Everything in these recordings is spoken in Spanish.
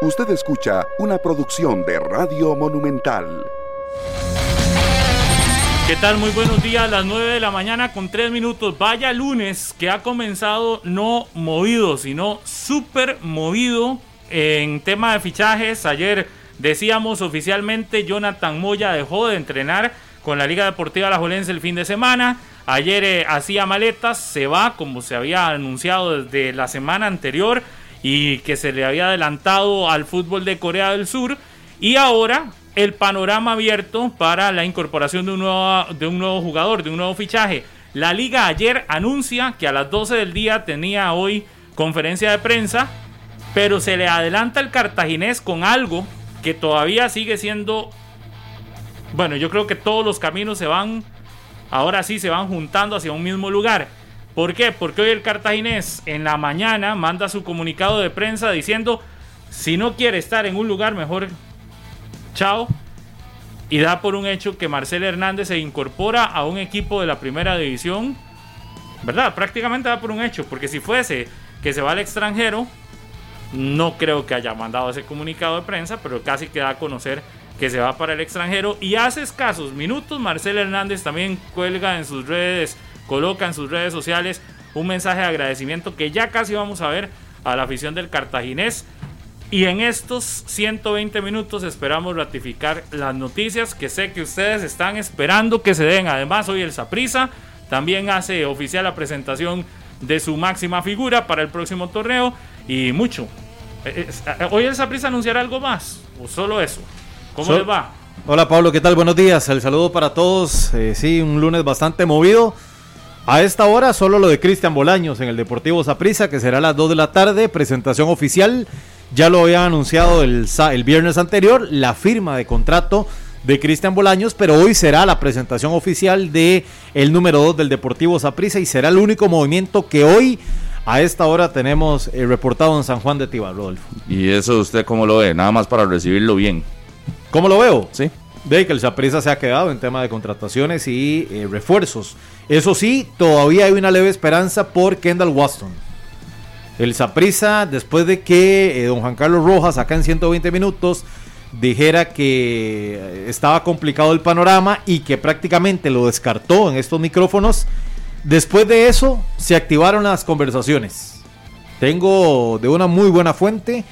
Usted escucha una producción de Radio Monumental. ¿Qué tal? Muy buenos días, las 9 de la mañana con 3 minutos. Vaya lunes que ha comenzado no movido, sino súper movido en tema de fichajes. Ayer decíamos oficialmente Jonathan Moya dejó de entrenar con la Liga Deportiva La Jolense el fin de semana. Ayer eh, hacía maletas, se va como se había anunciado desde la semana anterior y que se le había adelantado al fútbol de Corea del Sur. Y ahora el panorama abierto para la incorporación de un nuevo, de un nuevo jugador, de un nuevo fichaje. La liga ayer anuncia que a las 12 del día tenía hoy conferencia de prensa, pero se le adelanta el cartaginés con algo que todavía sigue siendo... Bueno, yo creo que todos los caminos se van, ahora sí se van juntando hacia un mismo lugar. ¿Por qué? Porque hoy el cartaginés en la mañana manda su comunicado de prensa diciendo, si no quiere estar en un lugar mejor, chao. Y da por un hecho que Marcel Hernández se incorpora a un equipo de la primera división. ¿Verdad? Prácticamente da por un hecho, porque si fuese que se va al extranjero, no creo que haya mandado ese comunicado de prensa, pero casi que da a conocer que se va para el extranjero. Y hace escasos minutos Marcel Hernández también cuelga en sus redes coloca en sus redes sociales un mensaje de agradecimiento que ya casi vamos a ver a la afición del cartaginés. Y en estos 120 minutos esperamos ratificar las noticias que sé que ustedes están esperando que se den. Además, hoy el Saprisa también hace oficial la presentación de su máxima figura para el próximo torneo y mucho. Eh, eh, hoy el Saprisa anunciará algo más o solo eso. ¿Cómo les va? Hola Pablo, ¿qué tal? Buenos días. El saludo para todos. Eh, sí, un lunes bastante movido. A esta hora solo lo de Cristian Bolaños en el Deportivo Saprissa, que será a las 2 de la tarde, presentación oficial. Ya lo había anunciado el, el viernes anterior, la firma de contrato de Cristian Bolaños, pero hoy será la presentación oficial de el número 2 del Deportivo Saprissa y será el único movimiento que hoy a esta hora tenemos eh, reportado en San Juan de Tiba, Rodolfo. ¿Y eso usted cómo lo ve? Nada más para recibirlo bien. ¿Cómo lo veo? Sí. De que el Saprissa se ha quedado en tema de contrataciones y eh, refuerzos. Eso sí, todavía hay una leve esperanza por Kendall Waston. El Saprisa, después de que eh, don Juan Carlos Rojas, acá en 120 minutos, dijera que eh, estaba complicado el panorama y que prácticamente lo descartó en estos micrófonos, después de eso se activaron las conversaciones. Tengo de una muy buena fuente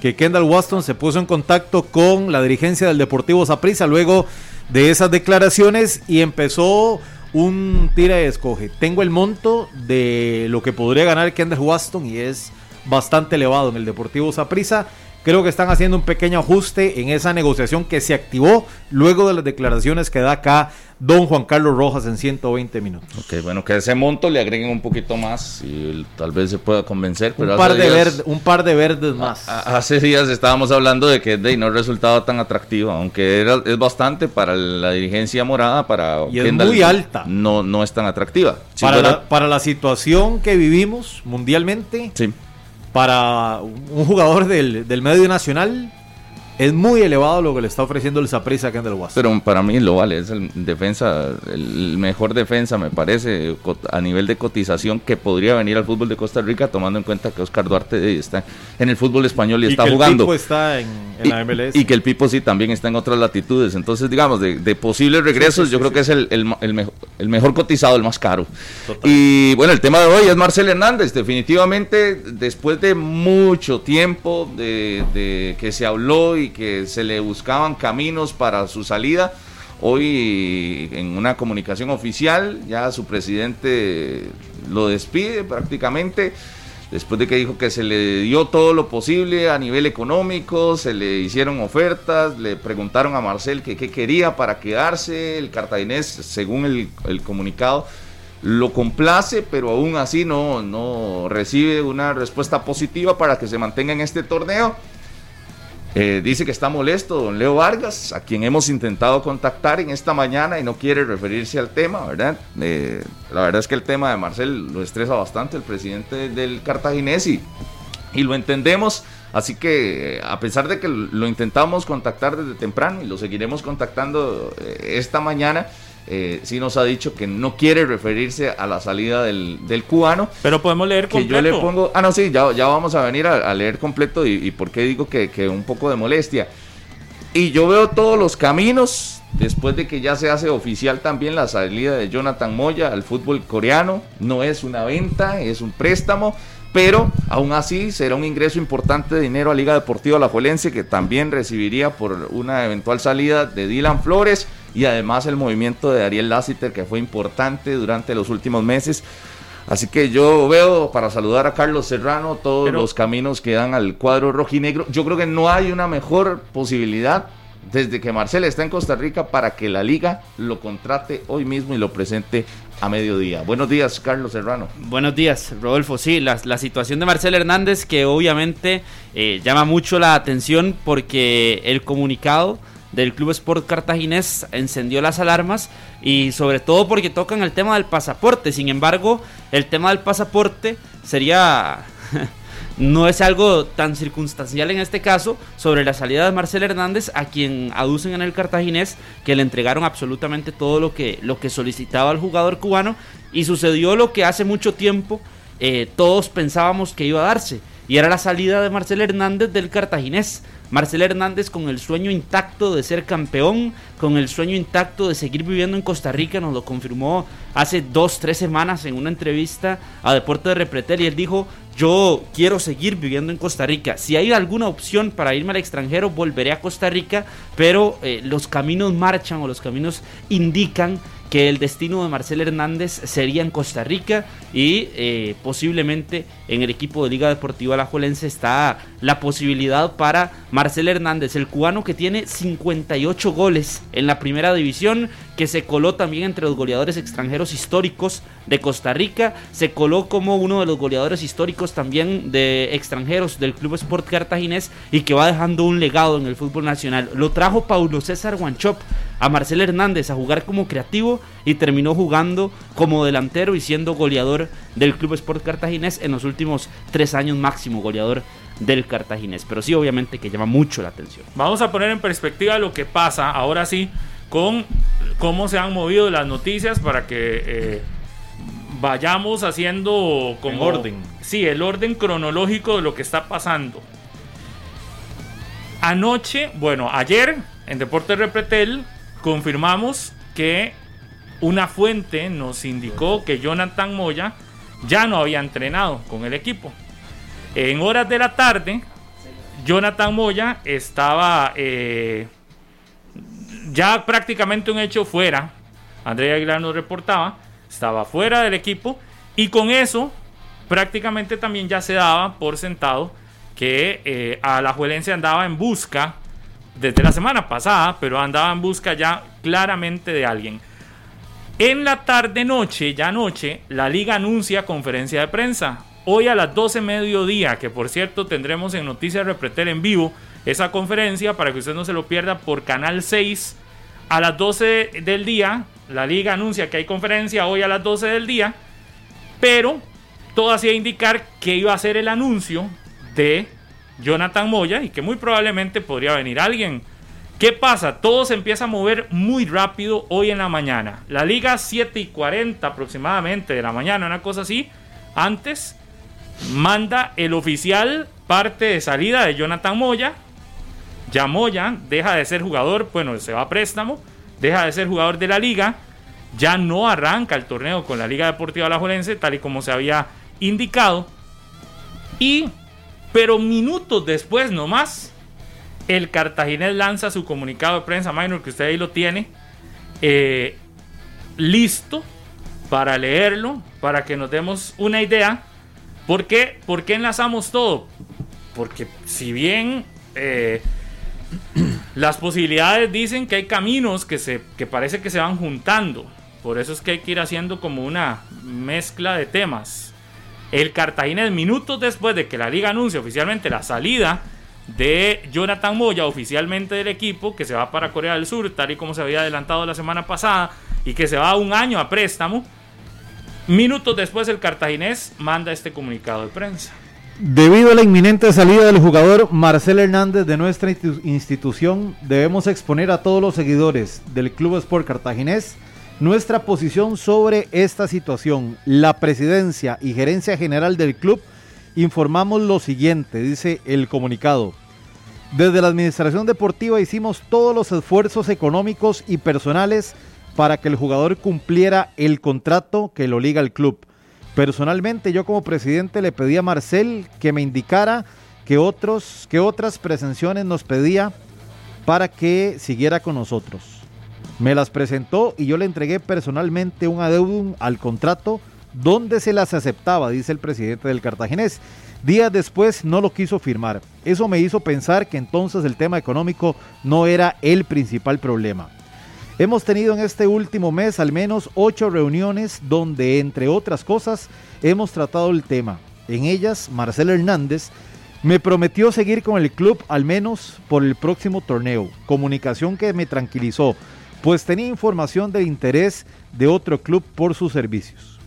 que Kendall Waston se puso en contacto con la dirigencia del Deportivo Saprissa luego de esas declaraciones y empezó un tira y escoge. Tengo el monto de lo que podría ganar Kendall Waston y es bastante elevado en el Deportivo Saprissa. Creo que están haciendo un pequeño ajuste en esa negociación que se activó luego de las declaraciones que da acá don Juan Carlos Rojas en 120 minutos. Ok, bueno, que ese monto le agreguen un poquito más y tal vez se pueda convencer. Pero un, par de un par de verdes más. hace días estábamos hablando de que de, no resultaba tan atractivo, aunque era, es bastante para la dirigencia morada, para y es muy alta. No, no es tan atractiva. para, la, para la situación que vivimos mundialmente, sí. Para un jugador del, del medio nacional, es muy elevado lo que le está ofreciendo el Saprissa a Kendall Waston. Pero para mí lo vale, es el defensa, el mejor defensa me parece a nivel de cotización que podría venir al fútbol de Costa Rica tomando en cuenta que Oscar Duarte está en el fútbol español y, está que jugando. El Pipo está en, la MLS. Y que el Pipo sí también está en otras latitudes. Entonces, digamos, de, posibles regresos, yo creo que es el, mejor, el, mejor, cotizado, el más caro. Y bueno, el tema de hoy es Marcel Hernández. Definitivamente, después de mucho tiempo de, de que se habló y que se le buscaban caminos para su salida. Hoy en una comunicación oficial ya su presidente lo despide prácticamente después de que dijo que se le dio todo lo posible a nivel económico, se le hicieron ofertas, le preguntaron a Marcel qué quería para quedarse, el cartaginés, según el, el, comunicado, lo complace, pero aún así no, no recibe una respuesta positiva para que se mantenga en este torneo. Eh, dice que está molesto don Leo Vargas, a quien hemos intentado contactar en esta mañana y no quiere referirse al tema, ¿verdad? Eh, la verdad es que el tema de Marcel lo estresa bastante el presidente del Cartaginés y, lo entendemos. Así que a pesar de que lo intentamos contactar desde temprano y lo seguiremos contactando eh, esta mañana, eh, sí nos ha dicho que no quiere referirse a la salida del, del cubano. Pero podemos leer que completo. yo le pongo, ah no sí, ya, ya vamos a venir a, a leer completo y, y por qué digo que, que un poco de molestia. Y yo veo todos los caminos después de que ya se hace oficial también la salida de Jonathan Moya al fútbol coreano. No es una venta, es un préstamo, pero aún así será un ingreso importante de dinero a Liga Deportiva Alajuelense que también recibiría por una eventual salida de Dylan Flores y además el movimiento de Ariel Lassiter que fue importante durante los últimos meses. Así que yo veo para saludar a Carlos Serrano todos Pero- los caminos que dan al cuadro rojinegro. Yo creo que no hay una mejor posibilidad desde que Marcel está en Costa Rica para que la liga lo contrate hoy mismo y lo presente a mediodía. Buenos días, Carlos Serrano. Buenos días, Rodolfo. Sí, la, situación de Marcel Hernández que obviamente eh, llama mucho la atención porque el comunicado del Club Sport Cartaginés encendió las alarmas y sobre todo porque tocan el tema del pasaporte. Sin embargo, el tema del pasaporte sería no es algo tan circunstancial en este caso sobre la salida de Marcel Hernández, a quien aducen en el cartaginés que le entregaron absolutamente todo lo que, lo que solicitaba el jugador cubano y sucedió lo que hace mucho tiempo eh, todos pensábamos que iba a darse y era la salida de Marcel Hernández del cartaginés. Marcel Hernández con el sueño intacto de ser campeón, con el sueño intacto de seguir viviendo en Costa Rica, nos lo confirmó hace dos, tres semanas en una entrevista a Deporte de Repretel y él dijo, yo quiero seguir viviendo en Costa Rica. Si hay alguna opción para irme al extranjero, volveré a Costa Rica, pero eh, los caminos marchan o los caminos indican que el destino de Marcel Hernández sería en Costa Rica y eh, posiblemente en el equipo de Liga Deportiva Alajuelense está la posibilidad para Marcel Hernández, el cubano que tiene 58 goles en la primera división, que se coló también entre los goleadores extranjeros históricos de Costa Rica, se coló como uno de los goleadores históricos también de extranjeros del Club Sport Cartaginés y que va dejando un legado en el fútbol nacional. Lo trajo Paulo César Guanchop a Marcel Hernández a jugar como creativo y terminó jugando como delantero y siendo goleador del Club Sport Cartaginés en los últimos tres años máximo goleador del Cartaginés. Pero sí, obviamente que llama mucho la atención. Vamos a poner en perspectiva lo que pasa ahora sí con cómo se han movido las noticias para que eh, vayamos haciendo como En orden. Sí, el orden cronológico de lo que está pasando. Anoche, bueno, ayer en Deportes Repretel confirmamos que una fuente nos indicó que Jonathan Moya ya no había entrenado con el equipo. En horas de la tarde, Jonathan Moya estaba eh, ya prácticamente un hecho fuera. Andrea Aguilar nos reportaba, estaba fuera del equipo y con eso prácticamente también ya se daba por sentado que eh, a la Juelense andaba en busca desde la semana pasada, pero andaba en busca ya claramente de alguien. En la tarde noche, ya noche, la liga anuncia conferencia de prensa. Hoy a las 12 mediodía, que por cierto tendremos en Noticias Repretel en vivo esa conferencia para que usted no se lo pierda por Canal 6. A las 12 del día, la liga anuncia que hay conferencia hoy a las 12 del día, pero todo hacía indicar que iba a ser el anuncio de Jonathan Moya y que muy probablemente podría venir alguien. ¿Qué pasa? Todo se empieza a mover muy rápido hoy en la mañana. La liga 7 y 40 aproximadamente de la mañana, una cosa así. Antes manda el oficial parte de salida de Jonathan Moya. Ya Moya deja de ser jugador, bueno, se va a préstamo, deja de ser jugador de la liga. Ya no arranca el torneo con la Liga Deportiva Alajuelense, tal y como se había indicado. Y, pero minutos después nomás, el Cartaginés lanza su comunicado de prensa minor, que usted ahí lo tiene, eh, listo para leerlo, para que nos demos una idea. ¿Por qué? ¿Por qué enlazamos todo? Porque si bien eh, las posibilidades dicen que hay caminos que, se, que parece que se van juntando, por eso es que hay que ir haciendo como una mezcla de temas. El Cartaginés, minutos después de que la liga anuncie oficialmente la salida de Jonathan Moya, oficialmente del equipo, que se va para Corea del Sur, tal y como se había adelantado la semana pasada, y que se va un año a préstamo. Minutos después, el Cartaginés manda este comunicado de prensa. Debido a la inminente salida del jugador Marcel Hernández de nuestra institu- institución, debemos exponer a todos los seguidores del Club Sport Cartaginés Nuestra posición sobre esta situación, la presidencia y gerencia general del club informamos lo siguiente, dice el comunicado. Desde la Administración Deportiva hicimos todos los esfuerzos económicos y personales para que el jugador cumpliera el contrato que lo liga al club. Personalmente yo como presidente le pedí a Marcel que me indicara que, otros, que otras presenciones nos pedía para que siguiera con nosotros. Me las presentó y yo le entregué personalmente un adeudum al contrato donde se las aceptaba, dice el presidente del Cartaginés. Días después no lo quiso firmar. Eso me hizo pensar que entonces el tema económico no era el principal problema. Hemos tenido en este último mes al menos ocho reuniones donde, entre otras cosas, hemos tratado el tema. En ellas, Marcelo Hernández me prometió seguir con el club al menos por el próximo torneo, comunicación que me tranquilizó, pues tenía información del interés de otro club por sus servicios.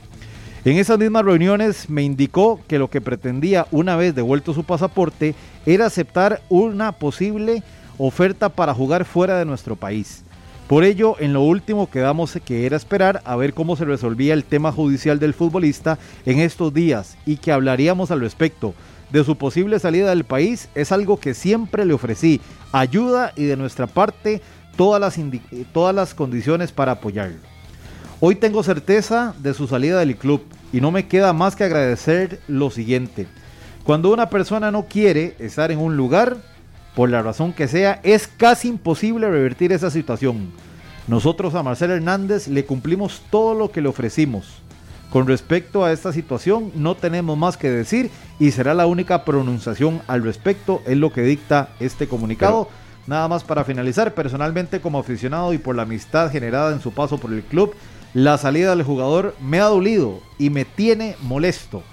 En esas mismas reuniones me indicó que lo que pretendía una vez devuelto su pasaporte era aceptar una posible oferta para jugar fuera de nuestro país. Por ello, en lo último quedamos que era esperar a ver cómo se resolvía el tema judicial del futbolista en estos días y que hablaríamos al respecto de su posible salida del país es algo que siempre le ofrecí, ayuda y de nuestra parte todas las, todas las condiciones para apoyarlo. Hoy tengo certeza de su salida del club y no me queda más que agradecer lo siguiente. Cuando una persona no quiere estar en un lugar, por la razón que sea, es casi imposible revertir esa situación. Nosotros a Marcelo Hernández le cumplimos todo lo que le ofrecimos. Con respecto a esta situación no tenemos más que decir y será la única pronunciación al respecto, es lo que dicta este comunicado. Nada más para finalizar, personalmente como aficionado y por la amistad generada en su paso por el club, la salida del jugador me ha dolido y me tiene molesto.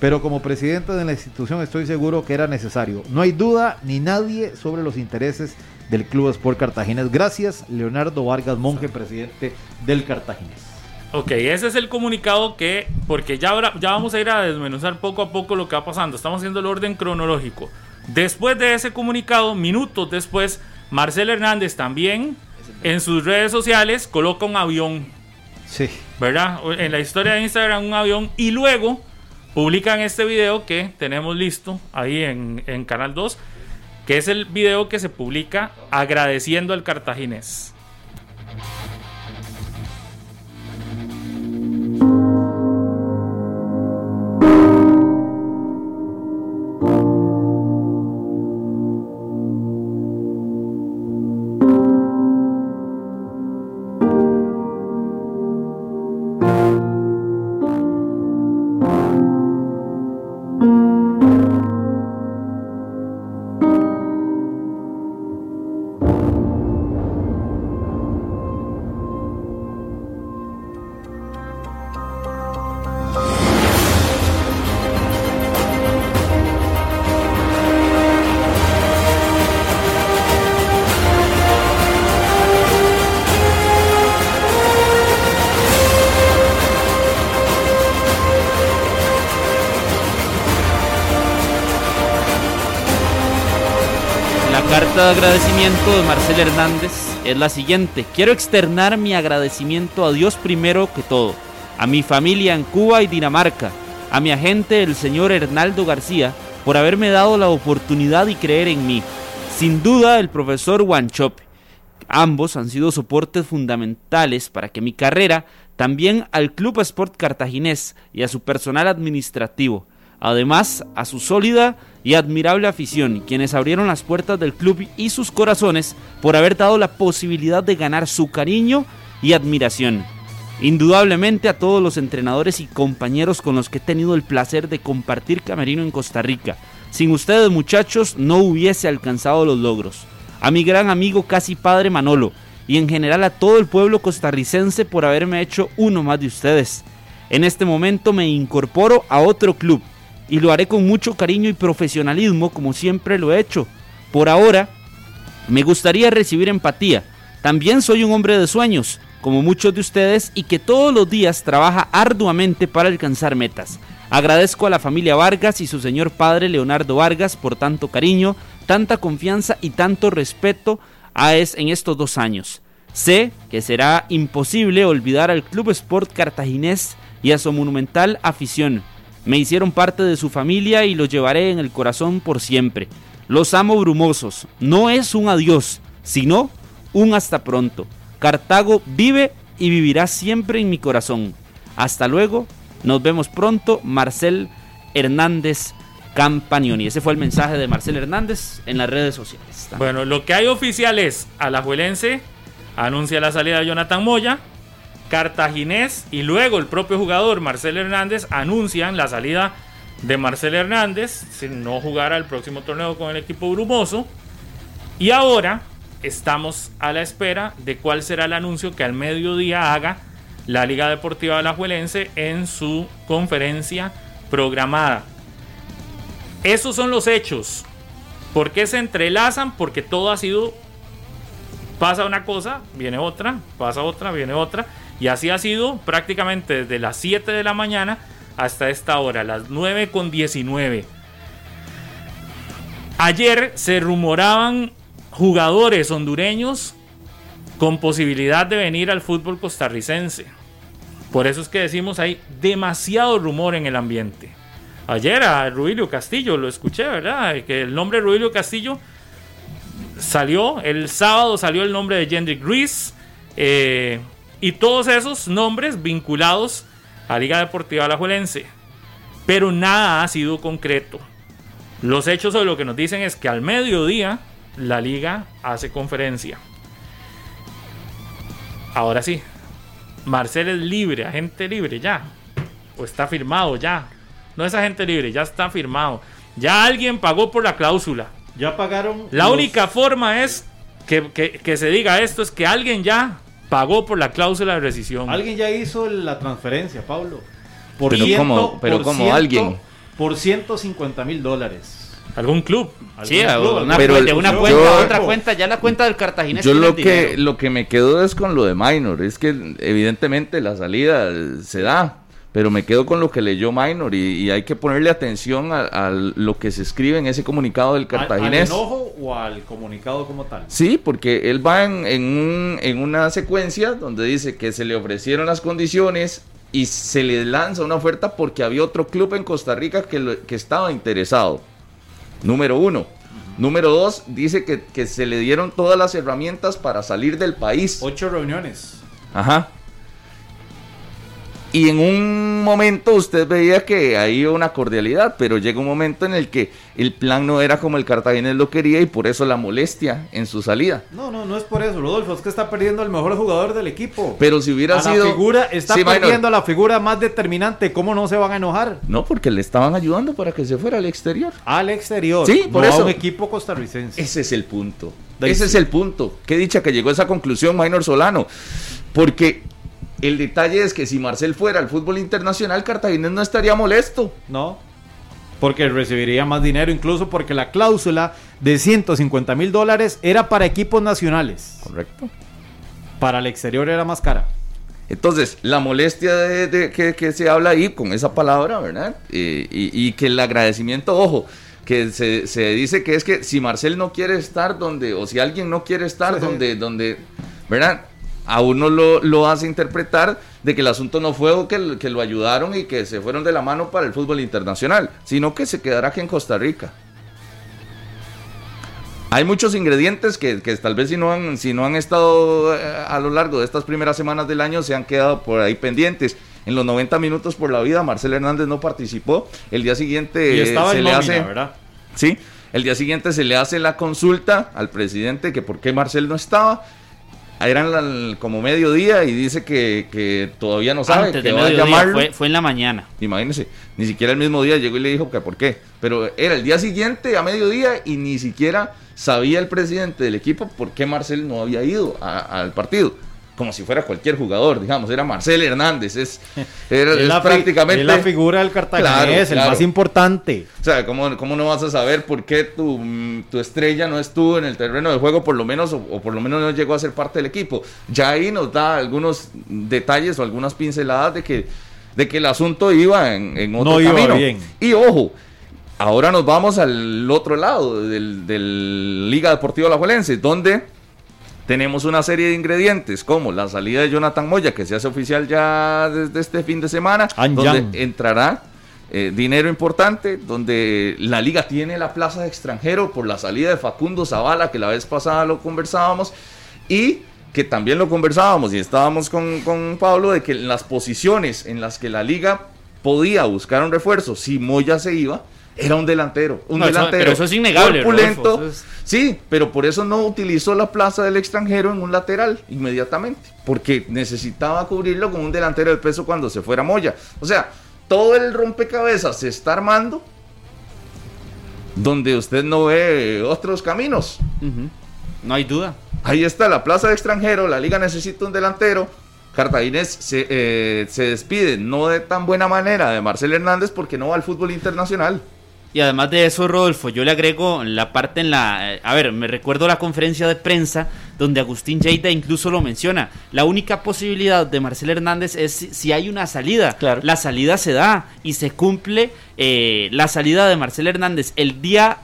Pero como presidente de la institución estoy seguro que era necesario. No hay duda ni nadie sobre los intereses del Club Sport Cartaginés. Gracias, Leonardo Vargas Monje, presidente del Cartaginés. Ok, ese es el comunicado que, porque ya, ya vamos a ir a desmenuzar poco a poco lo que va pasando. Estamos haciendo el orden cronológico. Después de ese comunicado, minutos después, Marcel Hernández también en sus redes sociales coloca un avión. Sí. ¿Verdad? En la historia de Instagram, un avión. Y luego publican este video que tenemos listo ahí en, en Canal 2, que es el video que se publica agradeciendo al cartaginés. Agradecimiento de Marcel Hernández es la siguiente. Quiero externar mi agradecimiento a Dios primero que todo, a mi familia en Cuba y Dinamarca, a mi agente el señor Hernaldo García por haberme dado la oportunidad y creer en mí. Sin duda el profesor Wanchop. Ambos han sido soportes fundamentales para que mi carrera, también al Club Sport Cartaginés y a su personal administrativo, además a su sólida y admirable afición, quienes abrieron las puertas del club y sus corazones por haber dado la posibilidad de ganar su cariño y admiración. Indudablemente a todos los entrenadores y compañeros con los que he tenido el placer de compartir camerino en Costa Rica. Sin ustedes muchachos no hubiese alcanzado los logros. A mi gran amigo casi padre Manolo y en general a todo el pueblo costarricense por haberme hecho uno más de ustedes. En este momento me incorporo a otro club y lo haré con mucho cariño y profesionalismo como siempre lo he hecho. Por ahora, me gustaría recibir empatía. También soy un hombre de sueños, como muchos de ustedes, y que todos los días trabaja arduamente para alcanzar metas. Agradezco a la familia Vargas y su señor padre Leonardo Vargas por tanto cariño, tanta confianza y tanto respeto a es en estos dos años. Sé que será imposible olvidar al Club Sport Cartaginés y a su monumental afición. Me hicieron parte de su familia y los llevaré en el corazón por siempre. Los amo brumosos. No es un adiós, sino un hasta pronto. Cartago vive y vivirá siempre en mi corazón. Hasta luego. Nos vemos pronto. Marcel Hernández Campagnoni. Ese fue el mensaje de Marcel Hernández en las redes sociales. Bueno, lo que hay oficial es Alajuelense anuncia la salida de Jonathan Moya, Cartaginés y luego el propio jugador Marcel Hernández anuncian la salida de Marcel Hernández sin no jugar al próximo torneo con el equipo brumoso. Y ahora estamos a la espera de cuál será el anuncio que al mediodía haga la Liga Deportiva Alajuelense en su conferencia programada. Esos son los hechos. ¿Por qué se entrelazan? Porque todo ha sido... Pasa una cosa, viene otra, pasa otra, viene otra. Y así ha sido prácticamente desde las 7 de la mañana hasta esta hora, las 9 con 19. Ayer se rumoraban jugadores hondureños con posibilidad de venir al fútbol costarricense. Por eso es que decimos hay demasiado rumor en el ambiente. Ayer a Ruilio Castillo lo escuché, ¿verdad? Que el nombre de Ruilio Castillo salió, el sábado salió el nombre de Jendrik Ruiz eh, y todos esos nombres vinculados a Liga Deportiva Alajuelense. Pero nada ha sido concreto. Los hechos sobre lo que nos dicen es que al mediodía la liga hace conferencia. Ahora sí, Marcel es libre, agente libre ya. O está firmado ya. No es agente libre, ya está firmado. Ya alguien pagó por la cláusula. Ya pagaron. La los- única forma es que, que- que se diga esto, es que alguien ya pagó por la cláusula de rescisión. Alguien ya hizo la transferencia, Pablo. Por Pero ciento- ¿cómo? Pero por ¿cómo ciento- alguien? Por 150 mil dólares. ¿Algún club? Sí, ¿Algún club? una Pero cuenta- el- una yo- cuenta a otra cuenta, ya la cuenta del cartaginés Yo lo que, dinero. lo que me quedo es con lo de Minor. Es que evidentemente la salida se da. Pero me quedo con lo que leyó Minor y, y hay que ponerle atención a, a lo que se escribe en ese comunicado del ¿Al- cartaginés. ¿Al enojo o al comunicado como tal? Sí, porque él va en, en un- en una secuencia donde dice que se le ofrecieron las condiciones y se le lanza una oferta porque había otro club en Costa Rica que, lo- que estaba interesado. Número uno. Número dos, dice que, que se le dieron todas las herramientas para salir del país. Ocho reuniones. Ajá. Y en un momento usted veía que había una cordialidad, pero llega un momento en el que el plan no era como el cartaginés lo quería y por eso la molestia en su salida. No, no, no es por eso, Rodolfo. Es que está perdiendo al mejor jugador del equipo. Pero si hubiera a sido. la figura, está Sí, perdiendo a la figura más determinante. ¿Cómo no se van a enojar? No, porque le estaban ayudando para que se fuera al exterior. Al exterior. Sí, por no eso. a un equipo costarricense. Ese es el punto. Ese es el punto. Qué dicha que llegó a esa conclusión, Minor Solano. Porque el detalle es que si Marcel fuera al fútbol internacional, Cartaginés no estaría molesto. No. Porque recibiría más dinero, incluso porque la cláusula de 150 mil dólares era para equipos nacionales. Correcto. Para el exterior era más cara. Entonces, la molestia de, de- que, que se habla ahí con esa palabra, ¿verdad? Eh, y, y que el agradecimiento, ojo, que se, se dice que es que si Marcel no quiere estar donde, o si alguien no quiere estar donde, donde, ¿verdad? A uno lo, lo hace interpretar de que el asunto no fue que, que lo ayudaron y que se fueron de la mano para el fútbol internacional, sino que se quedará aquí en Costa Rica. Hay muchos ingredientes que, que tal vez si no han, si no han estado eh, a lo largo de estas primeras semanas del año se han quedado por ahí pendientes. En los 90 minutos por la vida, Marcel Hernández no participó. El día siguiente Y estaba se en le nómina, hace, ¿verdad? sí, el día siguiente se le hace la consulta al presidente que por qué Marcel no estaba. Eran la- como mediodía y dice que, que todavía no sabe Antes que de va a llamarlo. fue, fue en la mañana. Imagínense, ni siquiera el mismo día llegó y le dijo que por qué. Pero era el día siguiente a mediodía y ni siquiera sabía el presidente del equipo por qué Marcel no había ido al partido. Como si fuera cualquier jugador, digamos, era Marcel Hernández, es, era, Es la, prácticamente... es la figura del cartaginés, Claro, el claro. más importante. O sea, ¿cómo, cómo no vas a saber por qué tu, tu estrella no estuvo en el terreno de juego, por lo menos, o, o por lo menos no llegó a ser parte del equipo? Ya ahí nos da algunos detalles o algunas pinceladas de que, de que el asunto iba en, en otro No iba camino. bien. Y ojo, ahora nos vamos al otro lado del, del Liga Deportiva Alajuelense, donde tenemos una serie de ingredientes como la salida de Jonathan Moya, que se hace oficial ya desde este fin de semana, An donde entrará eh, dinero importante, donde la liga tiene la plaza de extranjero por la salida de Facundo Zavala, que la vez pasada lo conversábamos, y que también lo conversábamos y estábamos con, con Pablo, de que en las posiciones en las que la liga podía buscar un refuerzo, si Moya se iba, era un delantero, un No, eso- delantero pero eso es innegable, corpulento, Rodolfo, eso es- Sí, pero por eso no utilizó la plaza del extranjero en un lateral inmediatamente, porque necesitaba cubrirlo con un delantero de peso cuando se fuera Moya. O sea, todo el rompecabezas se está armando donde usted no ve otros caminos. No hay duda. Ahí está la plaza de extranjero, la liga necesita un delantero. Cartaginés se, eh, se despide, no de tan buena manera, de Marcel Hernández porque no va al fútbol internacional. Y además de eso, Rodolfo, yo le agrego la parte en la... eh, A ver, me recuerdo la conferencia de prensa donde Agustín Lleida incluso lo menciona. La única posibilidad de Marcel Hernández es si, si hay una salida. Claro. La salida se da y se cumple eh, la salida de Marcel Hernández el día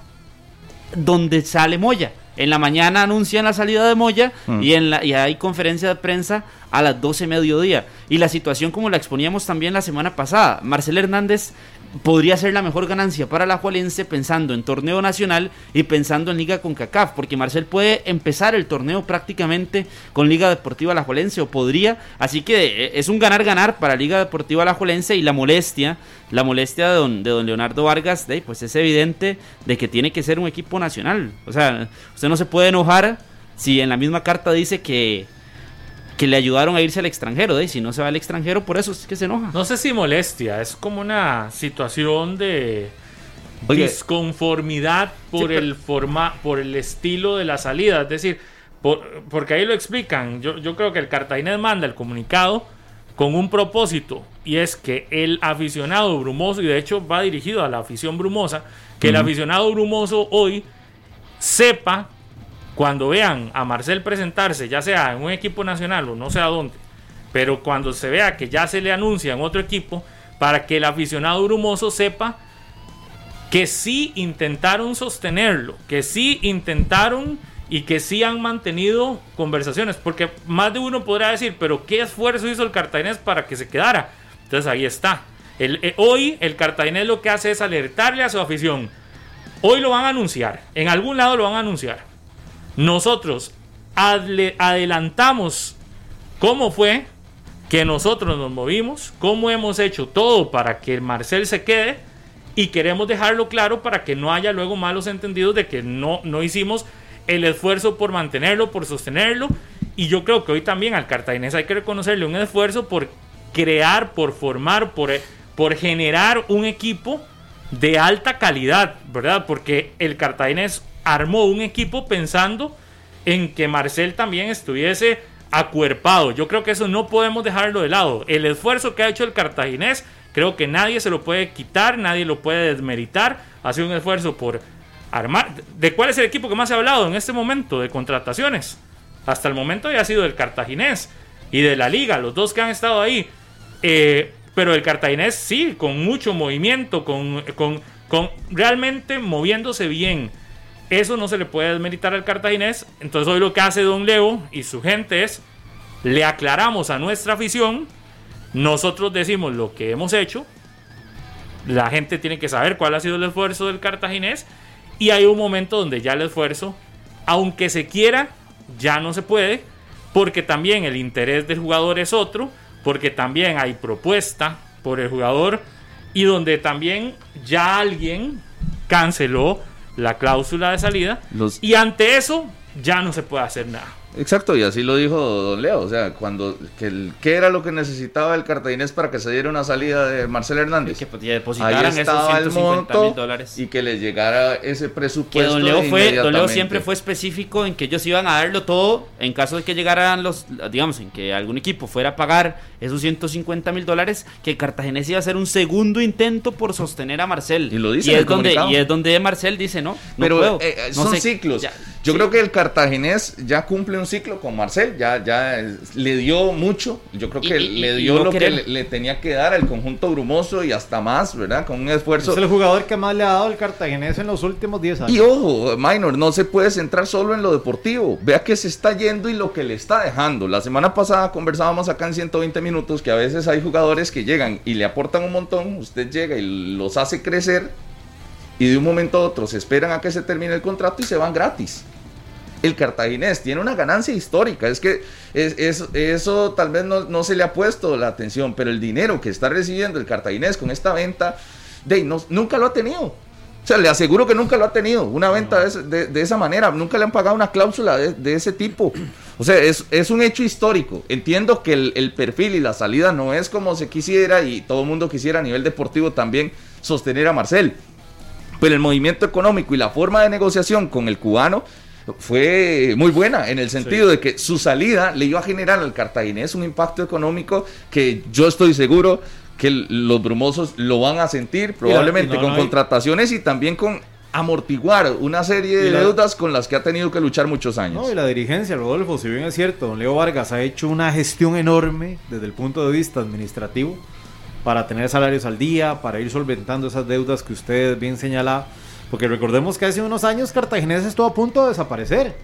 donde sale Moya. En la mañana anuncian la salida de Moya Mm. y, en la, y hay conferencia de prensa a las 12 mediodía. Y la situación como la exponíamos también la semana pasada. Marcel Hernández podría ser la mejor ganancia para la Jualense pensando en torneo nacional y pensando en Liga con CACAF, porque Marcel puede empezar el torneo prácticamente con Liga Deportiva La Juelense o podría, así que eh, es un ganar-ganar para Liga Deportiva La Juelense y la molestia, la molestia de don, Leonardo Vargas, de, pues es evidente de que tiene que ser un equipo nacional, o sea, usted no se puede enojar si en la misma carta dice que que le ayudaron a irse al extranjero, de ahí, si no se va al extranjero, por eso es que se enoja. No sé si molestia, es como una situación de Oye. disconformidad por Sí, pero- el forma, por el estilo de la salida. Es decir, por- porque ahí lo explican. Yo, yo creo que el Cartaginés manda el comunicado con un propósito y es que el aficionado brumoso, y de hecho va dirigido a la afición brumosa, que el aficionado brumoso hoy sepa cuando vean a Marcel presentarse, ya sea en un equipo nacional o no sé a dónde, pero cuando se vea que ya se le anuncia en otro equipo, para que el aficionado brumoso sepa que sí intentaron sostenerlo, que sí intentaron y que sí han mantenido conversaciones, porque más de uno podrá decir, pero ¿qué esfuerzo hizo el cartaginés para que se quedara? Entonces ahí está. Eh, hoy el cartaginés lo que hace es alertarle a su afición. Hoy lo van a anunciar, en algún lado lo van a anunciar. Nosotros adelantamos cómo fue que nosotros nos movimos, cómo hemos hecho todo para que Marcel se quede y queremos dejarlo claro para que no haya luego malos entendidos de que no, no hicimos el esfuerzo por mantenerlo, por sostenerlo. Y yo creo que hoy también al cartaginés hay que reconocerle un esfuerzo por crear, por formar, por, por generar un equipo de alta calidad, ¿verdad? Porque el cartaginés armó un equipo pensando en que Marcel también estuviese acuerpado. Yo creo que eso no podemos dejarlo de lado. El esfuerzo que ha hecho el cartaginés, creo que nadie se lo puede quitar, nadie lo puede desmeritar. Ha sido un esfuerzo por armar. ¿De cuál es el equipo que más se ha hablado en este momento de contrataciones? Hasta el momento ya ha sido el cartaginés y de la liga, los dos que han estado ahí. Eh, pero el cartaginés sí, con mucho movimiento, con, con, con realmente moviéndose bien. Eso no se le puede desmeritar al cartaginés. Entonces hoy lo que hace Don Leo y su gente es, le aclaramos a nuestra afición, nosotros decimos lo que hemos hecho, la gente tiene que saber cuál ha sido el esfuerzo del cartaginés y hay un momento donde ya el esfuerzo, aunque se quiera, ya no se puede, porque también el interés del jugador es otro, porque también hay propuesta por el jugador y donde también ya alguien canceló la cláusula de salida Los- y ante eso ya no se puede hacer nada. Exacto, y así lo dijo Don Leo, o sea, cuando que el- ¿qué era lo que necesitaba el cartaginés para que se diera una salida de Marcel Hernández? Que pues, depositaran Ahí esos estaba el 150 mil monto dólares. y que les llegara ese Que presupuesto. Don Leo, fue, Don Leo siempre fue específico en que ellos iban a darlo todo en caso de que llegaran los, digamos, en que algún equipo fuera a pagar esos 150 mil dólares, que Cartaginés iba a hacer un segundo intento por sostener a Marcel. Y lo dice y es el donde comunicado. Y es donde Marcel dice, no, no Pero puedo. eh, eh, no son sé, ciclos. ya. Yo creo que el cartaginés ya cumple un ciclo con Marcel, ya, ya le dio mucho, yo creo que le dio lo que le, tenía que dar al conjunto brumoso y hasta más, ¿verdad? Con un esfuerzo. Es el jugador que más le ha dado el cartaginés en los últimos 10 años. Y ojo, Minor, no se puede centrar solo en lo deportivo, vea que se está yendo y lo que le está dejando. La semana pasada conversábamos acá en 120 minutos que a veces hay jugadores que llegan y le aportan un montón, usted llega y los hace crecer y de un momento a otro se esperan a que se termine el contrato y se van gratis. El cartaginés tiene una ganancia histórica, es que es, eso tal vez no, se le ha puesto la atención, pero el dinero que está recibiendo el cartaginés con esta venta, de, no, nunca lo ha tenido. O sea, le aseguro que nunca lo ha tenido. Una venta de, esa manera. Nunca le han pagado una cláusula de, ese tipo. O sea, es, un hecho histórico. Entiendo que el, el, perfil y la salida no es como se quisiera y todo el mundo quisiera a nivel deportivo también sostener a Marcel. Pero el movimiento económico y la forma de negociación con el cubano fue muy buena en el sentido de que su salida le iba a generar al cartaginés un impacto económico que yo estoy seguro que los brumosos lo van a sentir probablemente con contrataciones y también con amortiguar una serie de deudas con las que ha tenido que luchar muchos años. No, y la dirigencia, Rodolfo, si bien es cierto, don Leo Vargas ha hecho una gestión enorme desde el punto de vista administrativo para tener salarios al día, para ir solventando esas deudas que usted bien señala. Porque recordemos que hace unos años Cartaginés estuvo a punto de desaparecer.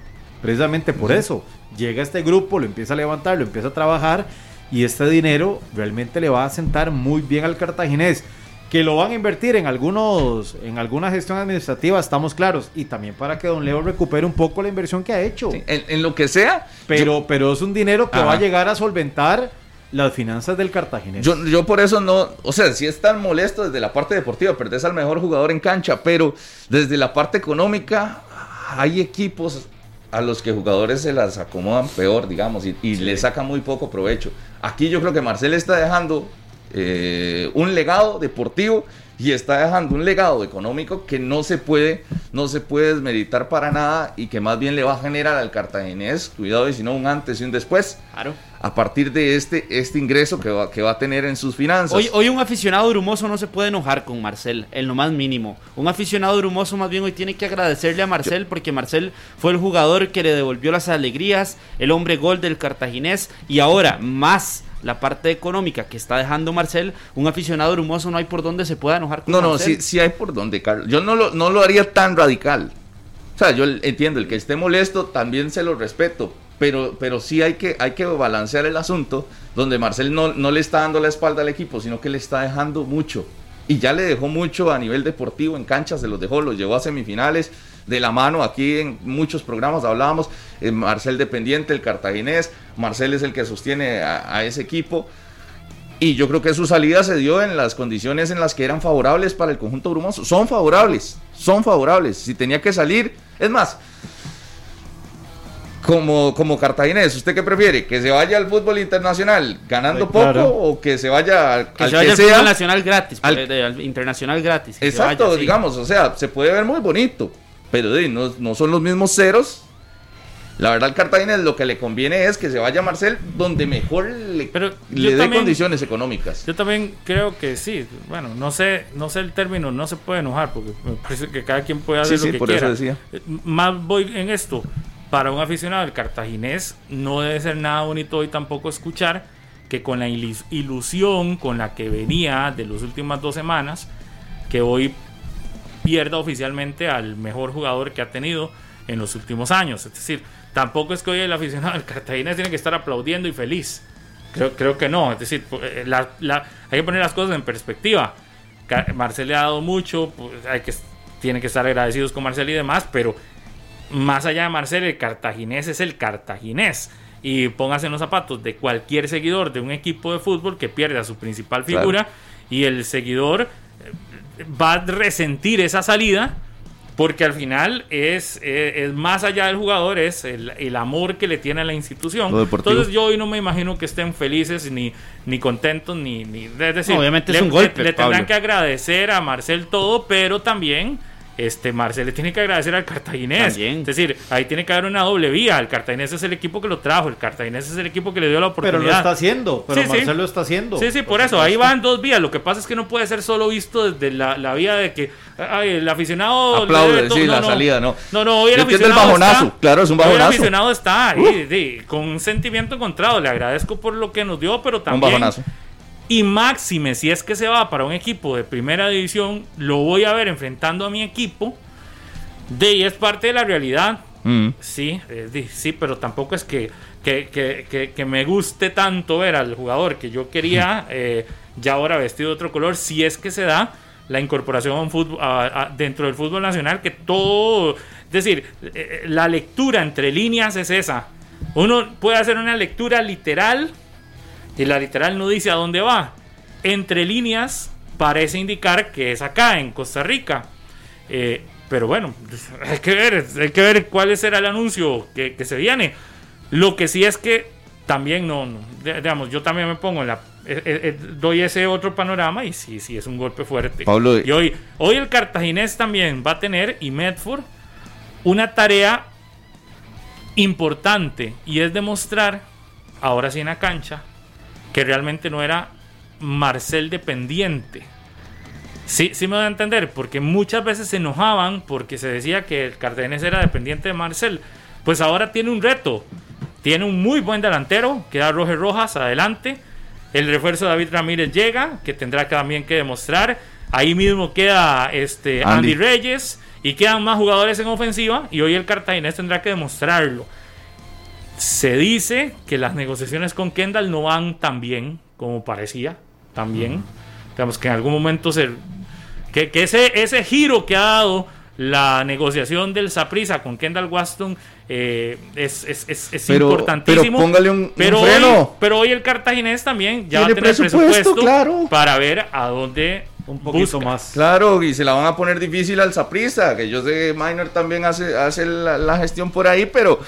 Precisamente por eso. Llega este grupo, lo empieza a levantar, lo empieza a trabajar y este dinero realmente le va a sentar muy bien al cartaginés. Que lo van a invertir en algunos, en alguna gestión administrativa, estamos claros. Y también para que Don Leo recupere un poco la inversión que ha hecho. en, lo que sea. Pero, pero es un dinero que va a llegar a solventar las finanzas del Cartaginés. Yo, yo por eso no, o sea, si es tan molesto desde la parte deportiva, perdés al mejor jugador en cancha, pero desde la parte económica hay equipos a los que jugadores se las acomodan peor, digamos, y, y le sacan muy poco provecho. Aquí yo creo que Marcel está dejando eh, un legado deportivo y está dejando un legado económico que no se puede no se puede para nada y que más bien le va a generar al cartaginés, cuidado y si no un antes y un después. Claro. A partir de este, este ingreso que va, que va a tener en sus finanzas. Hoy, hoy un aficionado brumoso no se puede enojar con Marcel, en lo más mínimo. Un aficionado brumoso más bien hoy tiene que agradecerle a Marcel porque Marcel fue el jugador que le devolvió las alegrías, el hombre gol del cartaginés y ahora más la parte económica que está dejando Marcel, un aficionado brumoso no hay por dónde se pueda enojar con No, no, sí, sí hay por dónde, Carlos. Yo no lo, no lo haría tan radical. O sea, yo entiendo, el que esté molesto también se lo respeto, pero, pero sí hay que, hay que balancear el asunto donde Marcel no, no le está dando la espalda al equipo, sino que le está dejando mucho. Y ya le dejó mucho a nivel deportivo, en canchas se los dejó, los llevó a semifinales, de la mano. Aquí en muchos programas hablábamos, eh, Marcel dependiente, el cartaginés, Marcel es el que sostiene a, ese equipo. Y yo creo que su salida se dio en las condiciones en las que eran favorables para el conjunto brumoso. Son favorables, son favorables. Si tenía que salir, es más, como, como cartaginés, ¿usted qué prefiere? ¿Que se vaya al fútbol internacional ganando poco o que se vaya al que, se vaya al fútbol nacional gratis, al, internacional gratis? Exacto, digamos, o sea, se puede ver muy bonito pero no, no son los mismos ceros. La verdad, al Cartagena lo que le conviene es que se vaya a Marcel donde mejor le, le dé condiciones económicas. Yo también creo que sí. Bueno, no sé, no sé el término, no se puede enojar porque me parece que cada quien puede hacer lo que quiera. Eh, más voy en esto. Para un aficionado del cartaginés no debe ser nada bonito hoy tampoco escuchar que con la ilusión con la que venía de las últimas dos semanas, que hoy pierda oficialmente al mejor jugador que ha tenido en los últimos años. Es decir, tampoco es que hoy el aficionado del Cartagena tiene que estar aplaudiendo y feliz. Creo, creo que no. Es decir, eh, hay que poner las cosas en perspectiva. Marcel le ha dado mucho, pues, hay que, tiene que estar agradecidos con Marcel y demás, pero más allá de Marcel, el cartaginés es el cartaginés. Y póngase en los zapatos de cualquier seguidor de un equipo de fútbol que pierde a su principal figura y el seguidor va a resentir esa salida porque al final es, es, más allá del jugador, es el, amor que le tiene a la institución. Entonces yo hoy no me imagino que estén felices ni, ni contentos, ni, es decir, obviamente es un golpe. Le, tendrán que agradecer a Marcel todo, pero también este Marcel le tiene que agradecer al cartaginés. También. Es decir, ahí tiene que haber una doble vía. El cartaginés es el equipo que lo trajo, el cartaginés es el equipo que le dio la oportunidad. Pero lo está haciendo, pero Sí, sí. Marcelo está haciendo. Sí, sí, por eso, ahí van dos vías. Lo que pasa es que no puede ser solo visto desde la, la vía de que ay, el aficionado. Aplaude, debe sí, la salida, no. No, no, hoy el Yo entiendo el aficionado. bajonazo, está- claro, es un bajonazo. Uh. El aficionado está ahí, sí, con un sentimiento encontrado. Le agradezco por lo que nos dio, pero Un también. bajonazo. Y máxime, si es que se va para un equipo de primera división, lo voy a ver enfrentando a mi equipo. De y es parte de la realidad. Mm. Sí, eh, sí, pero tampoco es que, que, que- que- que me guste tanto ver al jugador que yo quería eh, ya ahora vestido de otro color, si es que se da la incorporación a un fútbol, a- a- dentro del fútbol nacional, que todo, es decir, eh, la lectura entre líneas es esa. Uno puede hacer una lectura literal y la literal no dice a dónde va. Entre líneas parece indicar que es acá, en Costa Rica. Eh, pero bueno, hay que ver, hay que ver cuál será el anuncio que, que se viene. Lo que sí es que también no, digamos, yo también me pongo en la, eh, eh, doy ese otro panorama y sí, sí es un golpe fuerte. Pablo, y hoy, hoy el cartaginés también va a tener y Medford una tarea importante y es demostrar, ahora sí en la cancha, que realmente no era Marcel dependiente. Sí, sí me voy a entender, porque muchas veces se enojaban porque se decía que el Cartaginés era dependiente de Marcel. Pues ahora tiene un reto. Tiene un muy buen delantero, queda Roger Rojas adelante. El refuerzo de David Ramírez llega, que tendrá que también que demostrar. Ahí mismo queda este Andy, Andy. Reyes y quedan más jugadores en ofensiva y hoy el Cartaginés tendrá que demostrarlo. Se dice que las negociaciones con Kendall no van tan bien como parecía, también. Digamos que en algún momento se que, que ese, ese giro que ha dado la negociación del Saprisa con Kendall Waston eh, es, es, es, es Pero- importantísimo. pero póngale un- un pero freno. Hoy, pero hoy el cartaginés también ya va a Tiene tener presupuesto, presupuesto, claro. para ver a dónde Un poquito busca. más. Claro, y se la van a poner difícil al Saprissa, que yo sé que Minor también hace, hace la, la gestión por ahí, pero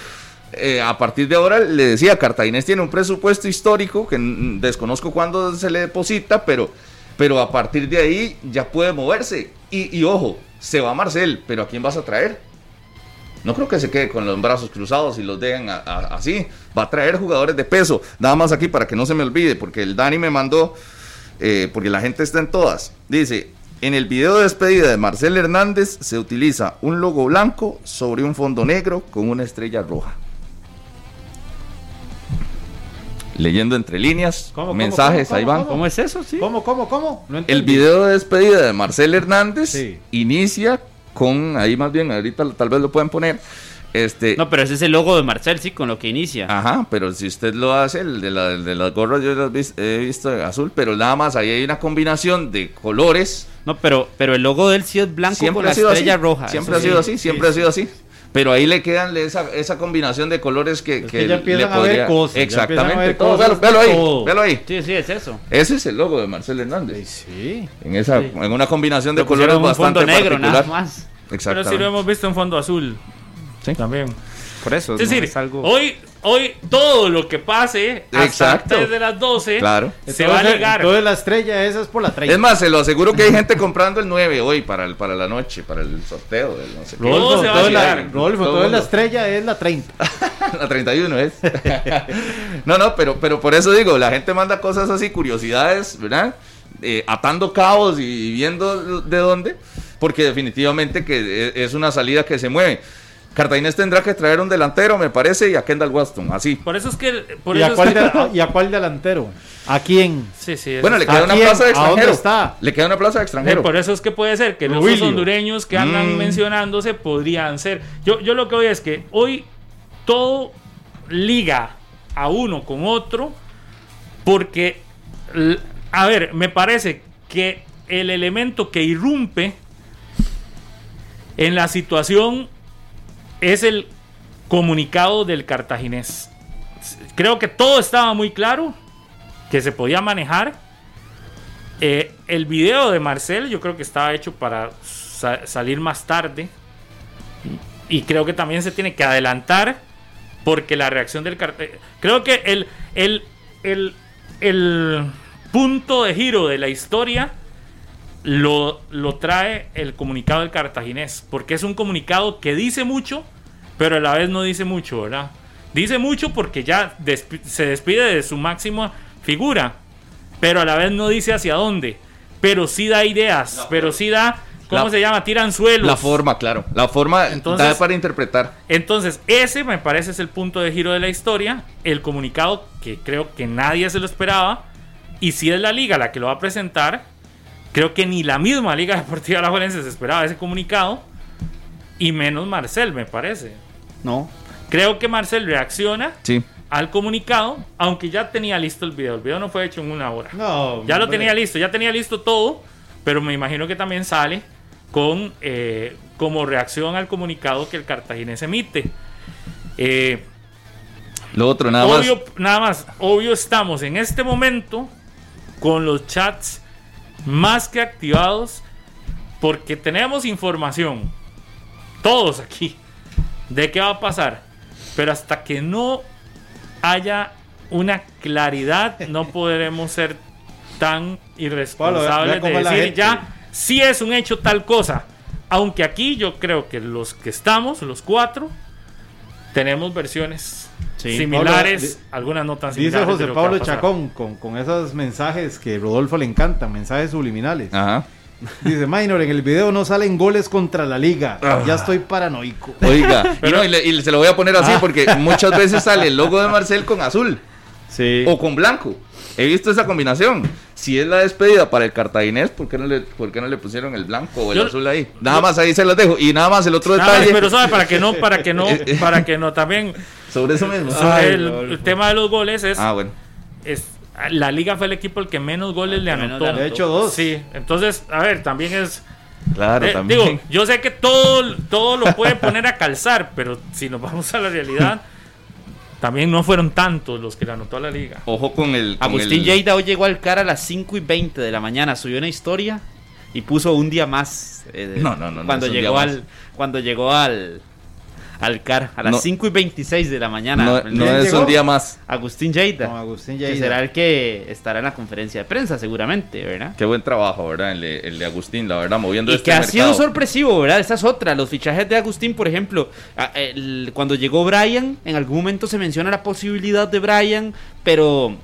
eh, a partir de ahora le decía, Cartaginés tiene un presupuesto histórico que desconozco cuándo se le deposita, pero, pero a partir de ahí ya puede moverse. Y, ojo, se va Marcel, pero ¿a quién vas a traer? No creo que se quede con los brazos cruzados y los dejen así. Va a traer jugadores de peso. Nada más aquí para que no se me olvide, porque el Dani me mandó, eh, porque la gente está en todas. Dice, en el video de despedida de Marcel Hernández se utiliza un logo blanco sobre un fondo negro con una estrella roja. Leyendo entre líneas, ¿Cómo, cómo, mensajes, cómo, ahí van. cómo? ¿Cómo es eso? Sí. ¿Cómo, cómo, cómo? No El video de despedida de Marcel Hernández Sí. inicia con, ahí más bien, ahorita tal vez lo pueden poner, este, No, pero ese es el logo de Marcel, sí, con lo que inicia. Ajá, pero si usted lo hace, el de, la, el de las gorras yo las vis- he visto azul, pero nada más ahí hay una combinación de colores. No, pero, pero el logo de él sí es blanco con Siempre la ha sido estrella así. roja. Siempre ha sido sí. así, siempre ha sido así. Pero ahí le quedan esa, esa combinación de colores que, Es que ya le a ver cosas, a Exactamente, ver todo, cosas véalo, véalo de ahí, todo. véalo ahí. Sí, sí, es eso. Ese es el logo de Marcel Hernández. Sí. En, esa, Sí. en una combinación de colores un bastante fondo negro, particular. nada más. Pero sí lo hemos visto en fondo azul. Sí. También. Por eso. Es decir, no es algo... hoy, hoy todo lo que pase hasta Exacto. antes de las 12 Claro. se va a ligar. Entonces la estrella esa es por la 30. Es más, se lo aseguro que hay gente comprando el 9 hoy para, el, para la noche, para el sorteo del no sé qué. Todo se va a entonces la. Rodolfo, Todo entonces la estrella es la 30. La 31 es. no, no, pero, pero por eso digo, la gente manda cosas así, curiosidades, ¿verdad? Eh, atando cabos y viendo de dónde, porque definitivamente que e- es una salida que se mueve. Cartaginés tendrá que traer un delantero, me parece, y a Kendall Waston, así. Por eso es que. Por ¿Y eso a, es cuál que- de- ¿Y a cuál delantero? ¿A quién? Sí, sí. Bueno, le queda ¿A una quién? plaza de ¿A dónde extranjero. está? Le queda una plaza de extranjero. por eso es que puede ser que los hondureños que andan Mm. mencionándose podrían ser. Yo, yo lo que voy es que hoy todo liga a uno con otro porque, a ver, me parece que el elemento que irrumpe en la situación es el comunicado del cartaginés. Creo que todo estaba muy claro, que se podía manejar. Eh, el video de Marcel yo creo que estaba hecho para sa- salir más tarde. Y creo que también se tiene que adelantar porque la reacción del cartel... Creo que el, el, el, el punto de giro de la historia lo, lo trae el comunicado del cartaginés, porque es un comunicado que dice mucho, pero a la vez no dice mucho, ¿verdad? Dice mucho porque ya se despide de su máxima figura, pero a la vez no dice hacia dónde, pero sí da ideas, pero sí da, ¿cómo La- se llama? Tiran suelos. La forma, claro. La forma Entonces- da para interpretar. Entonces, ese me parece es el punto de giro de la historia. El comunicado que creo que nadie se lo esperaba. Y si es la liga la que lo va a presentar, creo que ni la misma Liga Deportiva Alajuelense se esperaba ese comunicado. Y menos Marcel, me parece. No. Creo que Marcel reacciona Sí. al comunicado, aunque ya tenía listo el video. El video no fue hecho en una hora. No, Ya lo hombre. tenía listo, ya tenía listo todo, pero me imagino que también sale con eh, como reacción al comunicado que el cartaginés emite. Eh, Lo otro, nada más. obvio, nada más, obvio estamos en este momento con los chats más que activados porque tenemos información, todos aquí, de qué va a pasar, pero hasta que no haya una claridad no podremos ser tan irresponsables Pablo, de decir ya si es un hecho tal cosa. Aunque aquí yo creo que los que estamos, los cuatro, tenemos versiones Sí. similares, Pablo, algunas no tan Dice similares. de José Pablo. Chacón con, con esos mensajes que Rodolfo le encantan, mensajes subliminales. Ajá. Dice, Minor, en el video no salen goles contra la liga. Ah. Ya estoy paranoico. Oiga, y, no, y le- y se lo voy a poner así Ah. porque muchas veces sale el logo de Marcel con azul Sí. o con blanco. He visto esa combinación. Si es la despedida para el cartaginés, ¿por qué no le, por qué no le pusieron el blanco o el Yo- azul ahí? Nada más ahí se los dejo. Y nada más el otro más, detalle pero sabe para que no, para que no, Eh, eh. para que no también sobre eso mismo. sobre Ay, el, Rodolfo. el tema de los goles es, Ah, bueno. es la liga fue el equipo el que menos goles le Que menos anotó. le De hecho, dos. Sí, entonces, a ver, también es Claro, Eh, también. Digo, yo sé que todo, todo lo puede poner a calzar, pero si nos vamos a la realidad, también no fueron tantos los que le anotó a la liga. Ojo con el. con Agustín el- Lleida hoy llegó al CAR a las 5 y 20 de la mañana, subió una historia y puso un día más. eh, No, no, no, Cuando llegó al más. cuando llegó al al CAR a las No. 5 y 26 de la mañana. No, El no día- ¿Quién es llegó? un día más. Agustín Lleida. Con Agustín que Lleida. será el que estará en la conferencia de prensa seguramente, ¿verdad? Qué buen trabajo, ¿verdad? El de, el de Agustín, la verdad, moviendo Y este que ha sido sorpresivo, ¿verdad? Esa es otra. Los fichajes de Agustín, por ejemplo, el- cuando llegó Brian, en algún momento se menciona la posibilidad de Brian, pero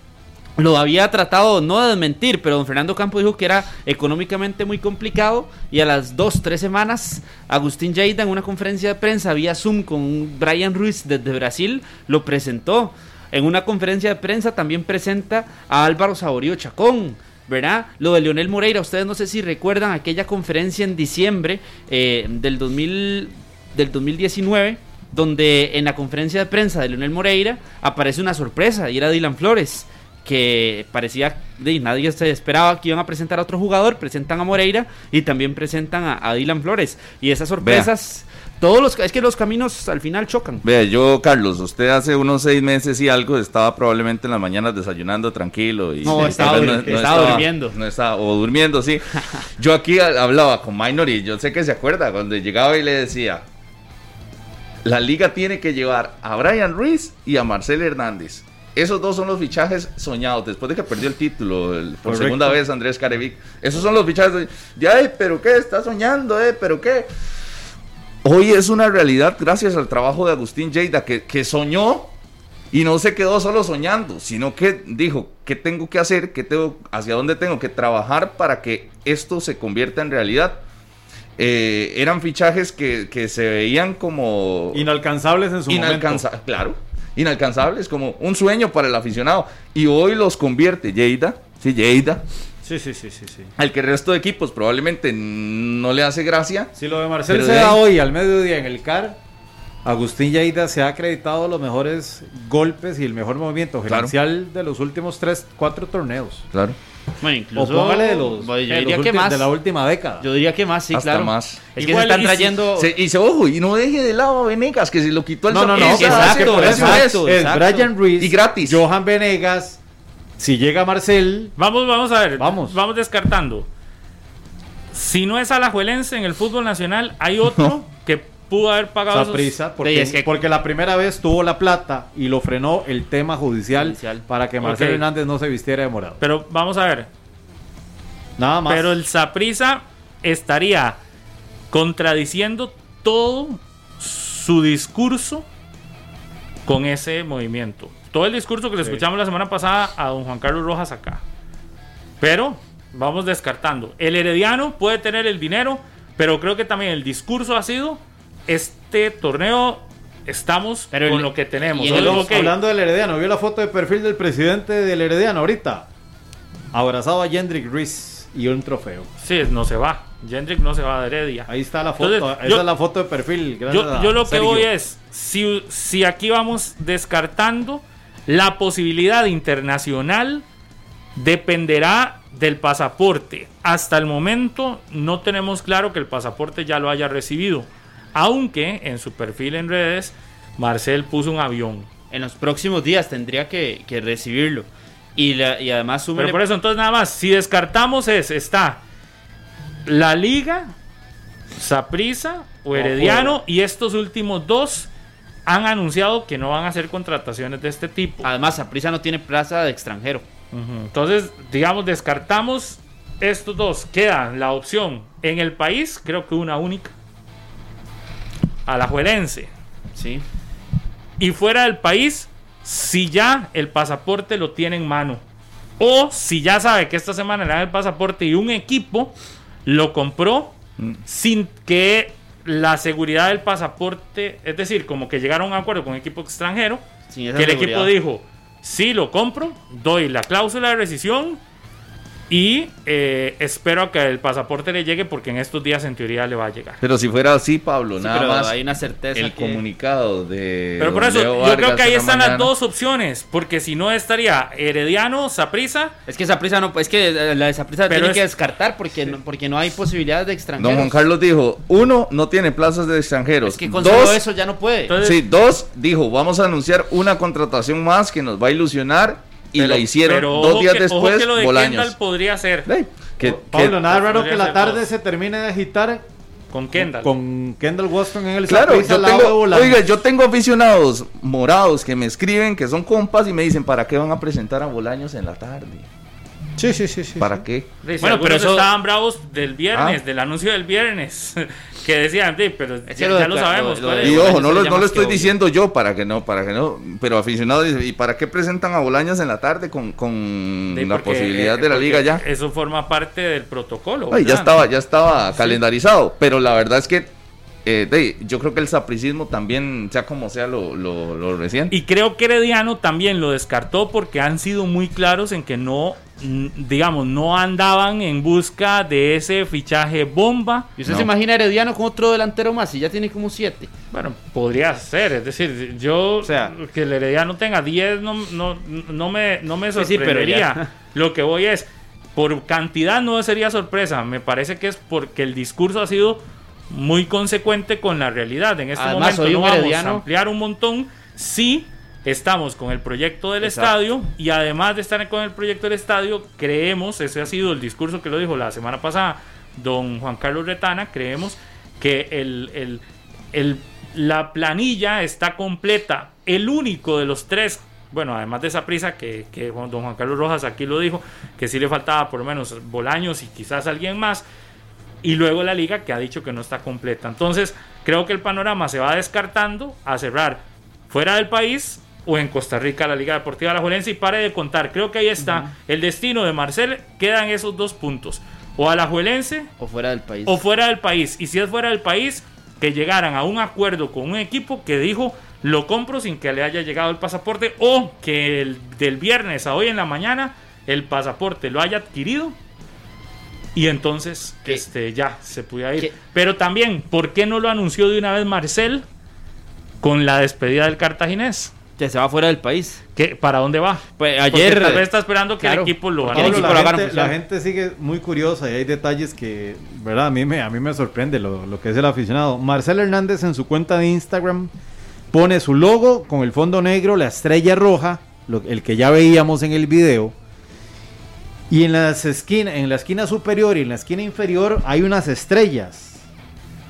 lo había tratado no de desmentir, pero don Fernando Campo dijo que era económicamente muy complicado y a las dos, tres semanas, Agustín Lleida en una conferencia de prensa vía Zoom con Brian Ruiz desde Brasil lo presentó. En una conferencia de prensa también presenta a Álvaro Saborío Chacón. ¿Verdad? Lo de Leonel Moreira, ustedes no sé si recuerdan aquella conferencia en diciembre eh, del, 2000, del 2019, donde en la conferencia de prensa de Leonel Moreira aparece una sorpresa y era Dylan Flores que parecía de nadie se esperaba que iban a presentar a otro jugador, presentan a Moreira y también presentan a, a Dylan Flores. Y esas sorpresas, todos los es que los caminos al final chocan. Vea, yo, Carlos, usted hace unos seis meses y algo estaba probablemente en las mañanas desayunando tranquilo. Y No, estaba vez dur- estaba durmiendo. No estaba, o durmiendo, sí. yo aquí ha- hablaba con Minor y yo sé que se acuerda cuando llegaba y le decía: La liga tiene que llevar a Brian Ruiz y a Marcel Hernández. Esos dos son los fichajes soñados. Después de que perdió el título el- por Correcto. segunda vez Andrés Carevic. Esos son los fichajes. de- ay, pero qué, está soñando, eh, pero qué. Hoy es una realidad gracias al trabajo de Agustín Lleida, que, que soñó y no se quedó solo soñando, sino que dijo, ¿qué tengo que hacer? ¿Qué tengo, ¿Hacia dónde tengo que trabajar para que esto se convierta en realidad? Eh, eran fichajes que, que se veían como Inalcanzables en su inalcanzables, claro, inalcanzables, como un sueño para el aficionado. Y hoy los convierte Lleida, sí, Lleida. Sí, sí, sí, sí, sí. al que el resto de equipos probablemente no le hace gracia. Si lo de Marcel se da ahí- hoy al mediodía en el CAR, Agustín Lleida se ha acreditado los mejores golpes y el mejor movimiento Claro. gerencial de los últimos 3, 4 torneos. Claro, Bueno, O incluso póngale de los, Bueno, yo de, diría los que últimos- más. de la última década. Yo diría que más, sí, Hasta claro. más. Es que se están trayendo. Se- y se ojo, y no deje de lado a Venegas, que se lo quitó el no, no, no, exacto, exacto. es. exacto. Brian Ruiz Y gratis. Johan Venegas. Si llega Marcel, Vamos, vamos a ver. Vamos. Vamos descartando. Si no es alajuelense en el fútbol nacional, hay otro que pudo haber pagado esos- Saprissa, porque, Sí, es que- porque la primera vez tuvo la plata y lo frenó el tema judicial, Judicial. para que Marcel Ok. Hernández no se vistiera de morado. Pero vamos a ver. Nada más. Pero el Saprisa estaría contradiciendo todo su discurso con ese movimiento. Todo el discurso que le Sí. escuchamos la semana pasada a don Juan Carlos Rojas acá. Pero vamos descartando. El Herediano puede tener el dinero, pero creo que también el discurso ha sido este torneo estamos Pero con el- lo que tenemos. Solo, el- Hablando del Herediano, ¿vio la foto de perfil del presidente del Herediano ahorita? Abrazado a Jendrik Ruiz y un trofeo. Sí, no se va. Jendrik no se va de Heredia. Ahí está la foto. Entonces, Esa yo- es la foto de perfil. yo lo que Sergio. voy es, si, si aquí vamos descartando, la posibilidad internacional dependerá del pasaporte. Hasta el momento no tenemos claro que el pasaporte ya lo haya recibido. Aunque en su perfil en redes, Marcel puso un avión. En los próximos días tendría que, que recibirlo. Y, la- y además súmele- Pero por eso, entonces nada más, si descartamos es, está la Liga, Saprisa o Herediano, y estos últimos dos han anunciado que no van a hacer contrataciones de este tipo. Además, Saprissa no tiene plaza de extranjero. Entonces, digamos, descartamos estos dos. Queda la opción en el país, creo que una única. Alajuelense. Sí. Y fuera del país, si ya el pasaporte lo tiene en mano. O si ya sabe que esta semana le dan el pasaporte y un equipo lo compró sin que la seguridad del pasaporte, es decir, como que llegaron a un acuerdo con un equipo extranjero, que el seguridad. equipo dijo, sí lo compro, doy la cláusula de rescisión y eh, espero que el pasaporte le llegue porque en estos días en teoría le va a llegar. Pero si fuera así, Pablo, Sí, nada pero más hay una certeza el que- comunicado de. Pero por eso, Leo yo creo que ahí están las dos opciones, porque si no estaría Herediano, Saprisa, Es que Saprissa no, es que eh, la de Saprissa Pero tiene es- que descartar porque no, porque no hay posibilidades de extranjeros. Don Juan Carlos dijo: uno, no tiene plazas de extranjeros. Es que con dos, eso ya no puede. Entonces- Sí, dos, dijo: vamos a anunciar una contratación más que nos va a ilusionar. Y pero- la hicieron pero dos días que- ojo después, que lo de Bolaños. Kendall podría ser que- que- Pablo, nada raro que la tarde se termine de agitar con Kendall. con Kendall Waston en el Claro, yo tengo, Bolaños. oiga, yo tengo aficionados morados que me escriben que son compas y me dicen, ¿para qué van a presentar a Bolaños en la tarde? Sí, sí, sí. sí ¿Para sí. qué? Bueno, pero eso- estaban bravos del viernes, Ah. del anuncio del viernes, que decían, sí, pero Es ya, lo ya de- lo sabemos. lo- ¿cuál lo es? de Y ojo, no lo, no lo estoy obvio. diciendo yo para que no, para que no, pero aficionados ¿y para qué presentan a Bolaños en la tarde con, con Sí, la porque, posibilidad eh, de la liga ya? Eso forma parte del protocolo. Ay, ya estaba, ya estaba calendarizado, pero la verdad es que eh, de- yo creo que el sapricismo también, sea como sea, lo, lo, lo reciente. Y creo que Herediano también lo descartó porque han sido muy claros en que no, digamos, no andaban en busca de ese fichaje bomba. ¿Y usted No. se imagina Herediano con otro delantero más y ya tiene como siete? Bueno, podría ser, es decir, yo sea- que el Herediano tenga 10 no, no, no me, no me Sí, sí, pero sorprendería. Lo que voy es, por cantidad no sería sorpresa, me parece que es porque el discurso ha sido muy consecuente con la realidad. En este Además, momento no vamos a ampliar un montón si estamos con el proyecto del Exacto. estadio y además de estar con el proyecto del estadio, creemos, ese ha sido el discurso que lo dijo la semana pasada don Juan Carlos Retana, creemos que el, el- el- la planilla está completa. El único de los tres, bueno, además de esa prisa que, que don Juan Carlos Rojas aquí lo dijo, que sí le faltaba por lo menos Bolaños y quizás alguien más. Y luego la liga que ha dicho que no está completa. Entonces, creo que el panorama se va descartando a cerrar fuera del país o en Costa Rica la Liga Deportiva Alajuelense y pare de contar. Creo que ahí está el destino de Marcel. Quedan esos dos puntos. O Alajuelense O fuera del país. o fuera del país. Y si es fuera del país, que llegaran a un acuerdo con un equipo que dijo lo compro sin que le haya llegado el pasaporte o que el, del viernes a hoy en la mañana el pasaporte lo haya adquirido y entonces ¿Qué? este ya se pudiera ir. ¿Qué? Pero también, ¿por qué no lo anunció de una vez Marcel con la despedida del cartaginés? Que se va fuera del país. ¿Qué, ¿Para dónde va? Pues Porque ayer. tal vez está esperando que claro. el equipo lo el Pablo, equipo la, gente, la oficial. gente sigue muy curiosa y hay detalles que, ¿verdad? A mí me, a mí me sorprende lo, lo que es el aficionado. Marcelo Hernández en su cuenta de Instagram pone su logo con el fondo negro, la estrella roja, lo- el que ya veíamos en el video. Y en, las esquina, en la esquina superior y en la esquina inferior hay unas estrellas.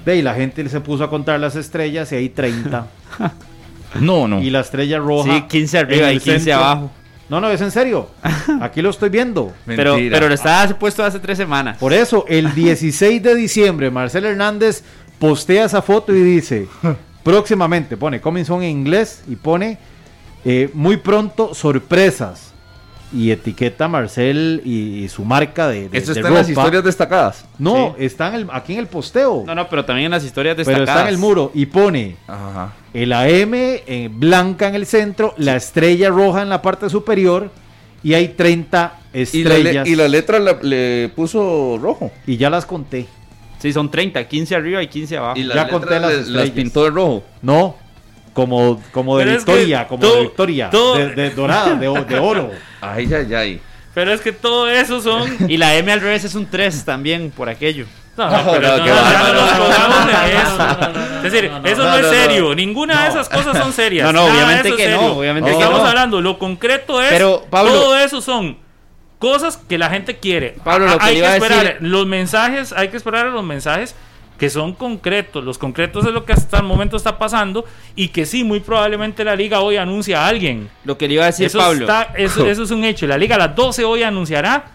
Ve, y la gente se puso a contar las estrellas y hay 30. No, no. y la estrella roja. Sí, 15 arriba y el 15 centro. abajo. No, no, es en serio. Aquí lo estoy viendo. Pero, Mentira. pero lo estaba puesto hace tres semanas. Por eso, el 16 de diciembre, Marcel Hernández postea esa foto y dice, próximamente, pone coming soon en inglés y pone eh, muy pronto sorpresas. Y etiqueta a Marcel y, y su marca de, de, Esto de está en las historias destacadas. No, está en el- aquí en el posteo. No, no, pero también en las historias pero destacadas. está en el muro y pone Ajá. El AM en blanca en el centro, la estrella roja en la parte superior y hay 30 Y la, estrellas. le- y la letra la- le puso rojo. y ya las conté. Sí, son 30, 15 arriba y 15 abajo. Y Ya las conté letras las le- las pintó de rojo. No, como, como de Pero es que Victoria, como todo- de Victoria, todo- de, de dorada, de, de oro. Ay, ay, ay. Pero es que todo eso son. Y la M al revés es un 3 también, por aquello. No, no, pero No, no, no, no Es decir, eso no, es serio. Ninguna de esas cosas son serias. No, no, obviamente que no, obviamente que Estamos hablando, lo concreto es. Pero, Pablo- todo eso son cosas que la gente quiere. Pablo, lo que hay a esperar decir- los mensajes, hay que esperar a los mensajes que son concretos. Los concretos es lo que hasta el momento está pasando y que sí, muy probablemente la liga hoy anuncia a alguien. Lo que le iba a decir Eso, Pablo. está- eso, eso es un hecho. La liga a las 12 hoy anunciará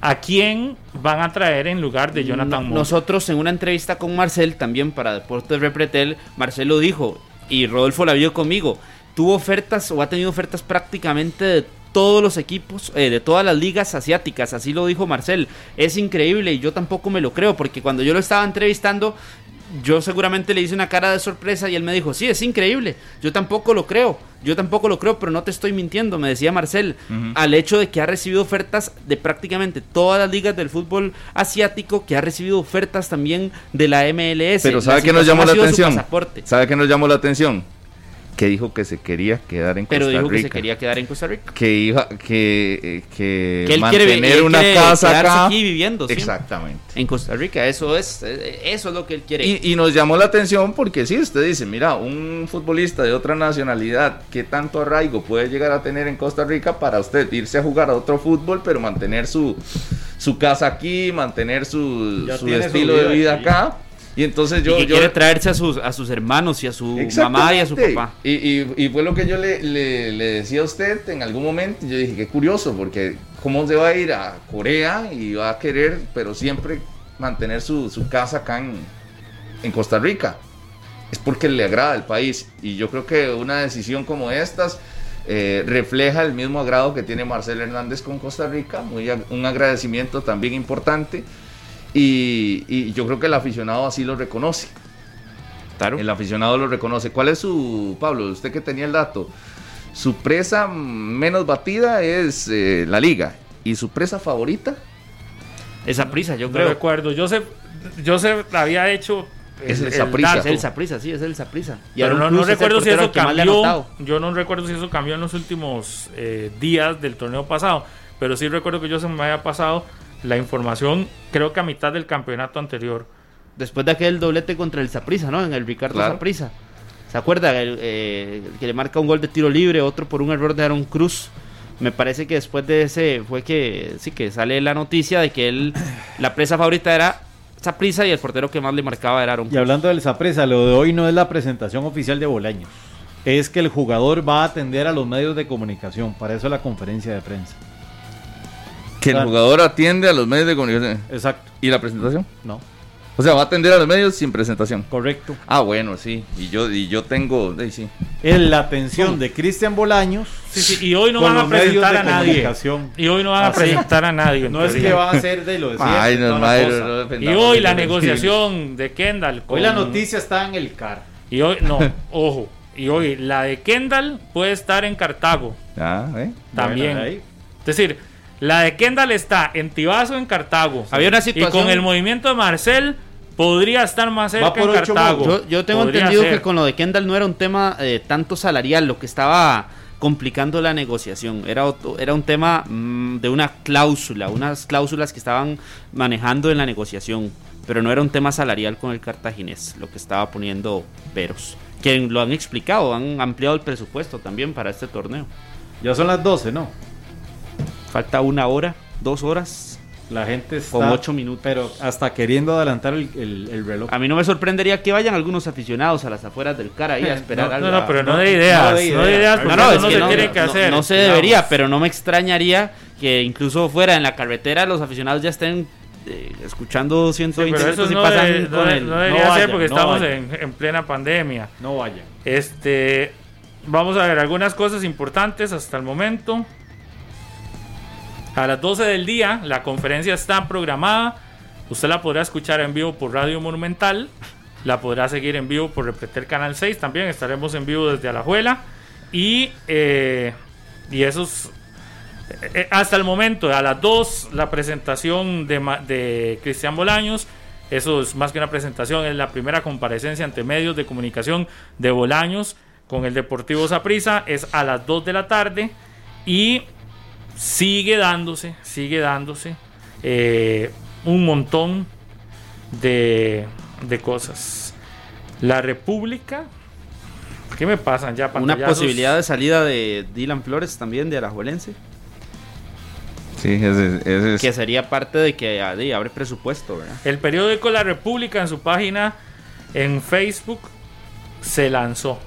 a quién van a traer en lugar de Jonathan Moore. Nosotros en una entrevista con Marcel, también para Deportes Repretel, Marcel lo dijo y Rodolfo la vio conmigo. Tuvo ofertas o ha tenido ofertas prácticamente de todos los equipos, eh, de todas las ligas asiáticas, así lo dijo Marcel. Es increíble y yo tampoco me lo creo porque cuando yo lo estaba entrevistando, yo seguramente le hice una cara de sorpresa y él me dijo, sí, es increíble, yo tampoco lo creo, yo tampoco lo creo, pero no te estoy mintiendo, me decía Marcel, al hecho de que ha recibido ofertas de prácticamente todas las ligas del fútbol asiático, que ha recibido ofertas también de la MLS. Pero ¿sabe qué nos llamó la atención? ¿Sabe qué nos llamó la atención? Que dijo que se quería quedar en Pero Costa dijo que se Rica. quería quedar en Costa Rica. Que iba, que, eh, que, Que él quiere mantener él una quiere casa acá. aquí viviendo. Exactamente. En Costa Rica, eso es, eh, eso es lo que él quiere. Y, y nos llamó la atención porque sí, usted dice, mira, un futbolista de otra nacionalidad, ¿qué tanto arraigo puede llegar a tener en Costa Rica para usted irse a jugar a otro fútbol, pero mantener su, su casa aquí, mantener su, su estilo vida de vida aquí. acá? Y entonces Y yo... que yo quiere traerse a sus, a sus hermanos y a su mamá y a su papá. Y, y- y fue lo que yo le, le- le decía a usted en algún momento. Yo dije, qué curioso, porque cómo se va a ir a Corea y va a querer, pero siempre mantener su, su casa acá en, en Costa Rica. Es porque le agrada el país. Y yo creo que una decisión como estas eh, refleja el mismo agrado que tiene Marcel Hernández con Costa Rica. Muy, ag- un agradecimiento también importante. Y, y yo creo que el aficionado así lo reconoce. Claro. El aficionado lo reconoce. ¿Cuál es su, Pablo, usted que tenía el dato? Su presa menos batida es eh, la liga. ¿Y su presa favorita? Esa prisa, yo No creo. recuerdo. Joseph, Joseph había hecho. Es el Es el Saprisa, sí, es el Saprisa. pero no, no recuerdo si eso cambió. Yo no recuerdo si eso cambió en los últimos eh, días del torneo pasado. Pero sí recuerdo que Joseph me había pasado la información, creo que a mitad del campeonato anterior. Después de aquel doblete contra el Saprisa, ¿no? En el Ricardo Claro. Saprisa. ¿Se acuerda? El, eh, el que le marca un gol de tiro libre, otro por un error de Aaron Cruz. Me parece que después de ese fue que sí que sale la noticia de que él la presa favorita era Saprisa y el portero que más le marcaba era Aaron Y Cruz. hablando del Sapresa, lo de hoy no es la presentación oficial de Bolaños. Es que el jugador va a atender a los medios de comunicación. Para eso la conferencia de prensa. Que el jugador atiende a los medios de comunicación. Exacto. ¿Y la presentación? No. O sea, va a atender a los medios sin presentación. Correcto. Ah, bueno, sí. Y yo, y yo tengo. eh, sí. Es la atención de Cristian Bolaños. Sí, sí, y hoy no van a presentar a nadie. Y hoy no van a Ah, sí. presentar a nadie. No es que va a ser de lo de Ay, no, madre, no Y hoy la negociación de Kendall. Hoy la noticia está en el CAR. Y hoy, no, ojo. Y hoy la de Kendall puede estar en Cartago Ah, ¿eh? también. Bueno, ahí. Es decir, la de Kendall está en Tibazo, en Cartago. Había una Y situación- con el movimiento de Marcel podría estar más cerca por en Cartago. Yo, yo tengo Podría entendido ser. que con lo de Kendall no era un tema eh, tanto salarial, lo que estaba complicando la negociación. Era, otro- era un tema mm, de una cláusula, unas cláusulas que estaban manejando en la negociación, pero no era un tema salarial con el cartaginés, lo que estaba poniendo peros. Que lo han explicado, han ampliado el presupuesto también para este torneo. Ya son las 12, ¿no? Falta una hora, dos horas. La gente está. Con ocho minutos. Pero hasta queriendo adelantar el, el- el reloj. A mí no me sorprendería que vayan algunos aficionados a las afueras del CAR ahí a esperar No, algo. No, no, pero no, no, de ideas. no de de ideas. No, No, no, eso es no que se tiene que hacer. no se debería, pero no me extrañaría que incluso fuera en la carretera los aficionados ya estén eh, escuchando Sí, 120 pero eso y no, pasan de- no con de- el... no debería ser porque estamos en, en plena pandemia. No vayan. Este, vamos a ver algunas cosas importantes hasta el momento. A las 12 del día, la conferencia está programada. Usted la podrá escuchar en vivo por Radio Monumental. La podrá seguir en vivo por Repreter Canal 6. También estaremos en vivo desde Alajuela. Y, eh, y eso es. eh, eh, hasta el momento, a las 2, la presentación de, de Cristian Bolaños. Eso es más que una presentación, es la primera comparecencia ante medios de comunicación de Bolaños con el Deportivo Saprissa. Es a las 2 de la tarde y sigue dándose, sigue dándose eh, un montón de, de cosas. La República. ¿Qué me pasan ya? Una posibilidad de salida de Dylan Flores también de Alajuelense, Sí, ese, ese es. que sería parte de que ah, de, abre presupuesto, ¿verdad? El periódico La República en su página en Facebook se lanzó.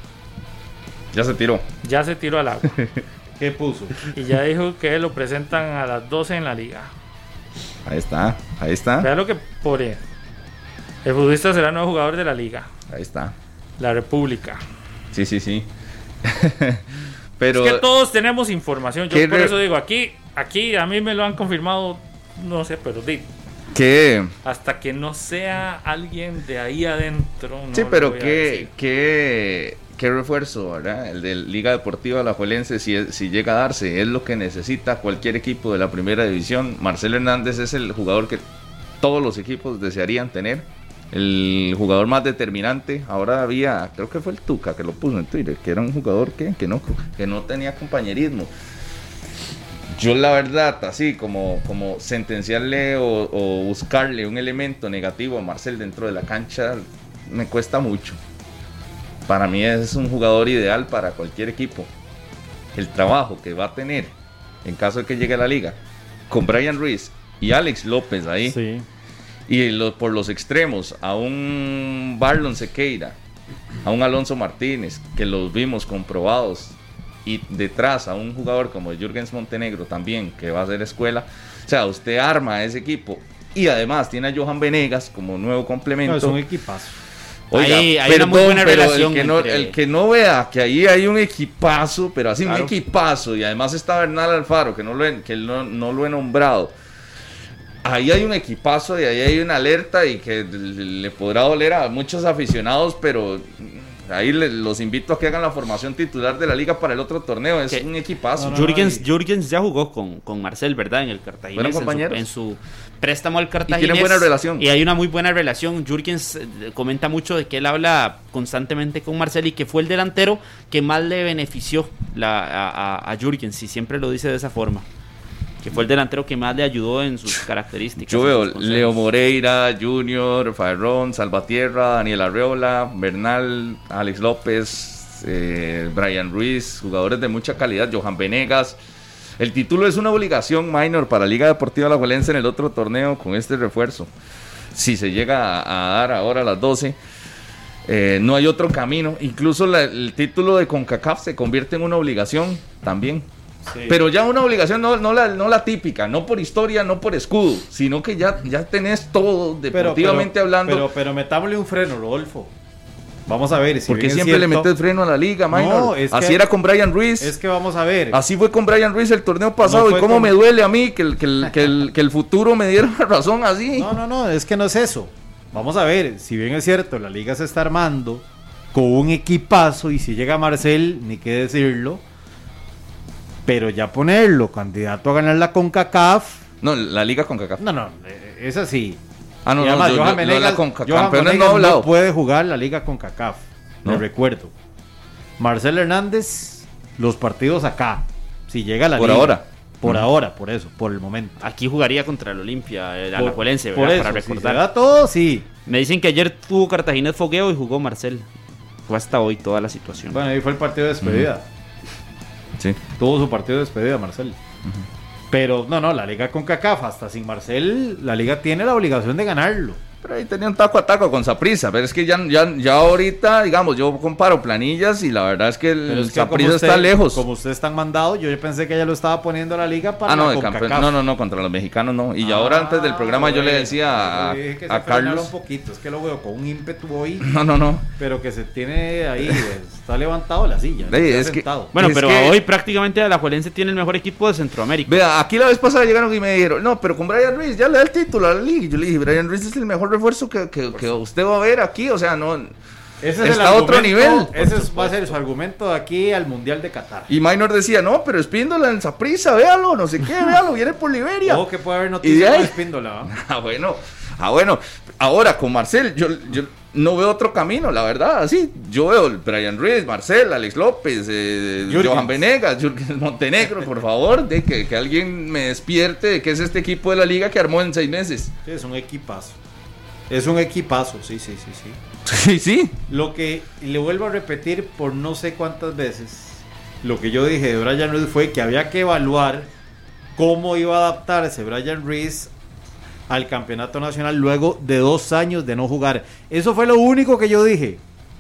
Ya se tiró. Ya se tiró al agua. ¿Qué puso? y ya dijo que lo presentan a las 12 en la liga. Ahí está, ahí está, Vea lo que pone. El futbolista será nuevo jugador de la liga. ahí está. La República. Sí, sí, sí. Pero es que todos tenemos información. Yo ¿Qué por eso digo, aquí, aquí a mí me lo han confirmado, no sé, pero di, qué hasta que no sea alguien de ahí adentro. no Sí, pero qué, qué, qué refuerzo, ¿verdad? El de Liga Deportiva Alajuelense, si, si llega a darse, es lo que necesita cualquier equipo de la primera división. Marcelo Hernández es el jugador que todos los equipos desearían tener. El jugador más determinante. Ahora había, creo que fue el Tuca que lo puso en Twitter, que era un jugador que, que, no, que no tenía compañerismo. Yo la verdad, así como, como sentenciarle o, o buscarle un elemento negativo a Marcel dentro de la cancha, me cuesta mucho. Para mí es un jugador ideal para cualquier equipo. El trabajo que va a tener en caso de que llegue a la liga con Brian Ruiz y Alex López ahí Sí. y lo- por los extremos a un Barlon Sequeira, a un Alonso Martínez, que los vimos comprobados, y detrás a un jugador como Jürgens Montenegro también, que va a ser escuela. O sea, usted arma ese equipo y además tiene a Johan Venegas como nuevo complemento. No, es un equipazo. Oiga, Hay- hay una muy perdón, buena pero relación el que, no, entre- el que no vea que ahí hay un equipazo, pero así Claro. un equipazo, y además está Bernal Alfaro, que no lo he, que no, no lo he nombrado. Ahí hay un equipazo y ahí hay una alerta y que le podrá doler a muchos aficionados, pero ahí le- los invito a que hagan la formación titular de la liga para el otro torneo. Es ¿Qué? un equipazo. No, no, y- Jürgens ya jugó con, con Marcel, ¿verdad? En el Cartaginés. ¿Fueron en? En su, préstamo al Cartaginés. tienen buena relación. Y hay una muy buena relación. Jürgens eh, comenta mucho de que él habla constantemente con Marcel y que fue el delantero que más le benefició la, a, a, a Jürgens. Y siempre lo dice de esa forma. Que fue el delantero que más le ayudó en sus características. Yo veo. Leo Moreira, Junior, Farrón, Salvatierra, Daniel Arreola, Bernal, Alex López, eh, Brian Ruiz, jugadores de mucha calidad, Johan Venegas. El título es una obligación minor para Liga Deportiva La en el otro torneo con este refuerzo. Si se llega a, a dar ahora a las 12, eh, no hay otro camino. Incluso la- el título de CONCACAF se convierte en una obligación también. Pero ya una obligación no, no, la, no la típica, no por historia, no por escudo, sino que ya, ya tenés todo Pero- deportivamente pero- hablando. Pero, pero metámosle un freno, Rodolfo. Vamos a ver. Si porque siempre le metes freno a la liga. No, es Así que- era con Brian Ruiz. Es que vamos a ver. Así fue con Brian Ruiz el torneo pasado. No y cómo con- me duele a mí que el, que el, que el, que el futuro me diera razón así. No, no, no, es que no es eso. Vamos a ver, si bien es cierto, la liga se está armando con un equipazo y si llega Marcel, ni qué decirlo. Pero ya ponerlo candidato a ganar la CONCACAF, No, la liga con CACAF. no, no, eh, es así. Ah, no, Y no, además, yo- yo- Johan yo la Johan no hablado. puede jugar la liga CONCACAF, No. le recuerdo. Marcel Hernández, los partidos acá, si llega a la Por liga. ahora. Por Ujú. ahora, por eso, por el momento. Aquí jugaría contra el Olimpia, el Por- Alajuelense, por ¿verdad? eso, Para si se recordar. da todo, sí. Me dicen que ayer tuvo Cartaginés fogueo y jugó Marcel. Fue hasta hoy toda la situación. Bueno, ahí fue el partido de despedida. Sí. Tuvo su partido de despedida, Marcel. Pero no, no, la liga con CACAF, hasta sin Marcel, la liga tiene la obligación de ganarlo. Pero ahí tenía un taco a taco con Saprisa. Pero es que ya, ya, ya ahorita, digamos, yo comparo planillas y la verdad es que el es que está lejos. Como usted está mandado, yo pensé que ya lo estaba poniendo a la liga para Ah, no, la de campeón. No, no, no, contra los mexicanos no. Y ahora Ah, antes del programa yo le decía a, dije que se a Carlos. un poquito, es que lo veo con un ímpetu hoy, No, no, no. pero que se tiene ahí, está levantado la silla. es que-. Bueno, Es pero que- hoy prácticamente Alajuelense tiene el mejor equipo de Centroamérica. Vea, aquí la vez pasada llegaron y me dijeron, no, pero con Brian Ruiz ya le da el título a la liga. Yo le dije, Brian Ruiz es el mejor refuerzo que, que- que usted va a ver aquí. O sea, no. Ese está a otro nivel. Ese es- va a ser su argumento de aquí al Mundial de Qatar. Y Minor decía, no, pero Espíndola en Saprisa, véalo, no sé qué, véalo, viene por Liberia. Ojo que puede haber de noticias con Espíndola. Ah, bueno. Ah, bueno. Ahora con Marcel, yo, yo no veo otro camino, la verdad. Así, yo veo Brian Ruiz, Marcel, Alex López, eh. Johan Venegas, Jürgen Montenegro, por favor, de que, que alguien me despierte de que es este equipo de la liga que armó en seis meses. Sí, es un equipazo. Es un equipazo, sí, sí, sí, sí. Sí, sí. Lo que le vuelvo a repetir por no sé cuántas veces, lo que yo dije de Brian Ruiz fue que había que evaluar cómo iba a adaptarse Brian Ruiz al campeonato nacional luego de dos años de no jugar. Eso fue lo único que yo dije.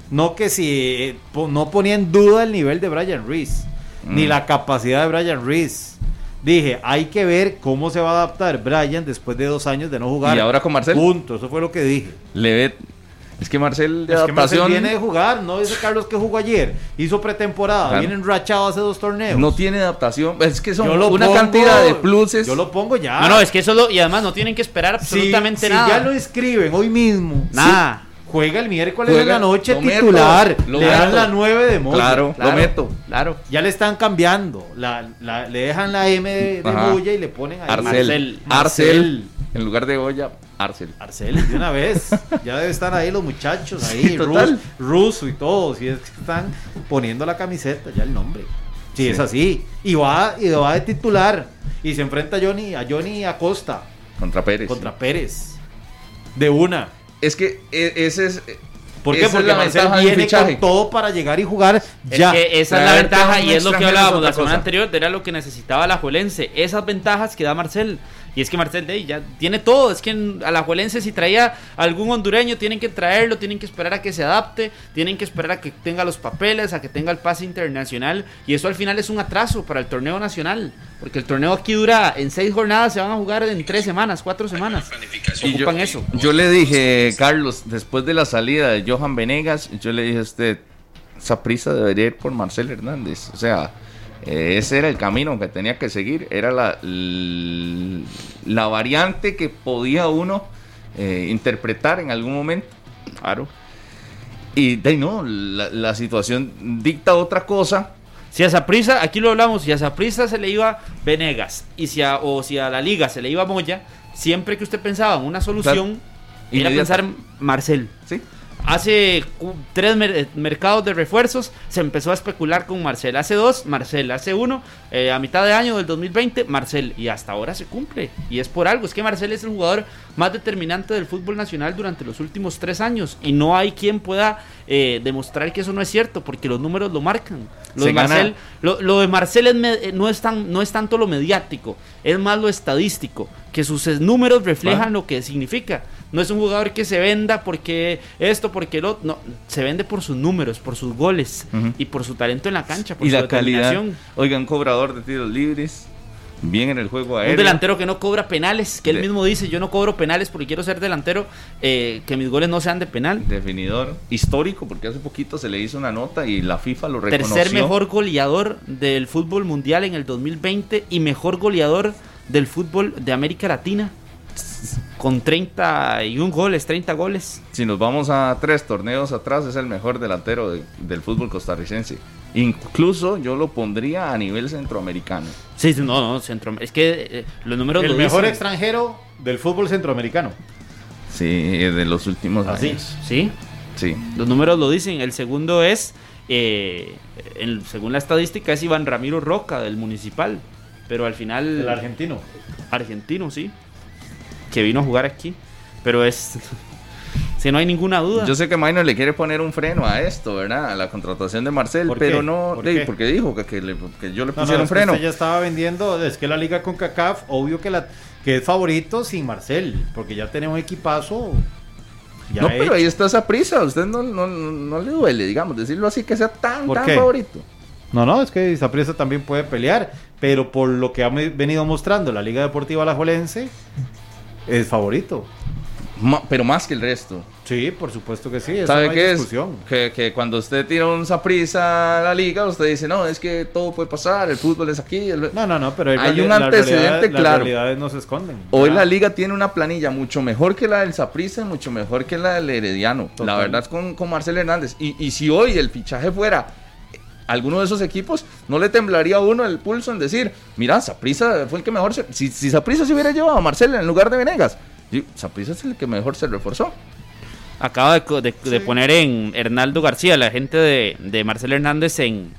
No que si eh, no ponía en duda el nivel de Brian Ruiz, ni Mm. la capacidad de Brian Ruiz. Dije, hay que ver cómo se va a adaptar Brian después de dos años de no jugar. Y ahora con Marcel, Punto, eso fue lo que dije. le ve. Es que Marcel de Es que Marcel viene de jugar, no dice Carlos que jugó ayer, hizo pretemporada, Claro. viene enrachado hace dos torneos. no tiene adaptación. Es que son una pongo- cantidad de pluses. Yo lo pongo ya. No, no, es que eso lo, y además no tienen que esperar Si- absolutamente si nada. ya lo escriben hoy mismo. Nada. sí, juega el miércoles Juega, en la noche meto, titular. le dan meto. la 9 de modo. Claro, lo meto. Claro. Ya le están cambiando. La, la- le dejan la M de, de y le ponen ahí. Arcel. Marcel. Arcel. En lugar de olla, Arcel. Arcel, de una vez. Ya debe estar ahí los muchachos, ahí, Sí. Rus- ruso y todo. Si es que están poniendo la camiseta, ya el nombre. Si Sí. es así. Y va, y va de titular. Y se enfrenta a Johnny, a Johnny Acosta Contra Pérez. contra Pérez. De una. Es que e- ese es. ¿Por qué? esa Porque la Marcel viene con todo para llegar y jugar Es ya. que esa es la ventaja y es lo que hablábamos la semana cosa. anterior, era lo que necesitaba la Juelense, esas ventajas que da Marcel. Y es que Marcel de ahí ya tiene todo, es que en- a la Juelense si traía algún hondureño tienen que traerlo, tienen que esperar a que se adapte, tienen que esperar a que tenga los papeles, a que tenga el pase internacional y eso al final es un atraso para el torneo nacional, porque el torneo aquí dura en seis jornadas, se van a jugar en tres semanas, cuatro semanas. Y yo, Ocupan eso. yo le dije, Carlos, después de la salida de Johan Venegas, yo le dije a usted, esa prisa debería ir por Marcel Hernández. O sea, ese era el camino que tenía que seguir. Era la, la variante que podía uno eh, interpretar en algún momento. Claro. Y de no, la, la situación dicta otra cosa. Si a Saprisa, aquí lo hablamos, si a Saprisa se le iba Venegas y si a, o si a la liga se le iba Moya, siempre que usted pensaba en una solución, era Inmediata. pensar en Marcel. ¿sí? Hace tres mer- eh, mercados de refuerzos se empezó a especular con Marcel. Hace dos, Marcel. Hace uno, eh, a mitad de año del 2020, Marcel. Y hasta ahora se cumple. Y es por algo. Es que Marcel es el jugador más determinante del fútbol nacional durante los últimos tres años. Y no hay quien pueda eh, demostrar que eso no es cierto, porque los números lo marcan. Lo, de Marcel, lo, lo de Marcel es eh, no, es tan, no es tanto lo mediático, es más lo estadístico. Que sus números reflejan lo que significa. No es un jugador que se venda porque esto, porque lo no, se vende por sus números, por sus goles y por su talento en la cancha, por Y su la calidad. Oigan, cobrador de tiros libres. Bien en el juego aéreo. Un delantero que no cobra penales, que él mismo dice, yo no cobro penales porque quiero ser delantero, eh, que mis goles no sean de penal. Definidor histórico, porque hace poquito se le hizo una nota y la FIFA lo reconoció. Tercer mejor goleador del fútbol mundial en el 2020 y mejor goleador del fútbol de América Latina. Con 31 goles, 30 goles. Si nos vamos a tres torneos atrás, es el mejor delantero de- del fútbol costarricense. Incluso yo lo pondría a nivel centroamericano. Sí, no, no, centro. Es que eh, los números El lo mejor dicen. extranjero del fútbol centroamericano. Sí, de los últimos Así. años. Sí, Sí. los números lo dicen. El segundo es, eh, el- según la estadística, es Iván Ramiro Roca del Municipal. Pero al final. El argentino. argentino, sí. Que vino a jugar aquí. Pero es. Si no hay ninguna duda. Yo sé que Minor le quiere poner un freno a esto, ¿verdad? A la contratación de Marcel, ¿Por pero qué? no, ¿Por de- qué? porque dijo que, que le- que yo le No, pusiera no, un es que freno. usted ya estaba vendiendo, es que la liga con CACAF, obvio que, la, que es favorito sin Marcel, porque ya un equipazo. ya no, pero hecho. ahí está esa prisa. A usted no, no, no, no le duele, digamos, decirlo así, que sea tan, ¿Por tan qué? favorito. No, no, es que Isaprisa también puede pelear, pero por lo que ha venido mostrando la Liga Deportiva Alajuelense, es favorito. Ma- pero más que el resto. Sí, por supuesto que sí. ¿Sabe no qué es? Que, que cuando usted tira un zaprisa a la liga, usted dice, no, es que todo puede pasar, el fútbol es aquí. el- No, no, no, pero hay, un antecedente claro. Las realidades no se esconden. Hoy Ah, la liga tiene una planilla mucho mejor que la del Saprissa y mucho mejor que la del Herediano. Total. La verdad es con, con Marcel Hernández. Y, y si hoy el fichaje fuera alguno de esos equipos, no le temblaría a uno el pulso en decir, mira, Saprissa fue el que mejor se... Si, si Saprissa se hubiera llevado a Marcel en lugar de Venegas, Saprissa es el que mejor se reforzó. Acaba de, poner en Hernaldo García, la gente de, de Marcelo Hernández en,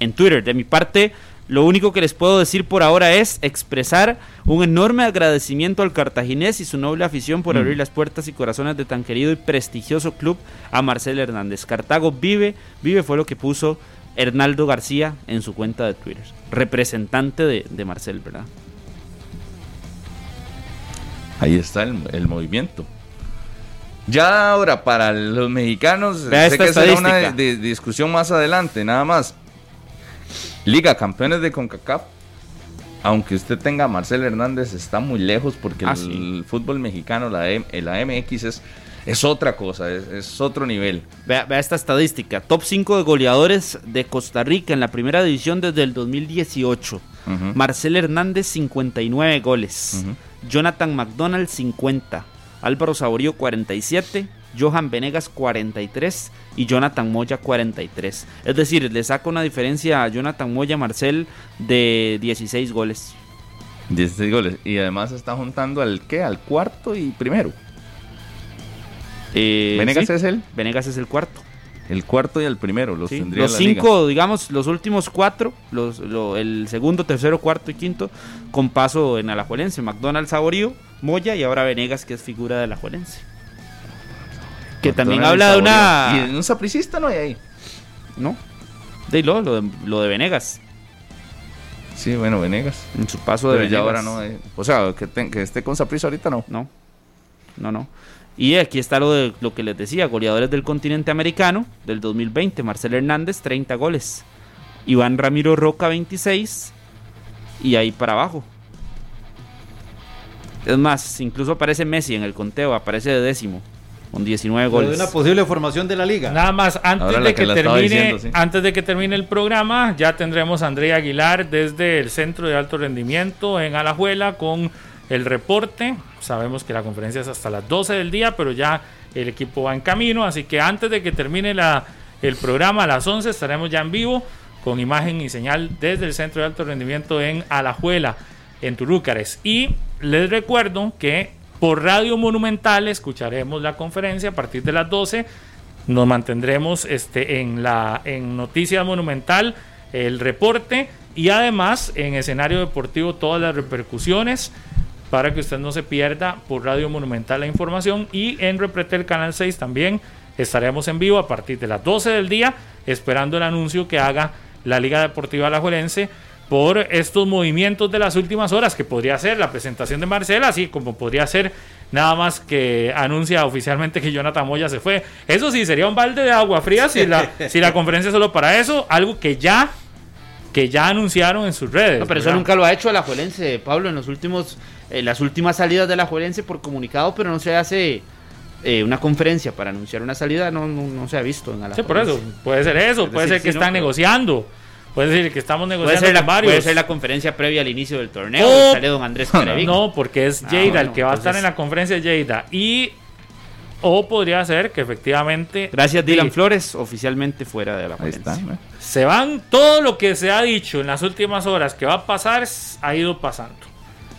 en Twitter. De mi parte, lo único que les puedo decir por ahora es expresar un enorme agradecimiento al cartaginés y su noble afición por abrir las puertas y corazones de tan querido y prestigioso club a Marcelo Hernández. Cartago vive, vive fue lo que puso Hernaldo García en su cuenta de Twitter. Representante de, de Marcel, ¿verdad? Ahí está el, el movimiento. Ya ahora, para los mexicanos, Vea sé que será una de- de- discusión más adelante, nada más. Liga Campeones de CONCACAF, aunque usted tenga a Marcel Hernández, está muy lejos porque Ah, el, sí. fútbol mexicano, la, M- la MX, es, es otra cosa, es, es otro nivel. Vea, vea esta estadística. Top 5 de goleadores de Costa Rica en la primera división desde el 2018. Ujú. Marcel Hernández 59 goles. Ujú. Jonathan McDonald 50. Álvaro Saborío 47. Johan Venegas 43 y Jonathan Moya 43. Es decir, le saca una diferencia a Jonathan Moya Marcel de 16 goles. 16 goles. Y además está juntando al ¿qué? Al cuarto y primero. Eh, Venegas sí, es el, Venegas es el cuarto. el cuarto y el primero. Los, Sí, tendría Los la liga. cinco, digamos, los últimos cuatro, los, lo- el segundo, tercero, cuarto y quinto, con paso en Alajuelense. McDonald's, Saborío, Moya y ahora Venegas, que es figura de Alajuelense. Que también habla de una... Y un sapricista no hay ahí. ¿No? De lo, lo de, lo de Venegas. Sí, bueno, Venegas. En su paso de Pero ya Venegas. ahora no. eh. O sea, que, te- que esté con Saprissa ahorita no. No, no, no. Y aquí está lo de lo que les decía, goleadores del continente americano del 2020, Marcel Hernández 30 goles, Iván Ramiro Roca 26 y ahí para abajo. Es más, incluso aparece Messi en el conteo, aparece de décimo con 19 Pero de goles. una posible formación de la liga. Nada más, antes Ahora de que termine, diciendo, sí. antes de que termine el programa, ya tendremos a Andrea Aguilar desde el Centro de Alto Rendimiento en Alajuela con el reporte. Sabemos que la conferencia es hasta las 12 del día, pero ya el equipo va en camino, así que antes de que termine la, el programa a las 11 estaremos ya en vivo con imagen y señal desde el Centro de Alto Rendimiento en Alajuela, en Turúcares. Y les recuerdo que por Radio Monumental escucharemos la conferencia a partir de las 12 nos mantendremos este, en, la, en Noticias Monumental, el reporte y además en escenario deportivo todas las repercusiones para que usted no se pierda por Radio Monumental la información y en Repretel Canal 6 también estaremos en vivo a partir de las 12 del día esperando el anuncio que haga la Liga Deportiva Alajuelense por estos movimientos de las últimas horas, que podría ser la presentación de Marcela, así como podría ser nada más que anuncia oficialmente que Jonathan Moya se fue. Eso sí, sería un balde de agua fría si la, si la conferencia es solo para eso, algo que ya, que ya anunciaron en sus redes. No, pero eso nunca lo ha hecho el Alajuelense, Pablo, en los últimos, en las últimas salidas del Alajuelense por comunicado, pero no se hace eh, una conferencia para anunciar una salida, no, no, no se ha visto en Sí, Alajuelense. por eso, puede ser eso, Es puede decir, ser que sí, están negociando, puede ser que estamos Puede negociando ser, la, varios. puede ser la conferencia previa al inicio del torneo, Oh. sale don Andrés Carevic. No, porque es Ah, Lleida el que va a estar en la conferencia de Lleida. Y. O podría ser que efectivamente. Gracias Dylan Sí, Flores, oficialmente fuera de la Ahí está. ¿no? Se van. Todo lo que se ha dicho en las últimas horas que va a pasar, ha ido pasando.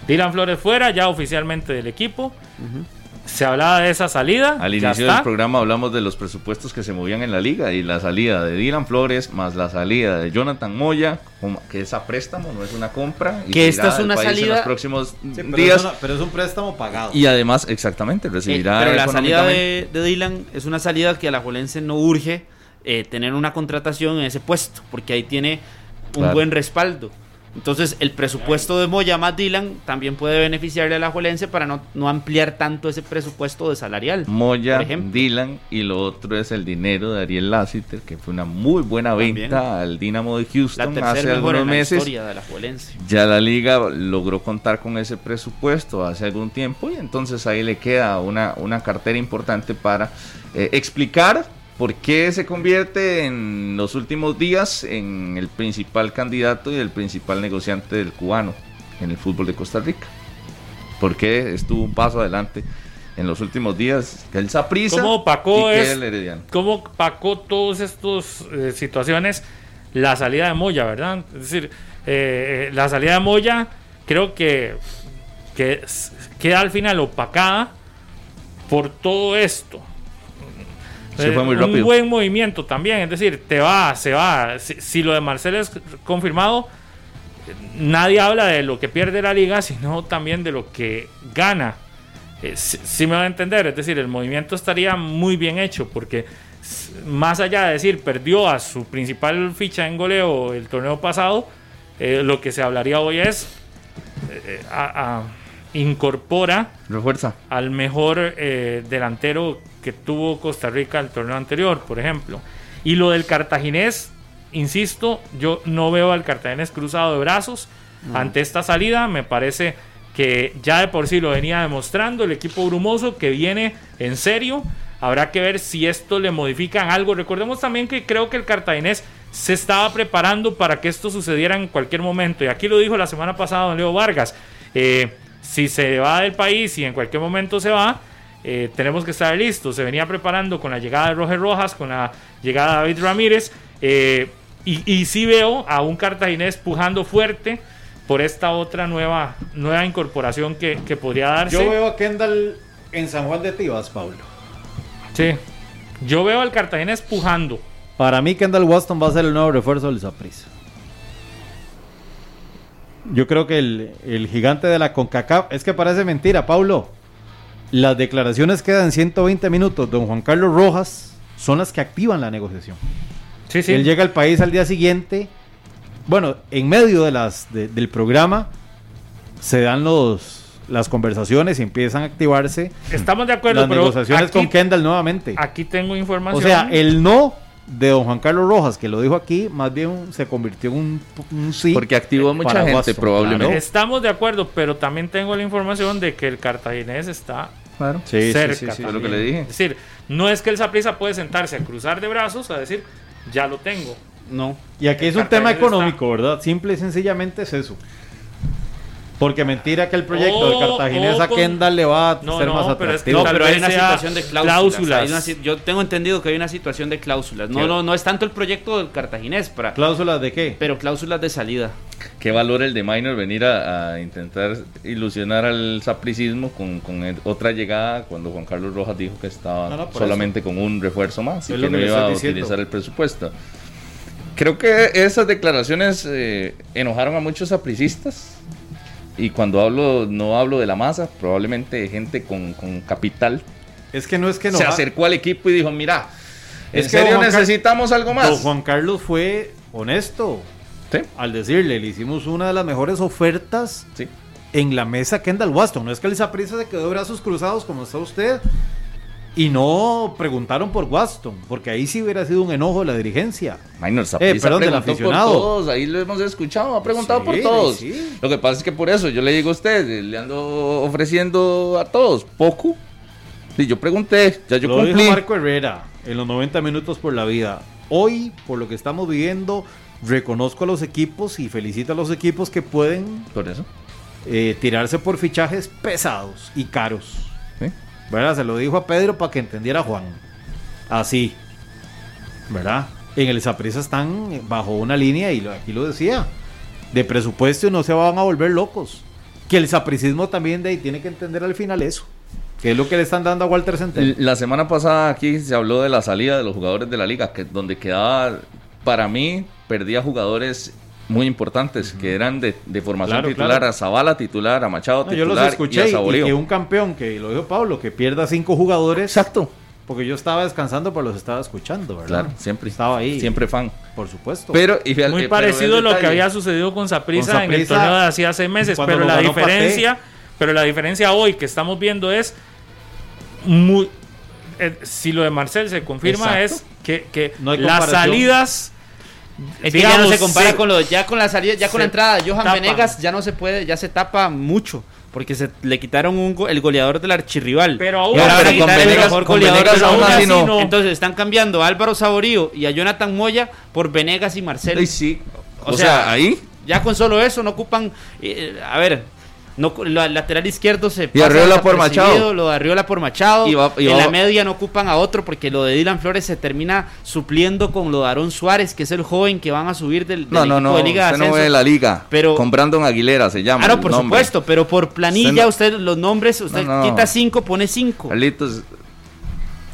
Dylan Flores fuera, ya oficialmente del equipo. Se hablaba de esa salida. Al inicio está. del programa hablamos de los presupuestos que se movían en la liga y la salida de Dylan Flores más la salida de Jonathan Moya, que es a préstamo, no es una compra. y Que esta es una En salida- los próximos Sí, pero, días. es una- pero es un préstamo pagado. Y además, exactamente, Eh, recibirá. pero la salida de, de Dylan es una salida que a la Juelense no urge eh, tener una contratación en ese puesto, porque ahí tiene un Claro. buen respaldo. Entonces, el presupuesto de Moya más Dylan también puede beneficiarle a la Juelense para no, no ampliar tanto ese presupuesto de salarial. Moya, por ejemplo. Dylan y lo otro es el dinero de Ariel Lassiter, que fue una muy buena También. venta al Dinamo de Houston hace algunos en la meses. de la Juelense. Ya la liga logró contar con ese presupuesto hace algún tiempo y entonces ahí le queda una, una cartera importante para eh, explicar por qué se convierte en los últimos días en el principal candidato y el principal negociante del cubano en el fútbol de Costa Rica. ¿Por qué estuvo un paso adelante en los últimos días? Que el Saprissa ¿Cómo opacó y es- el. ¿Cómo opacó todas estas eh, situaciones la salida de Moya, verdad? Es decir, eh, eh, la salida de Moya creo que, que queda al final opacada por todo esto. Fue muy un buen movimiento también, es decir, te va, se va. Si, si lo de Marcelo es confirmado, nadie habla de lo que pierde la liga, sino también de lo que gana. Eh, si, si me va a entender, es decir, el movimiento estaría muy bien hecho porque más allá de decir perdió a su principal ficha en goleo el torneo pasado, eh, lo que se hablaría hoy es eh, a- a- incorpora Refuerza. al mejor eh, delantero que tuvo Costa Rica el torneo anterior, por ejemplo. Y lo del cartaginés, insisto, yo no veo al cartaginés cruzado de brazos ante esta salida. Me parece que ya de por sí lo venía demostrando el equipo brumoso que viene en serio. Habrá que ver si esto le modifican algo. Recordemos también que creo que el cartaginés se estaba preparando para que esto sucediera en cualquier momento. Y aquí lo dijo la semana pasada don Leo Vargas. Eh, si se va del país y en cualquier momento se va, eh, tenemos que estar listos. Se venía preparando con la llegada de Roger Rojas, con la llegada de David Ramírez. eh, y, y sí veo a un cartaginés pujando fuerte por esta otra nueva, nueva incorporación que, que podría darse. Yo veo a Kendall en San Juan de Tibas, Pablo. Sí. Yo veo al cartaginés pujando. Para mí, Kendall Waston va a ser el nuevo refuerzo del Saprissa. Yo creo que el, el gigante de la CONCACAF. Es que parece mentira, Pablo. Las declaraciones quedan 120 minutos. Don Juan Carlos Rojas son las que activan la negociación. Sí, sí. Él llega al país al día siguiente. Bueno, en medio de las, de- del programa se dan los, las conversaciones y empiezan a activarse Estamos de acuerdo, las pero negociaciones aquí, con Kendall nuevamente. aquí tengo O información. sea, el no de don Juan Carlos Rojas, que lo dijo aquí, más bien se convirtió en un, un sí. Porque activó a mucha gente, Watson, probablemente. claro. Estamos de acuerdo, pero también tengo la información de que el cartaginés está Sí, cerca. sí, lo que le dije. Es decir, no es que el Saprissa puede sentarse a cruzar de brazos a decir, ya lo tengo. No. Y aquí es un tema económico, ¿verdad? Simple y sencillamente es eso. Porque mentira que el proyecto del Oh, cartaginés oh, a Kendall le va a No, ser no, más pero es que atractivo. No, pero hay una situación de cláusulas. cláusulas. Hay una si- yo tengo entendido que hay una situación de cláusulas. No, ¿Qué? no, no es tanto el proyecto del cartaginés, para, ¿Cláusulas de qué? pero cláusulas de salida. ¿Qué valor el de Minor venir a, a intentar ilusionar al sapricismo con, con el- otra llegada cuando Juan Carlos Rojas dijo que estaba No, no, por solamente con un refuerzo más y Es que no iba a diciendo. utilizar el presupuesto? Creo que esas declaraciones eh, enojaron a muchos sapricistas y cuando hablo no hablo de la masa, probablemente de gente con, con capital Es que no es que no. se acercó al equipo y dijo, mira, en Es que serio necesitamos algo más. Don Juan Carlos fue honesto Sí, al decirle, le hicimos una de las mejores ofertas sí. en la mesa Kendall Waston. No es que el Saprissa se quedó de brazos cruzados como está usted. Y no preguntaron por Waston, porque ahí sí hubiera sido un enojo de la dirigencia. Minor Eh, perdón, del aficionado. por todos, ahí lo hemos escuchado, ha preguntado Sí, por todos. sí. Lo que pasa es que por eso yo le digo a usted, eh, le ando ofreciendo a todos poco. Y yo pregunté, ya yo lo cumplí. dijo Marco Herrera en los 90 minutos por la vida. Hoy, por lo que estamos viviendo, reconozco a los equipos y felicito a los equipos que pueden Por eso. eh, tirarse por fichajes pesados y caros. ¿sí? ¿Verdad? Se lo dijo a Pedro para que entendiera Juan. Así. ¿Verdad? En el Saprissa están bajo una línea, y aquí lo decía, de presupuesto y no se van a volver locos. Que el sapricismo también de ahí tiene que entender al final eso. que es lo que le están dando a Walter Centeno. La semana pasada aquí se habló de la salida de los jugadores de la liga, que donde quedaba, para mí, perdía jugadores muy importantes, que eran de, de formación Claro, titular, claro. a Zavala titular, a Machado No, titular yo los escuché y a y, y Saborío. que un campeón, que lo dijo Pablo, que pierda cinco jugadores. Exacto. Porque yo estaba descansando, pero los estaba escuchando, ¿verdad? Claro, siempre. Estaba ahí. Siempre fan. Por supuesto. Pero, y fíjate- Muy pero parecido a lo que había sucedido con Saprissa Con en el torneo de hacía seis meses, pero la Paté. diferencia, pero la diferencia hoy que estamos viendo es muy- eh, si lo de Marcel se confirma Exacto. es que, que No las salidas Es que ya no se compara se- con lo ya con la salida, ya con la entrada de Johan tapa. Venegas ya no se puede, ya se tapa mucho. Porque se le quitaron un go- el goleador del archirrival. Pero aún ahora el Venegas- mejor con goleador Venegas aún así no. no. Entonces están cambiando a Álvaro Saborío y a Jonathan Moya por Venegas y Marcelo. Ay, sí. O O, sea, sea, ahí. Ya con solo eso no ocupan. eh, a ver, no, la lateral izquierdo se Y Arriola por Machado. Lo de Arriola por Machado. Y va- y en va- la media no ocupan a otro porque lo de Dylan Flores se termina supliendo con lo de Aaron Suárez, que es el joven que van a subir del, del No, no, equipo no. de Liga de Usted no Ascenso. ve la liga. Pero- Con Brandon Aguilera se llama. Claro, por nombre. supuesto, pero por planilla Usted usted, los nombres, usted No, no. quita cinco, pone cinco. Carlitos,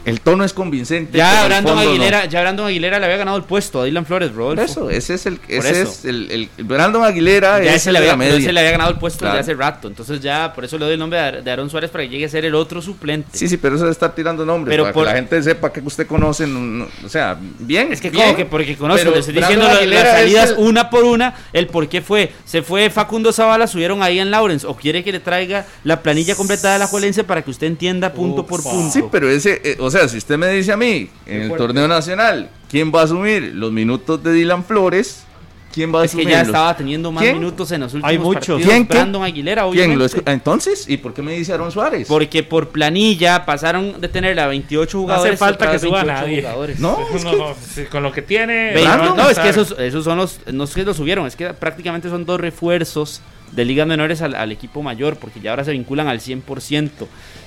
el tono es convincente. Ya Brandon, no. Aguilera, ya Brandon Aguilera le había ganado el puesto a Dylan Flores. Por eso, ese es el. Ese es el, el- Brandon Aguilera Ya es ese le, había, pero media. ese le había ganado el puesto Claro. desde hace rato. Entonces ya, por eso le doy el nombre de Ar- de Aaron Suárez para que llegue a ser el otro suplente. Sí, sí, pero eso de estar tirando nombres Pero para por- que la gente sepa que usted conoce. no- no- o sea, bien. Es que bien, como que porque conozco, pero le estoy diciendo las salidas el- una por una, el por qué fue. Se fue Facundo Zavala, subieron ahí en Lawrence, o quiere que le traiga la planilla completa de la Juelense para que usted entienda punto por punto. Sí, pero ese, eh, o sea, si usted me dice a mí, en el torneo nacional, ¿quién va a asumir los minutos de Dylan Flores? ¿Quién va a Es que asumir? ya los- estaba teniendo más ¿Quién? minutos en los últimos Hay muchos. partidos. ¿Quién? ¿Quién? Brandon Aguilera, ¿Quién? obviamente. ¿Lo escu- Entonces, ¿y por qué me dice Aaron Suárez? Porque por planilla pasaron de tener a 28 no jugadores. hace falta que suba 28 nadie. jugadores. No, es No, que- no, con lo que tiene Brandon, no, es que esos, esos son los, no es que los subieron, es que prácticamente son dos refuerzos de ligas menores al, al equipo mayor, porque ya ahora se vinculan al 100%.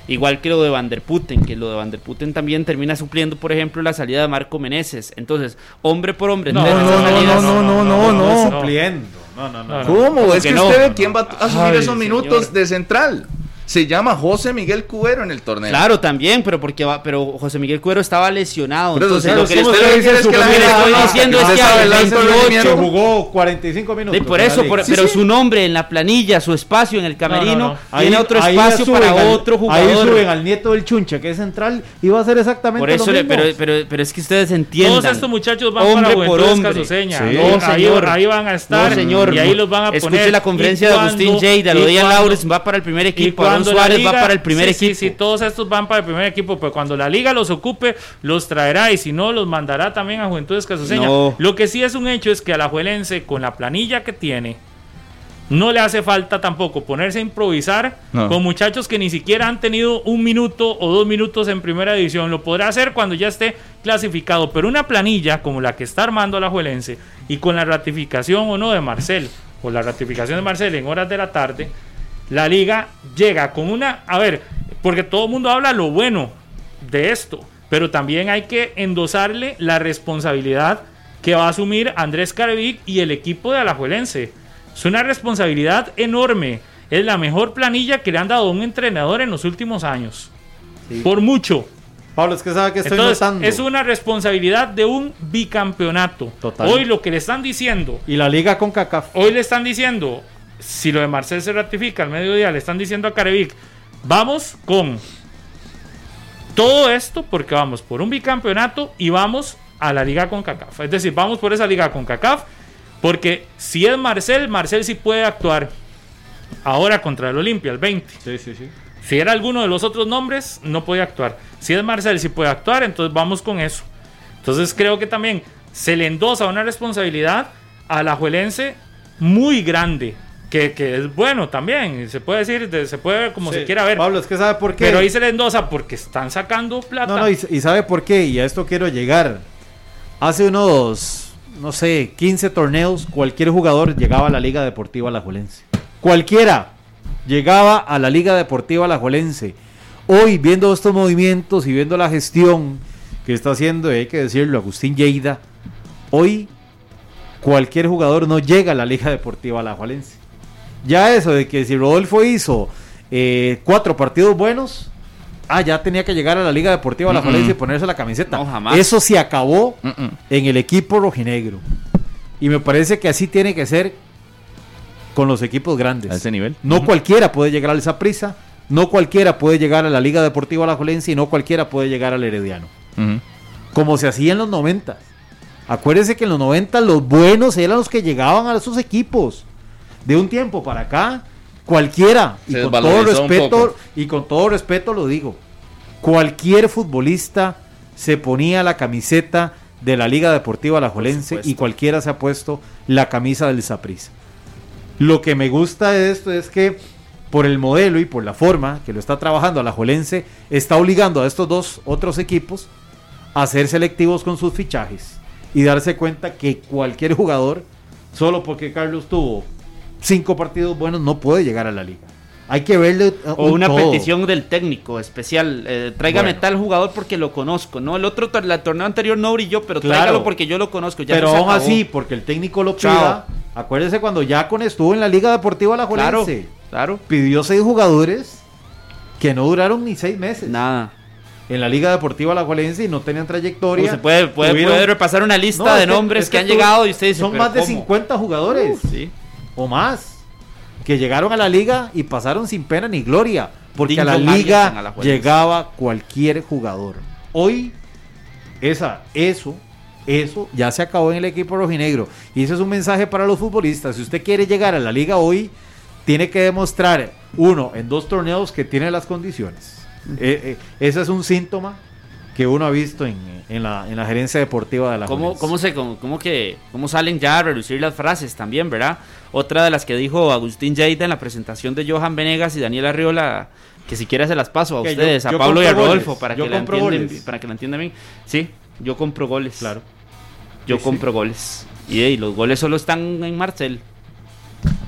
Igual que lo de Van der Putten, que lo de Van der Putten también termina supliendo, por ejemplo, la salida de Marco Meneses. Entonces, hombre por hombre, No, no, esas no, salidas- no, no, no, no, no. es supliendo. No, no, no. No, no. ¿Cómo? ¿Cómo Es que usted quién va a asumir esos minutos de central. Se llama José Miguel Cubero en el torneo. Claro, también, pero porque va, pero José Miguel Cuero estaba lesionado. Pero entonces, lo que le ¿cómo estoy, diciendo es que al el lance del 28 Que rendimiento. jugó 45 minutos. Sí, por eso, por- Sí, pero sí. su nombre en la planilla, su espacio en el camerino, no, no. tiene otro ahí espacio para al- otro Ahí jugador. suben al nieto del Chuncha, que es central, y va a ser exactamente Por eso, lo le- mismo. pero, pero, pero es que ustedes entiendan. Todos estos muchachos van Hombre para por hombre. Sí. ¿no? No, ahí, señor. ahí van a estar. No, señor. Y ahí los van a Escuche poner. la conferencia ¿Y de Agustín Lleida, lo y de Lawrence va para el primer Y equipo, Suárez va para el primer sí, equipo. Sí, sí, todos estos van para el primer equipo, pero cuando la liga los ocupe, los traerá y si no, los mandará también a Juventudes Casuseña. No. Lo que sí es un hecho es que a la Juelense, con la planilla que tiene, no le hace falta tampoco ponerse a improvisar No. con muchachos que ni siquiera han tenido un minuto o dos minutos en primera división. Lo podrá hacer cuando ya esté clasificado, pero una planilla como la que está armando la Juelense y con la ratificación o no de Marcel, o la ratificación de Marcel en horas de la tarde, la liga llega con una, a ver, porque todo el mundo habla lo bueno de esto, pero también hay que endosarle la responsabilidad que va a asumir Andrés Carevic y el equipo de Alajuelense. Es una responsabilidad enorme. Es la mejor planilla que le han dado a un entrenador en los últimos años. Por mucho. Pablo, es que sabe que estoy Entonces, notando. es una responsabilidad de un bicampeonato. Total. Hoy lo que le están diciendo Y la liga con CACAF. Hoy le están diciendo, si lo de Marcel se ratifica al mediodía, le están diciendo a Carevic, vamos con todo esto porque vamos por un bicampeonato y vamos a la liga con CACAF. Es decir, vamos por esa liga con CACAF porque si es Marcel, Marcel sí puede actuar ahora contra el Olimpia, el 20. Sí, sí, sí. Si era alguno de los otros nombres, no podía actuar. Si es Marcel, sí puede actuar, entonces vamos con eso. Entonces creo que también se le endosa una responsabilidad a la Juelense muy grande, que, que es bueno también, se puede decir, de- se puede ver como Sí. se quiera ver. Pablo, es que sabe por qué. pero ahí se le endosa porque están sacando plata. No, no, y, y sabe por qué, y a esto quiero llegar. Hace unos, no sé, 15 torneos, cualquier jugador llegaba a la Liga Deportiva Alajuelense. Cualquiera llegaba a la Liga Deportiva Alajuelense. Hoy, viendo estos movimientos y viendo la gestión que está haciendo, y hay que decirlo, Agustín Lleida, hoy cualquier jugador no llega a la Liga Deportiva Alajuelense. Ya eso de que si Rodolfo hizo eh, cuatro partidos buenos, ah, ya tenía que llegar a la Liga Deportiva La Mm, mm. y ponerse la camiseta. No, jamás. Eso se acabó mm. en el equipo rojinegro. Y me parece que así tiene que ser con los equipos grandes. A ese nivel. No cualquiera puede llegar al Saprissa, no cualquiera puede llegar a la Liga Deportiva La y no cualquiera puede llegar al Herediano. Como se hacía en los 90. Acuérdense que en los 90 los buenos eran los que llegaban a esos equipos. De un tiempo para acá, cualquiera, y Se con todo respeto, y con todo respeto lo digo, cualquier futbolista se ponía la camiseta de la Liga Deportiva Alajuelense y cualquiera se ha puesto la camisa del Saprissa. Lo que me gusta de esto es que por el modelo y por la forma que lo está trabajando Alajuelense, está obligando a estos dos otros equipos a ser selectivos con sus fichajes y darse cuenta que cualquier jugador, solo porque Carlos tuvo cinco partidos buenos, no puede llegar a la liga. Hay que verle uh, O un una todo. petición del técnico especial. eh, tráigame Bueno. tal jugador porque lo conozco. No, el otro la torneo anterior no brilló, pero Claro. tráigalo porque yo lo conozco. Ya Pero aún acabó. así, porque el técnico lo Chao. pida, acuérdese cuando Yacon estuvo en la Liga Deportiva Claro, Alajuelense, claro. pidió seis jugadores que no duraron ni seis meses Nada. en la Liga Deportiva Alajuelense y no tenían trayectoria. se puede, puede, Tuvieron- puede repasar una lista No, de nombres es que, han llegado y usted dice, Son "¿Pero más de cómo?". 50 jugadores Sí. O más que llegaron a la liga y pasaron sin pena ni gloria. Porque a la liga llegaba cualquier jugador. Hoy, esa, eso, eso ya se acabó en el equipo rojinegro. Y ese es un mensaje para los futbolistas. Si usted quiere llegar a la liga hoy, tiene que demostrar, uno, en dos torneos que tiene las condiciones. Eh, eh, ese es un síntoma que uno ha visto en, en la, en la gerencia deportiva de la ¿Cómo, cómo, se, cómo, cómo que, ¿Cómo salen ya a reducir las frases también, verdad? Otra de las que dijo Agustín Lleida en la presentación de Johan Venegas y Daniel Arriola, que si quiere se las paso a Que yo- ustedes, yo a Pablo y a Rodolfo, goles, para que, la entiendan, para que la entiendan bien. Sí, yo compro goles. Claro. Yo Sí, sí. compro goles. Y, eh, los goles solo están en Marcel.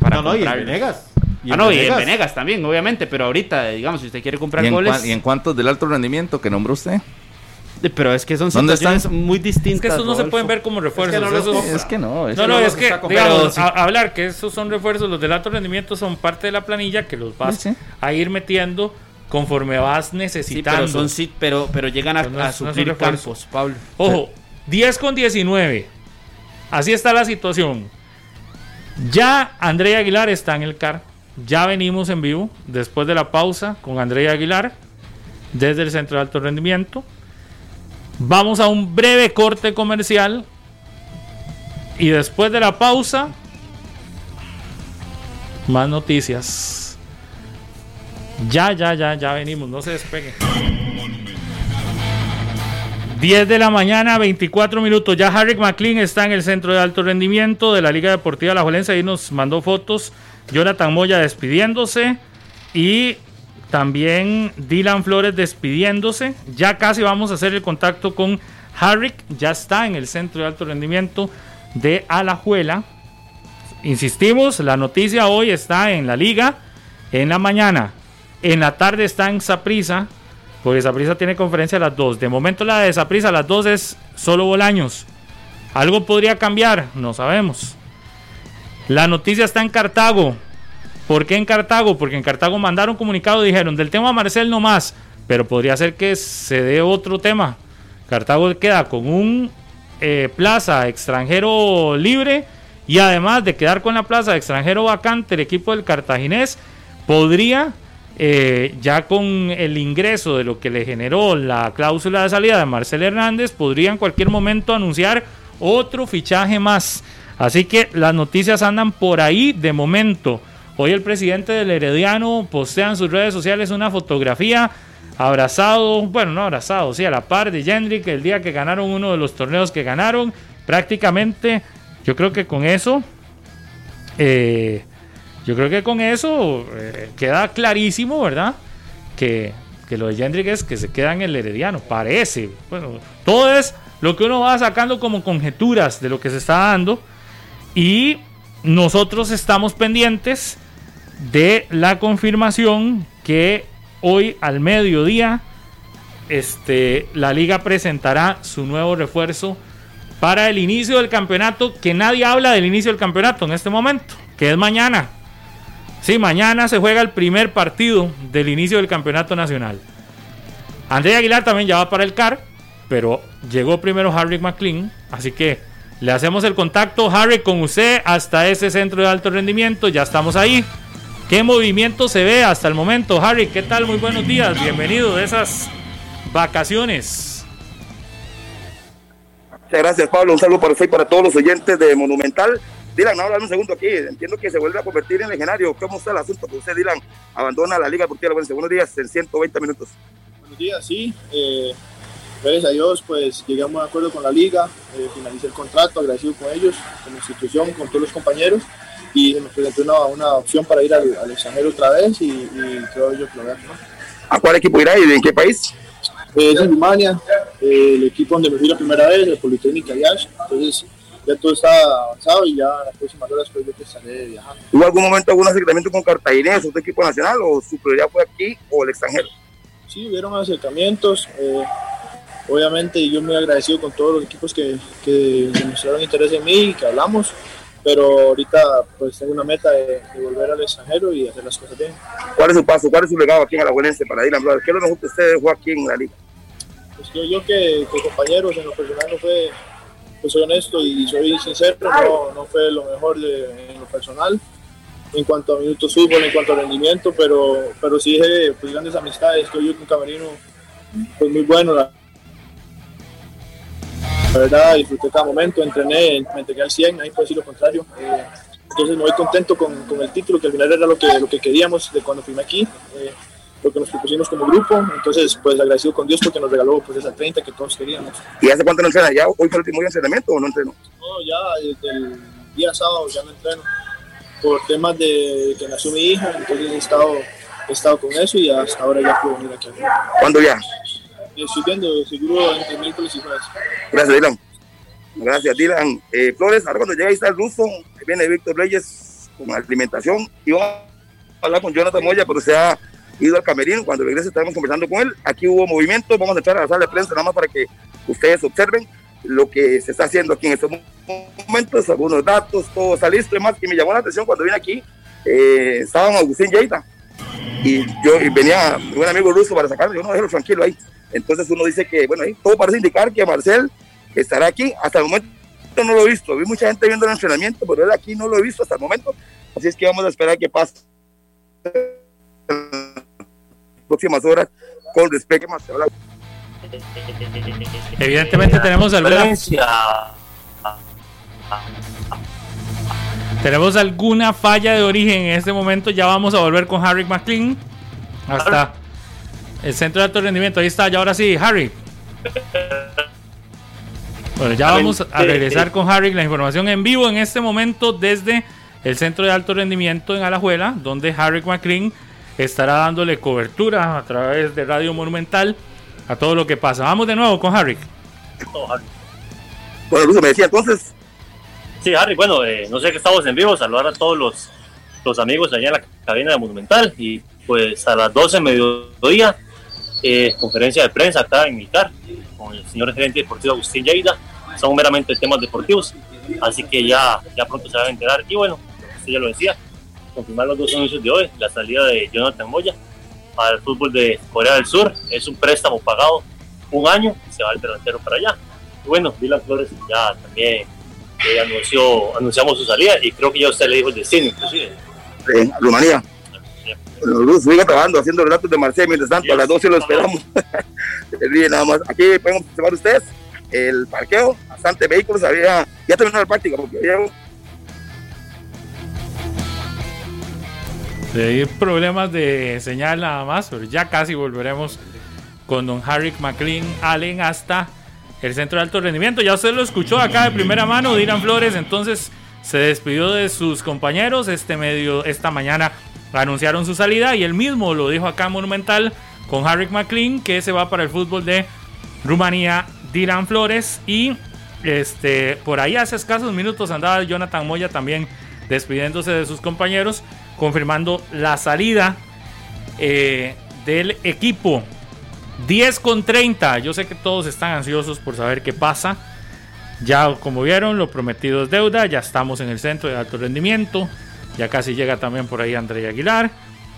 Para no, no, y en. Venegas. ah, no, y en Venegas también, obviamente, pero ahorita, digamos, si usted quiere comprar ¿Y goles. y en cuántos del alto rendimiento que nombró usted? Pero es que son ¿Dónde situaciones están? muy distintas. Es que estos no se pueden ver como refuerzos. no los esos- compra. Es que no. es No, que no, no es que, está comprando. digamos, Pero a- hablar que esos son refuerzos, los del alto rendimiento son parte de la planilla que los vas Sí, sí. a ir metiendo conforme vas Sí, necesitando. pero, son, sí, pero, pero llegan a, Pero no a es- no es campos, Pablo. Ojo, 10 con 19. Así está la situación. Ya Andrea Aguilar está en el CAR. Ya venimos en vivo después de la pausa con Andrea Aguilar desde el Centro de Alto Rendimiento. Vamos a un breve corte comercial. Y después de la pausa, más noticias. Ya, ya, ya, ya venimos. No se despegue. 10 de la mañana, 24 minutos. Ya Harry McLean está en el centro de alto rendimiento de la Liga Deportiva La Juelense. Ahí nos mandó fotos. Jonathan Moya despidiéndose. Y también Dylan Flores despidiéndose. Ya casi vamos a hacer el contacto con Harry. Ya está en el centro de alto rendimiento de Alajuela. Insistimos, la noticia hoy está en la liga. En la mañana. En la tarde está en Saprisa. Porque Saprisa tiene conferencia a las 2. De momento la de Saprisa a las 2 es solo Bolaños. Algo podría cambiar, no sabemos. La noticia está en Cartago. ¿Por qué en Cartago? Porque en Cartago mandaron comunicado, dijeron del tema Marcel no más, pero podría ser que se dé otro tema. Cartago queda con un eh, plaza extranjero libre y además de quedar con la plaza de extranjero vacante, el equipo del cartaginés podría, eh, ya con el ingreso de lo que le generó la cláusula de salida de Marcel Hernández, podría en cualquier momento anunciar otro fichaje más. Así que las noticias andan por ahí de momento. Hoy el presidente del Herediano postea en sus redes sociales una fotografía abrazado, bueno, no abrazado, sí, a la par de Jendrik el día que ganaron uno de los torneos que ganaron. Prácticamente, yo creo que con eso, eh, yo creo que con eso eh, queda clarísimo, ¿verdad? Que, que lo de Jendrik es que se queda en el Herediano, parece. Bueno, todo es lo que uno va sacando como conjeturas de lo que se está dando. Y nosotros estamos pendientes de la confirmación que hoy al mediodía este, la liga presentará su nuevo refuerzo para el inicio del campeonato, que nadie habla del inicio del campeonato en este momento, que es mañana. Sí, mañana se juega el primer partido del inicio del campeonato nacional. André Aguilar también ya va para el CAR, pero llegó primero Harry McLean, así que le hacemos el contacto, Harry, con usted hasta ese centro de alto rendimiento, ya estamos ahí. ¿Qué movimiento se ve hasta el momento, Harry? ¿Qué tal? Muy buenos días, bienvenido de esas vacaciones. Muchas gracias, Pablo. Un saludo para usted y para todos los oyentes de Monumental. Dylan, ahora un segundo aquí. Entiendo que se vuelve a convertir en legendario. ¿Cómo está el asunto que usted, Dylan, abandona la Liga Deportiva Buenos Buenos días en 120 minutos? Buenos días, sí. Eh, gracias a Dios, pues llegamos a acuerdo con la Liga, eh, finalicé el contrato, agradecido con ellos, con la institución, con todos los compañeros y me presentó una, una opción para ir al, al, extranjero otra vez y, y creo yo que lo voy a tomar. ¿A cuál equipo irá y de qué país? Eh, es en Rumania, eh, el equipo donde me fui la primera vez, el Politécnica Yash. Entonces ya todo está avanzado y ya las próximas horas pues yo que estaré viajando. ¿Hubo algún momento algún acercamiento con Cartaginés, otro equipo nacional o su prioridad fue aquí o el extranjero? Sí, hubieron acercamientos. Eh, obviamente yo muy agradecido con todos los equipos que, que demostraron interés en mí y que hablamos pero ahorita pues tengo una meta de, de, volver al extranjero y hacer las cosas bien. ¿Cuál es su paso? ¿Cuál es su legado aquí en Alajuelense para Dylan Brothers? ¿Qué es lo mejor que usted dejó aquí en la liga? Pues creo yo que, que compañeros en lo personal no fue, pues soy honesto y soy sincero, no, no fue lo mejor de, en lo personal en cuanto a minutos fútbol, en cuanto a rendimiento, pero, pero sí dejé pues, grandes amistades, creo yo que un camerino pues muy bueno, la, la verdad disfruté cada momento, entrené, me entregué al 100, ahí puedo decir lo contrario. Eh, entonces me voy contento con, con, el título, que al final era lo que, lo que queríamos de cuando firmé aquí, eh, lo que nos propusimos como grupo. Entonces, pues agradecido con Dios porque nos regaló pues, esa 30 que todos queríamos. ¿Y hace cuánto no entrena? ¿Ya hoy fue el último día de entrenamiento o no entrenó? No, ya desde el día sábado ya no entreno. Por temas de que nació mi hija, entonces he estado, he estado con eso y hasta ahora ya puedo venir aquí. ¿Cuándo ya? Estoy viendo seguro entre miércoles y jueves. Gracias, Dylan. Gracias, Dylan. Eh, Flores, ahora cuando llega ahí está el ruso, viene Víctor Reyes con alimentación y vamos a hablar con Jonathan Moya, pero se ha ido al camerino. Cuando regrese estaremos conversando con él. Aquí hubo movimiento, vamos a entrar a la sala de prensa nada más para que ustedes observen lo que se está haciendo aquí en estos momentos, algunos datos, todo está listo. Además, que me llamó la atención cuando vine aquí, eh, estaban Agustín Yeita y yo y venía un amigo ruso para sacarlo, yo no déjelo tranquilo ahí. Entonces uno dice que, bueno, ahí todo parece indicar que Marcel estará aquí. Hasta el momento no lo he visto. Vi mucha gente viendo el entrenamiento, pero él aquí no lo he visto hasta el momento. Así es que vamos a esperar que pase próximas horas con respecto a Marcel. Evidentemente tenemos alguna tenemos alguna falla de origen en este momento. Ya vamos a volver con Harry McLean hasta el centro de alto rendimiento. Ahí está, ya ahora sí, Harry. Bueno, ya vamos a regresar con Harry. La información en vivo en este momento desde el centro de alto rendimiento en Alajuela, donde Harry McLean estará dándole cobertura a través de Radio Monumental a todo lo que pasa. Vamos de nuevo con Harry. Bueno, Lucio me decía entonces. Sí, Harry, bueno, eh, no sé que estamos en vivo, saludar a todos los, los amigos allá en la cabina de Monumental y pues a las 12 mediodía, eh, conferencia de prensa acá en Milcar con el señor gerente deportivo Agustín Lleida, son meramente temas deportivos, así que ya, ya pronto se van a enterar y bueno, usted ya lo decía, confirmar los dos anuncios de hoy, la salida de Jonathan Moya al fútbol de Corea del Sur, es un préstamo pagado un año, se va el delantero para allá. Y bueno, Dylan Flores ya también eh, anunció, anunciamos su salida y creo que ya usted le dijo el destino, inclusive. En Rumanía. Luz, sigue trabajando, haciendo relatos de Marcelo, mientras tanto, a las 12 lo esperamos. nada más. Aquí pueden observar ustedes el parqueo, bastante vehículos, había, ya terminó la práctica, porque había Hay problemas de señal nada más, pero ya casi volveremos con don Harry McLean Allen hasta el centro de alto rendimiento. Ya usted lo escuchó acá de primera mano, Dylan Flores, entonces se despidió de sus compañeros este medio esta mañana anunciaron su salida y él mismo lo dijo acá en Monumental con Harry McLean que se va para el fútbol de Rumanía, Dylan Flores y este por ahí hace escasos minutos andaba Jonathan Moya también despidiéndose de sus compañeros confirmando la salida eh, del equipo. 10 con 30. Yo sé que todos están ansiosos por saber qué pasa. Ya como vieron, lo prometido es deuda. Ya estamos en el centro de alto rendimiento. Ya casi llega también por ahí André Aguilar.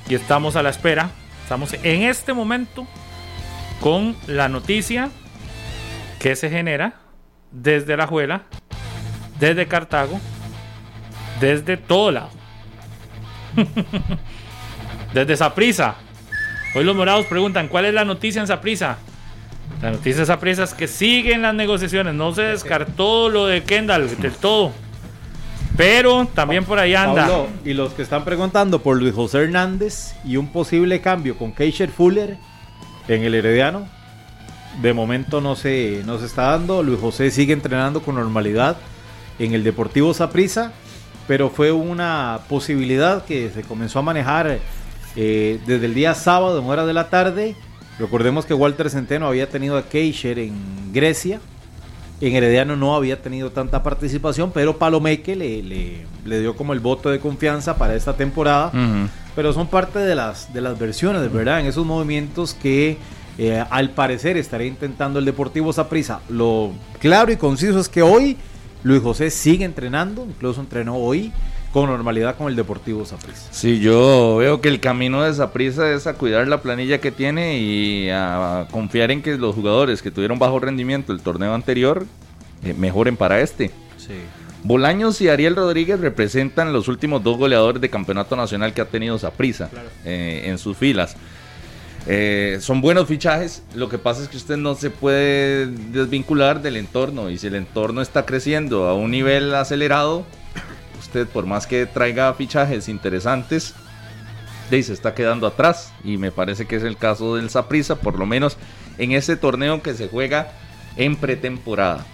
Y estamos a la espera. Estamos en este momento con la noticia que se genera desde la Juela, desde Cartago, desde todo lado. desde Saprisa. Hoy los morados preguntan, ¿cuál es la noticia en Saprisa? La noticia de Saprisa es que siguen las negociaciones, no se descartó lo de Kendall del todo. Pero también por ahí anda. Pablo, y los que están preguntando por Luis José Hernández y un posible cambio con Keisher Fuller en el Herediano, de momento no se, no se está dando. Luis José sigue entrenando con normalidad en el Deportivo Saprissa, pero fue una posibilidad que se comenzó a manejar eh, desde el día sábado en horas de la tarde. Recordemos que Walter Centeno había tenido a Keisher en Grecia. En Herediano no había tenido tanta participación, pero Palomeque le, le, le dio como el voto de confianza para esta temporada. Pero son parte de las, de las versiones, ¿verdad? En esos movimientos que eh, al parecer estaría intentando el Deportivo Saprissa. Lo claro y conciso es que hoy Luis José sigue entrenando, incluso entrenó hoy con normalidad con el Deportivo Saprissa. Sí, yo veo que el camino de esa prisa es a cuidar la planilla que tiene y a confiar en que los jugadores que tuvieron bajo rendimiento el torneo anterior eh, mejoren para este. Sí. Bolaños y Ariel Rodríguez representan los últimos dos goleadores de campeonato nacional que ha tenido Saprissa en sus filas. Eh, son buenos fichajes, lo que pasa es que usted no se puede desvincular del entorno y si el entorno está creciendo a un nivel acelerado, usted por más que traiga fichajes interesantes, se está quedando atrás y me parece que es el caso del Saprissa, por lo menos en ese torneo que se juega en pretemporada.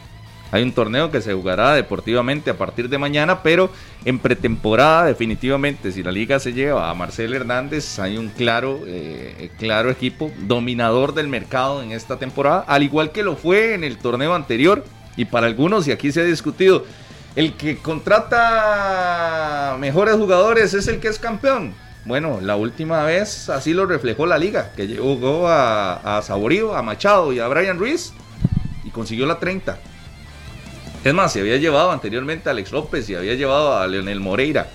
Hay un torneo que se jugará deportivamente a partir de mañana, pero en pretemporada definitivamente, si la liga se lleva a Marcel Hernández, hay un claro, eh, claro equipo dominador del mercado en esta temporada, al igual que lo fue en el torneo anterior. Y para algunos, y aquí se ha discutido, el que contrata mejores jugadores es el que es campeón. Bueno, la última vez así lo reflejó la liga, que llegó a, a Saborío, a Machado y a Brian Ruiz y consiguió la 30. Es más, si había llevado anteriormente a Alex López y había llevado a Leonel Moreira.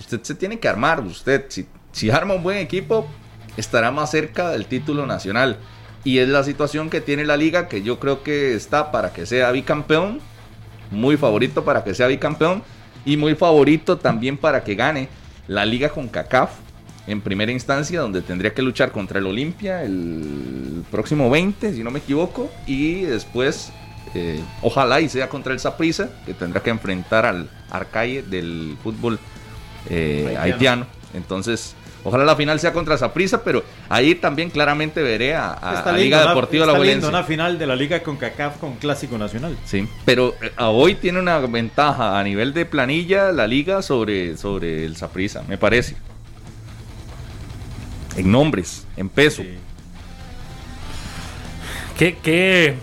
Usted se tiene que armar, usted, si, si arma un buen equipo, estará más cerca del título nacional. Y es la situación que tiene la liga, que yo creo que está para que sea bicampeón, muy favorito para que sea bicampeón, y muy favorito también para que gane la liga con CACAF en primera instancia, donde tendría que luchar contra el Olimpia el próximo 20, si no me equivoco, y después eh, ojalá y sea contra el Saprissa, que tendrá que enfrentar al Arcaye del fútbol eh, haitiano. Entonces, ojalá la final sea contra Saprissa, pero ahí también claramente veré a, a- Está a lindo, Liga una- Deportiva está La lindo, una final de la Liga con CACAF con Clásico Nacional. Sí, pero eh, a hoy tiene una ventaja a nivel de planilla la liga sobre, sobre el Saprissa, me parece. En nombres, en peso. Sí. Qué, qué,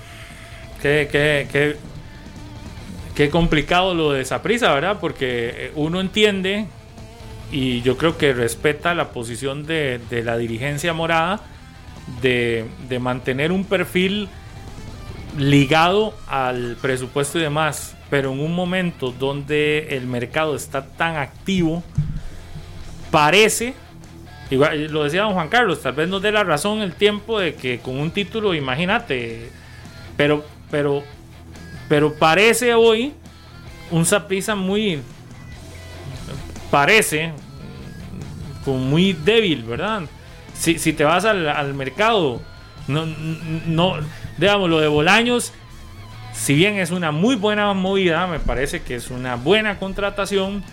qué, qué, qué, qué complicado lo de esa prisa, ¿verdad? Porque eh, uno entiende y yo creo que respeta la posición de, de la dirigencia morada de, de mantener un perfil ligado al presupuesto y demás, pero en un momento donde el mercado está tan activo, parece, igual, lo decía don Juan Carlos, tal vez nos dé la razón el tiempo de que con un título, imagínate, pero, pero, pero parece hoy un Saprissa muy, parece, como muy débil, ¿verdad? Si, si te vas al, al mercado, no, no, digamos, lo de Bolaños, si bien es una muy buena movida, me parece que es una buena contratación,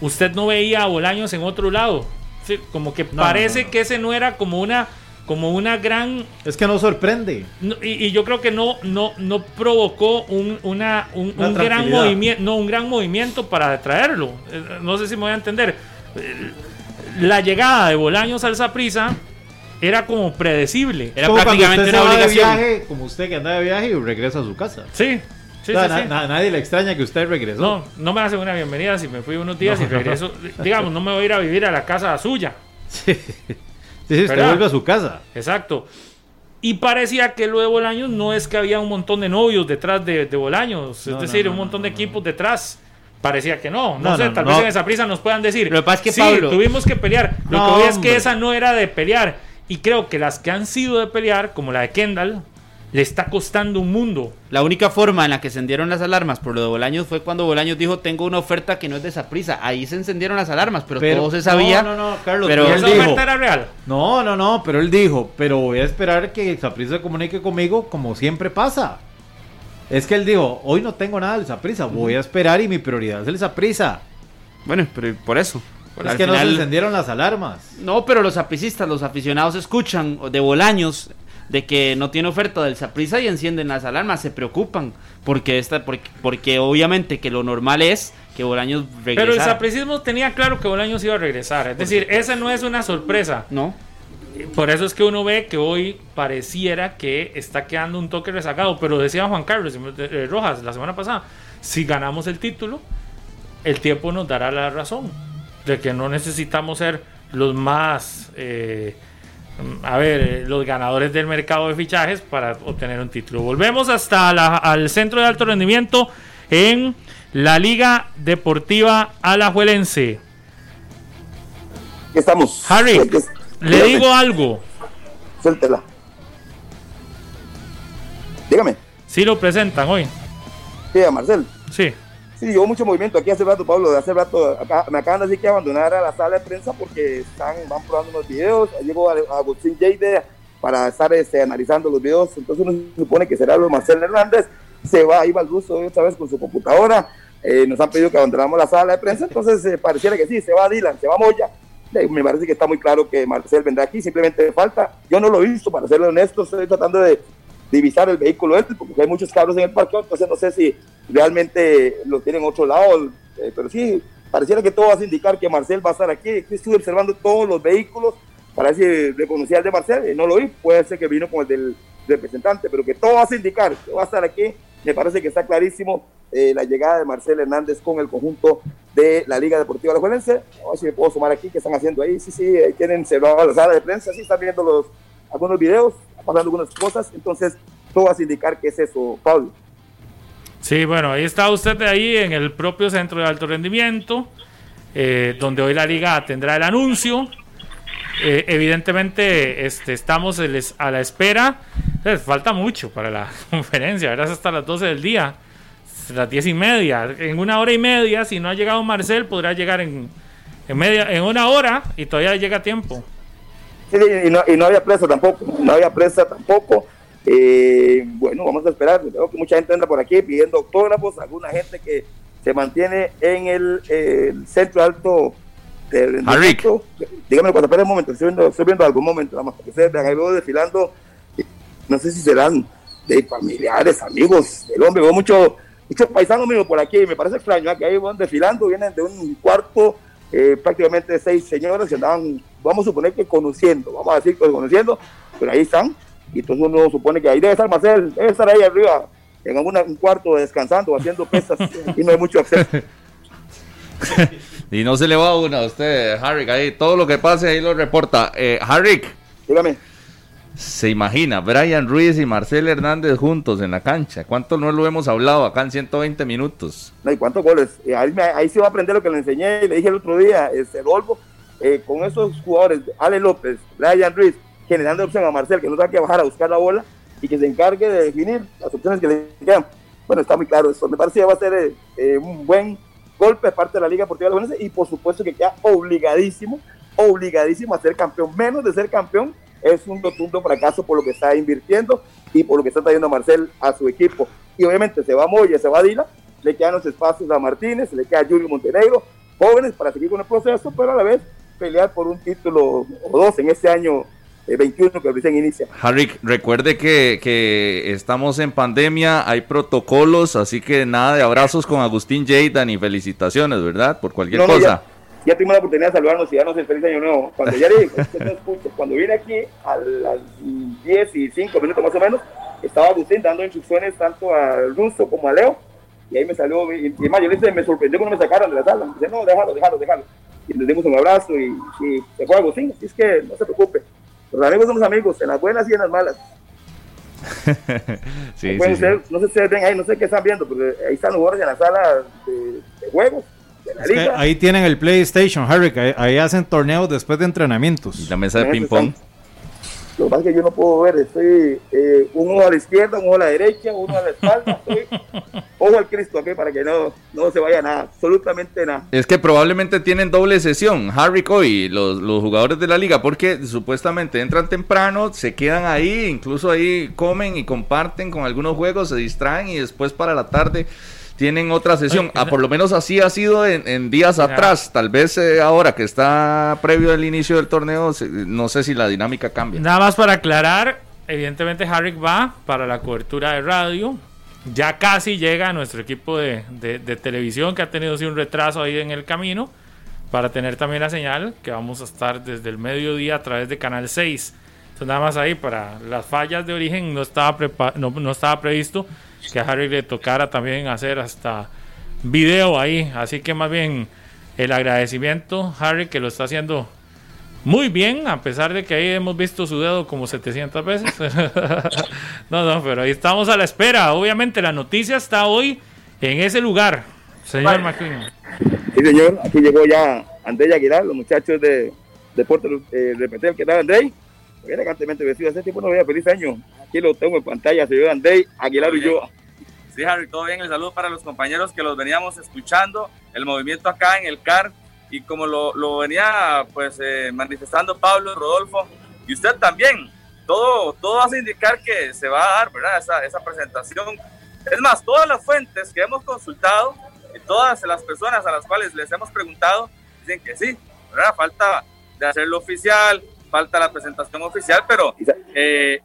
usted no veía a Bolaños en otro lado. Sí, como que No, parece no, no. que ese no era como una, como una gran Es que no sorprende. no, y, y yo creo que no, no, no provocó un, una, un, Una un gran movimiento, no, un gran movimiento para traerlo. Eh, No sé si me voy a entender. Eh, La llegada de Bolaños al Saprissa era como predecible. Era Como prácticamente usted una obligación. viaje, como usted que anda de viaje y regresa a su casa. Sí, sí, O sea, sí, na- sí. na- nadie le extraña que usted regresó. No, no me hacen una bienvenida si me fui unos días y regreso. Digamos, no me voy a ir a vivir a la casa suya. Sí, sí, usted vuelve a su casa. Exacto. Y parecía que lo de Bolaños no es que había un montón de novios detrás de, de Bolaños, No, es decir, no, un montón de equipos detrás. Parecía que no, no, sé, tal vez en esa prisa nos puedan decir. Lo que pasa es que, sí, Pablo- tuvimos que pelear. Lo que voy es que esa no era de pelear. Y creo que las que han sido de pelear, como la de Kendall, le está costando un mundo. La única forma en la que se encendieron las alarmas por lo de Bolaños fue cuando Bolaños dijo tengo una oferta que no es de esa prisa. Ahí se encendieron las alarmas, pero, todo se sabía. No, no, no, Carlos, pero pero ¿Esa dijo. oferta era real? No, no, no, pero él dijo, pero voy a esperar que Saprisa se comunique conmigo como siempre pasa. Es que él dijo, hoy no tengo nada del Saprisa, voy a esperar y mi prioridad es el Saprisa. Bueno, pero por eso. Es Al que no se encendieron las alarmas. No, pero los apricistas, los aficionados escuchan de Bolaños de que no tiene oferta del Saprisa y encienden las alarmas, se preocupan porque esta porque, porque obviamente que lo normal es que Bolaños Pero el regresara. sapricismo tenía claro que Bolaños iba a regresar. Es decir, esa no es una sorpresa. No. Por eso es que uno ve que hoy pareciera que está quedando un toque rezagado. Pero decía Juan Carlos eh, Rojas la semana pasada, si ganamos el título, el tiempo nos dará la razón de que no necesitamos ser los más, eh, a ver, eh, los ganadores del mercado de fichajes para obtener un título. Volvemos hasta la- al centro de alto rendimiento en la Liga Deportiva Alajuelense. Aquí estamos. Harry, Le digo algo, Suéltela. Dígame. si lo presentan hoy. Sí, a Marcel. Sí. Sí, hubo mucho movimiento aquí hace rato, Pablo. Hace rato acá- me acaban de decir que abandonara la sala de prensa porque están, van probando unos videos. Llegó a- Agustín Lleide para estar este, analizando los videos. Entonces uno se supone que será lo de Marcel Hernández. Se va, iba al ruso otra vez con su computadora. Eh, nos han pedido que abandonamos la sala de prensa. Entonces eh, pareciera que sí, se va Dylan, se va Moya. Me parece que está muy claro que Marcel vendrá aquí. Simplemente falta. Yo no lo he visto, para serle honesto. Estoy tratando de divisar el vehículo este, porque hay muchos carros en el parqueo, entonces no sé si realmente lo tienen en otro lado, eh, pero sí, pareciera que todo hace indicar que Marcel va a estar aquí. Estuve observando todos los vehículos para ver si reconocía el de Marcel, y no lo vi, puede ser que vino con el del representante, pero que todo hace indicar que va a estar aquí. Me parece que está clarísimo eh, la llegada de Marcel Hernández con el conjunto de la Liga Deportiva Alajuelense. A ver si me puedo sumar aquí, ¿qué están haciendo ahí? Sí, sí, tienen cerrado la sala de prensa, sí, están viendo los, algunos videos, pasando algunas cosas, entonces todo hace indicar que es eso, Pablo. Sí, bueno, ahí está usted ahí en el propio centro de alto rendimiento, eh, donde hoy la liga tendrá el anuncio. Eh, evidentemente, este, estamos a la espera. Eh, falta mucho para la conferencia, ¿verdad? Hasta las 12 del día, las 10 y media. En una hora y media, si no ha llegado Marcel, podrá llegar en, media, en una hora y todavía llega a tiempo. Y, no, y no había presa tampoco, no había presa tampoco. Eh, bueno, vamos a esperar. Veo que mucha gente anda por aquí pidiendo autógrafos, alguna gente que se mantiene en el, el centro alto del rendimiento. Dígame cuando espere un momento, estoy viendo, estoy viendo algún momento, nada más que ustedes vean, ahí veo desfilando, no sé si serán de familiares, amigos del hombre, veo mucho, muchos paisanos míos por aquí, me parece extraño, ¿eh? que ahí van desfilando, vienen de un cuarto, eh, prácticamente seis señoras que andaban, vamos a suponer que conociendo, vamos a decir que conociendo, pero ahí están, y entonces uno supone que ahí debe estar Marcel, debe estar ahí arriba, en algún un cuarto descansando, haciendo pesas, y no hay mucho acceso. Y no se le va una a usted, Harrick. Ahí todo lo que pase ahí lo reporta. Eh, Harrick, Dígame. Se imagina Brian Ruiz y Marcel Hernández juntos en la cancha. ¿Cuánto no lo hemos hablado acá en 120 minutos? No, ¿y cuántos goles? Eh, ahí, ahí sí va a aprender lo que le enseñé y le dije el otro día, este Golfo, eh, con esos jugadores, Ale López, Brian Ruiz, generando opción a Marcel, que no tenga que bajar a buscar la bola y que se encargue de definir las opciones que le quedan. Bueno, está muy claro eso. Me parece que va a ser eh, eh, un buen golpe de parte de la Liga Deportiva de Alajuelense y por supuesto que queda obligadísimo, obligadísimo a ser campeón. Menos de ser campeón es un rotundo fracaso por lo que está invirtiendo y por lo que está trayendo Marcel a su equipo. Y obviamente se va Moya, se va Dila, le quedan los espacios a Martínez, le queda a Julio Montenegro, jóvenes para seguir con el proceso, pero a la vez pelear por un título o dos en este año eh, 21 que recién inicia. Harrick, recuerde que, que estamos en pandemia, hay protocolos, así que nada de abrazos con Agustín Jaydan y felicitaciones, ¿verdad? Por cualquier no, cosa. Ya, tuvimos la oportunidad de saludarnos y darnos el feliz año nuevo. Cuando ya le cuando vine aquí a las 10 y 5 minutos más o menos, estaba Agustín dando instrucciones tanto al ruso como a Leo. Y ahí me salió, y, y más, yo le dije, me sorprendió cuando me sacaron de la sala. Dice, no, déjalo, déjalo, déjalo. Y le dimos un abrazo y, y se fue Agustín. Así es que no se preocupe. Los amigos somos amigos, en las buenas y en las malas. sí, sí. No sé si ustedes ven ahí, no sé qué están viendo, pero ahí están los jugadores en la sala de, de juegos. Es que ahí tienen el PlayStation, Harry, que ahí, hacen torneos después de entrenamientos. Y la mesa de ping-pong. Lo que pasa es que yo no puedo ver, estoy eh, un ojo a la izquierda, un ojo a la derecha, uno a la espalda, estoy, ojo al Cristo aquí para que no, no se vaya nada, absolutamente nada. Es que probablemente tienen doble sesión, Harry Coy, los, los jugadores de la liga, porque supuestamente entran temprano, se quedan ahí, incluso ahí comen y comparten con algunos juegos, se distraen y después para la tarde tienen otra sesión. Ah, por lo menos así ha sido en, días atrás. Tal vez eh, ahora que está previo al inicio del torneo, no sé si la dinámica cambia. Nada más para aclarar, evidentemente Harry va para la cobertura de radio. Ya casi llega a nuestro equipo de, televisión que ha tenido un retraso ahí en el camino para tener también la señal que vamos a estar desde el mediodía a través de Canal 6. Entonces nada más ahí para las fallas de origen no estaba, no, no estaba previsto que a Harry le tocara también hacer hasta video ahí. Así que más bien el agradecimiento, Harry, que lo está haciendo muy bien, a pesar de que ahí hemos visto su dedo como 700 veces. no, no, pero ahí estamos a la espera. Obviamente la noticia está hoy en ese lugar, señor McQueen. Sí, señor, aquí llegó ya Andrés Aguilar, los muchachos de Deportes eh, Repetel. ¿Qué tal, Andrés? elegantemente vestido. Ese tipo no veía feliz año. Aquí lo tengo en pantalla, señor Andrés Aguilar y yo. Sí, Harry, todo bien. El saludo para los compañeros que los veníamos escuchando. El movimiento acá en el CAR y como lo, lo venía pues eh, manifestando Pablo, Rodolfo y usted también. Todo, todo hace indicar que se va a dar, ¿verdad? Esa, esa presentación. Es más, todas las fuentes que hemos consultado y todas las personas a las cuales les hemos preguntado dicen que sí, ¿verdad? Falta de hacerlo oficial, falta la presentación oficial, pero eh,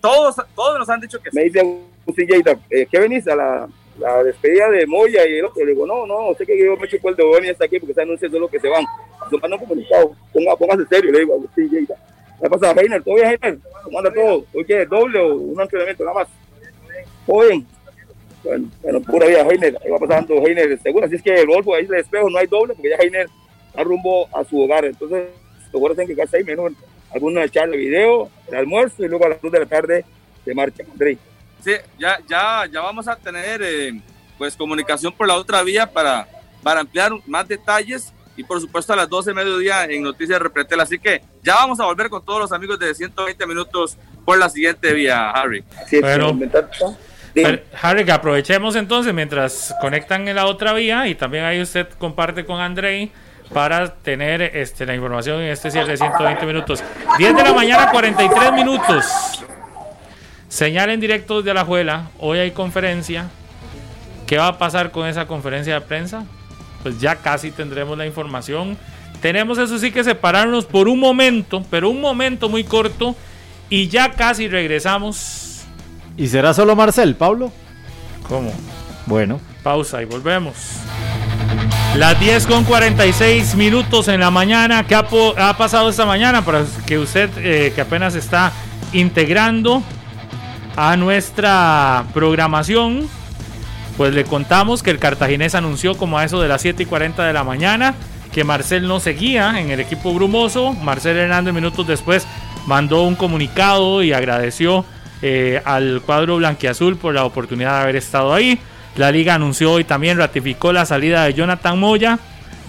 todos, todos nos han dicho que Me dice Agustín eh, ¿qué venís a la, la, despedida de Moya y el otro? Le digo, no, no, sé que yo me chupo el de Boni hasta aquí porque se anuncia solo que se van. Se mandan comunicado, ponga, póngase serio, le digo a Agustín Yeita. ¿Qué pasa, Heiner? ¿Todo bien, Heiner? ¿Cómo anda todo? ¿Hoy qué? ¿Doble o un entrenamiento nada más? ¿Todo bien? Bueno, bueno, pura vida, Heiner. Ahí va pasando Heiner seguro. Así es que el Golfo ahí de espejo no hay doble porque ya Heiner está rumbo a su hogar. Entonces, los tienen que quedarse ahí menos alguna charla video, el almuerzo y luego a las 2 de la tarde se marcha, André. Sí, ya, ya, ya vamos a tener eh, pues comunicación por la otra vía para, para ampliar más detalles y por supuesto a las 12 de mediodía en Noticias Repretel. Así que ya vamos a volver con todos los amigos de 120 minutos por la siguiente vía, Harry. Sí, bueno, Harry, que aprovechemos entonces mientras conectan en la otra vía y también ahí usted comparte con Andrei para tener este, la información en este cierre de 120 minutos. 10 de la mañana, 43 minutos. Señal en directo de la Juela. Hoy hay conferencia. ¿Qué va a pasar con esa conferencia de prensa? Pues ya casi tendremos la información. Tenemos eso sí que separarnos por un momento, pero un momento muy corto. Y ya casi regresamos. ¿Y será solo Marcel, Pablo? ¿Cómo? Bueno. Pausa y volvemos. Las 10 con 46 minutos en la mañana. ¿Qué ha, pasado esta mañana? Para que usted, eh, que apenas está integrando a nuestra programación, pues le contamos que el cartaginés anunció como a eso de las 7 y 40 de la mañana que Marcel no seguía en el equipo brumoso. Marcel Hernández minutos después mandó un comunicado y agradeció eh, al cuadro blanquiazul por la oportunidad de haber estado ahí. La liga anunció y también ratificó la salida de Jonathan Moya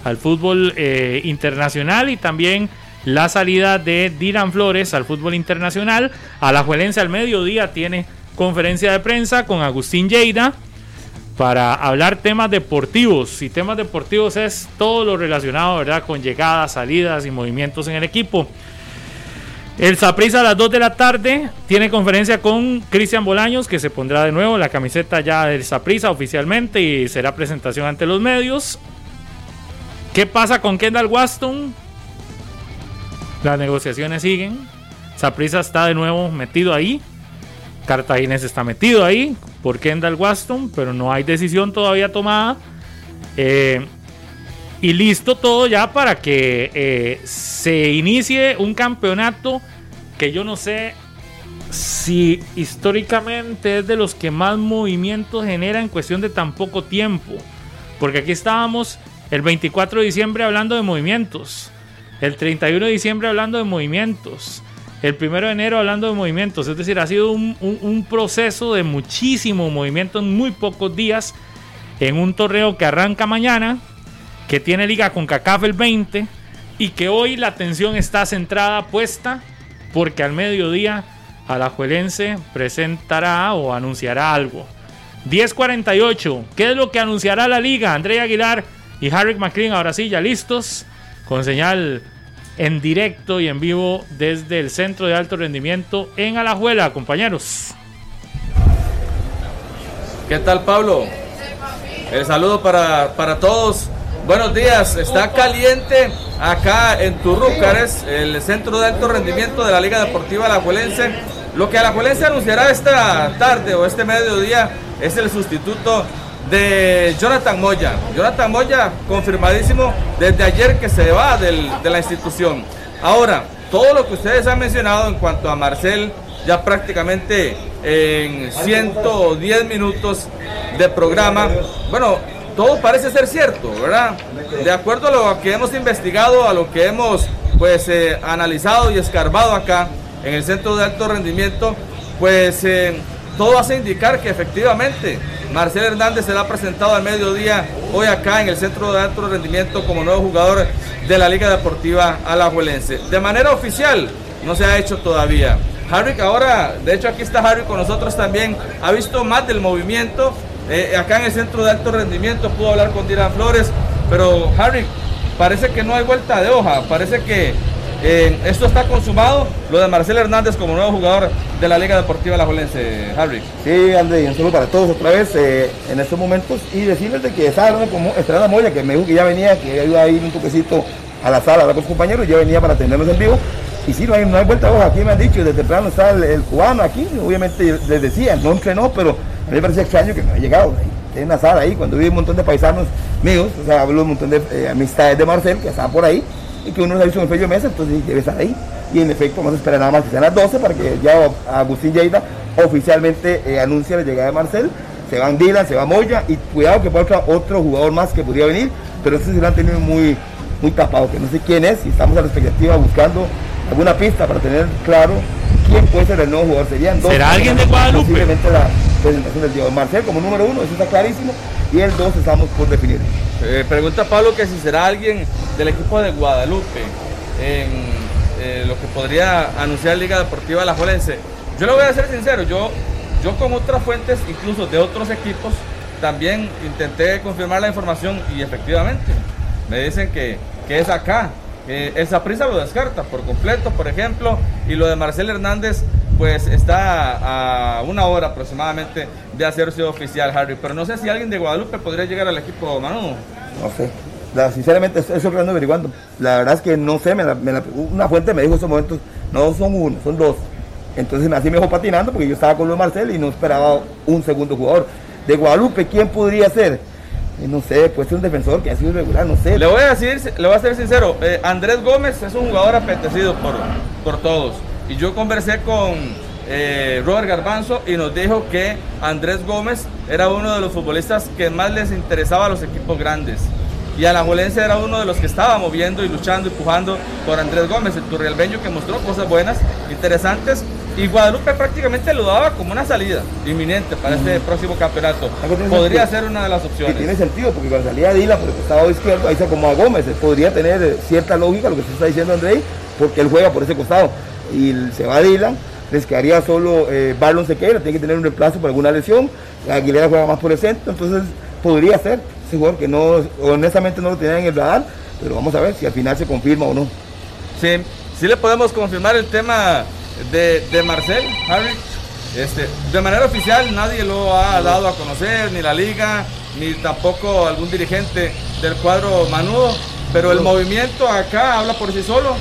al fútbol eh, internacional y también la salida de Dylan Flores al fútbol internacional. A la Juelense al mediodía tiene conferencia de prensa con Agustín Lleida para hablar temas deportivos. Y temas deportivos es todo lo relacionado ¿verdad? con llegadas, salidas y movimientos en el equipo. El Saprissa a las 2 de la tarde tiene conferencia con Cristian Bolaños, que se pondrá de nuevo la camiseta ya del Saprissa oficialmente y será presentación ante los medios. ¿Qué pasa con Kendall Waston? Las negociaciones siguen. Saprissa está de nuevo metido ahí. Cartaginés está metido ahí por Kendall Waston, pero no hay decisión todavía tomada. Eh, y listo todo ya para que eh, se inicie un campeonato que yo no sé si históricamente es de los que más movimientos genera en cuestión de tan poco tiempo. Porque aquí estábamos el 24 de diciembre hablando de movimientos, el 31 de diciembre hablando de movimientos, el 1 de enero hablando de movimientos. Es decir, ha sido un, un proceso de muchísimo movimiento en muy pocos días en un torneo que arranca mañana que tiene liga con CACAF el 20 y que hoy la atención está centrada, puesta porque al mediodía Alajuelense presentará o anunciará algo. 10.48, ¿qué es lo que anunciará la liga? André Aguilar y Harry McLean ahora sí ya listos con señal en directo y en vivo desde el Centro de Alto Rendimiento en Alajuela, compañeros. ¿Qué tal, Pablo? El saludo para, para todos. Buenos días, está caliente acá en Turrúcares, el centro de alto rendimiento de la Liga Deportiva Alajuelense. Lo que Alajuelense anunciará esta tarde o este mediodía es el sustituto de Jonathan Moya. Jonathan Moya, confirmadísimo desde ayer que se va del, de la institución. Ahora, todo lo que ustedes han mencionado en cuanto a Marcel, ya prácticamente en 110 minutos de programa, bueno, todo parece ser cierto, ¿verdad? De acuerdo a lo que hemos investigado, a lo que hemos pues eh, analizado y escarbado acá en el centro de alto rendimiento, pues eh, todo hace indicar que efectivamente Marcel Hernández será presentado al mediodía hoy acá en el centro de alto rendimiento como nuevo jugador de la Liga Deportiva Alajuelense. De manera oficial no se ha hecho todavía. Harry ahora, de hecho aquí está Harry con nosotros también, ha visto más del movimiento. Eh, acá en el centro de alto rendimiento pudo hablar con Dylan Flores, pero Harry, parece que no hay vuelta de hoja, parece que eh, esto está consumado, lo de Marcel Hernández como nuevo jugador de la Liga Deportiva La Jolense, Harry. Sí, André, un saludo para todos otra vez eh, en estos momentos y decirles de que estaba hablando como Estrada Moya, que me dijo que ya venía, que iba a ir un toquecito a la sala con sus compañeros, ya venía para atendernos en vivo. Y sí, no hay, no hay vuelta de hoja, aquí me han dicho, desde temprano está el, cubano aquí, obviamente les decía, no entrenó, pero a mí me parecía extraño que no haya llegado. Tiene una sala ahí, cuando vi un montón de paisanos míos, o sea, hablo un montón de eh, amistades de Marcel que estaban por ahí, y que uno se ha visto en el mesa, entonces debe estar ahí. Y en efecto, vamos a esperar nada más que sean las 12 para que ya Agustín Lleida oficialmente eh, anuncie la llegada de Marcel. Se van Dylan, se va Moya y cuidado que pueda otro jugador más que podría venir, pero ese sí lo han tenido muy, muy tapado, que no sé quién es y estamos a la expectativa buscando alguna pista para tener claro quién puede ser el nuevo jugador. Serían dos. ¿Será alguien de Guadalupe? Posiblemente la presentación del Diego Marcel como número uno, eso está clarísimo, y el dos estamos por definir. Eh, pregunta Pablo que si será alguien del equipo de Guadalupe en eh, lo que podría anunciar Liga Deportiva La Jolense. Yo le voy a ser sincero, yo, yo con otras fuentes, incluso de otros equipos, también intenté confirmar la información y efectivamente me dicen que, que es acá. Eh, el Saprissa lo descarta por completo, por ejemplo, y lo de Marcel Hernández, pues está a una hora aproximadamente de hacerse oficial, Harry. Pero no sé si alguien de Guadalupe podría llegar al equipo Manu. No sé. sinceramente, eso es lo que ando averiguando. La verdad es que no sé, una fuente me dijo en esos momentos, no son uno, son dos. Entonces así me dejó patinando porque yo estaba con Luis Marcel y no esperaba un segundo jugador. De Guadalupe, ¿quién podría ser? no sé, puede ser un defensor que ha sido regular, no sé. Le voy a decir, le voy a ser sincero, eh, Andrés Gómez es un jugador apetecido por, por todos. Y yo conversé con eh, Robert Garbanzo y nos dijo que Andrés Gómez era uno de los futbolistas que más les interesaba a los equipos grandes. Y Alajuelense era uno de los que estaba moviendo y luchando y empujando por Andrés Gómez, el turrialbeño que mostró cosas buenas, interesantes y Guadalupe prácticamente lo daba como una salida inminente para este próximo campeonato. Podría ser una de las opciones. Y tiene sentido, porque cuando salía Dila por el costado izquierdo, ahí se a Gómez. Podría tener eh, cierta lógica lo que se está diciendo Andrei, porque él juega por ese costado. Y se va a Dylan, les quedaría solo eh, Barlon Sequeira, tiene que tener un reemplazo por alguna lesión. Aguilera juega más por el centro, entonces podría ser ese jugador que no, honestamente no lo tenía en el radar, pero vamos a ver si al final se confirma o no. Sí, sí le podemos confirmar el tema de, Marcel, Harry. Este, de manera oficial nadie lo ha dado a conocer, ni la liga, ni tampoco algún dirigente del cuadro Manudo, pero el movimiento acá habla por sí solo.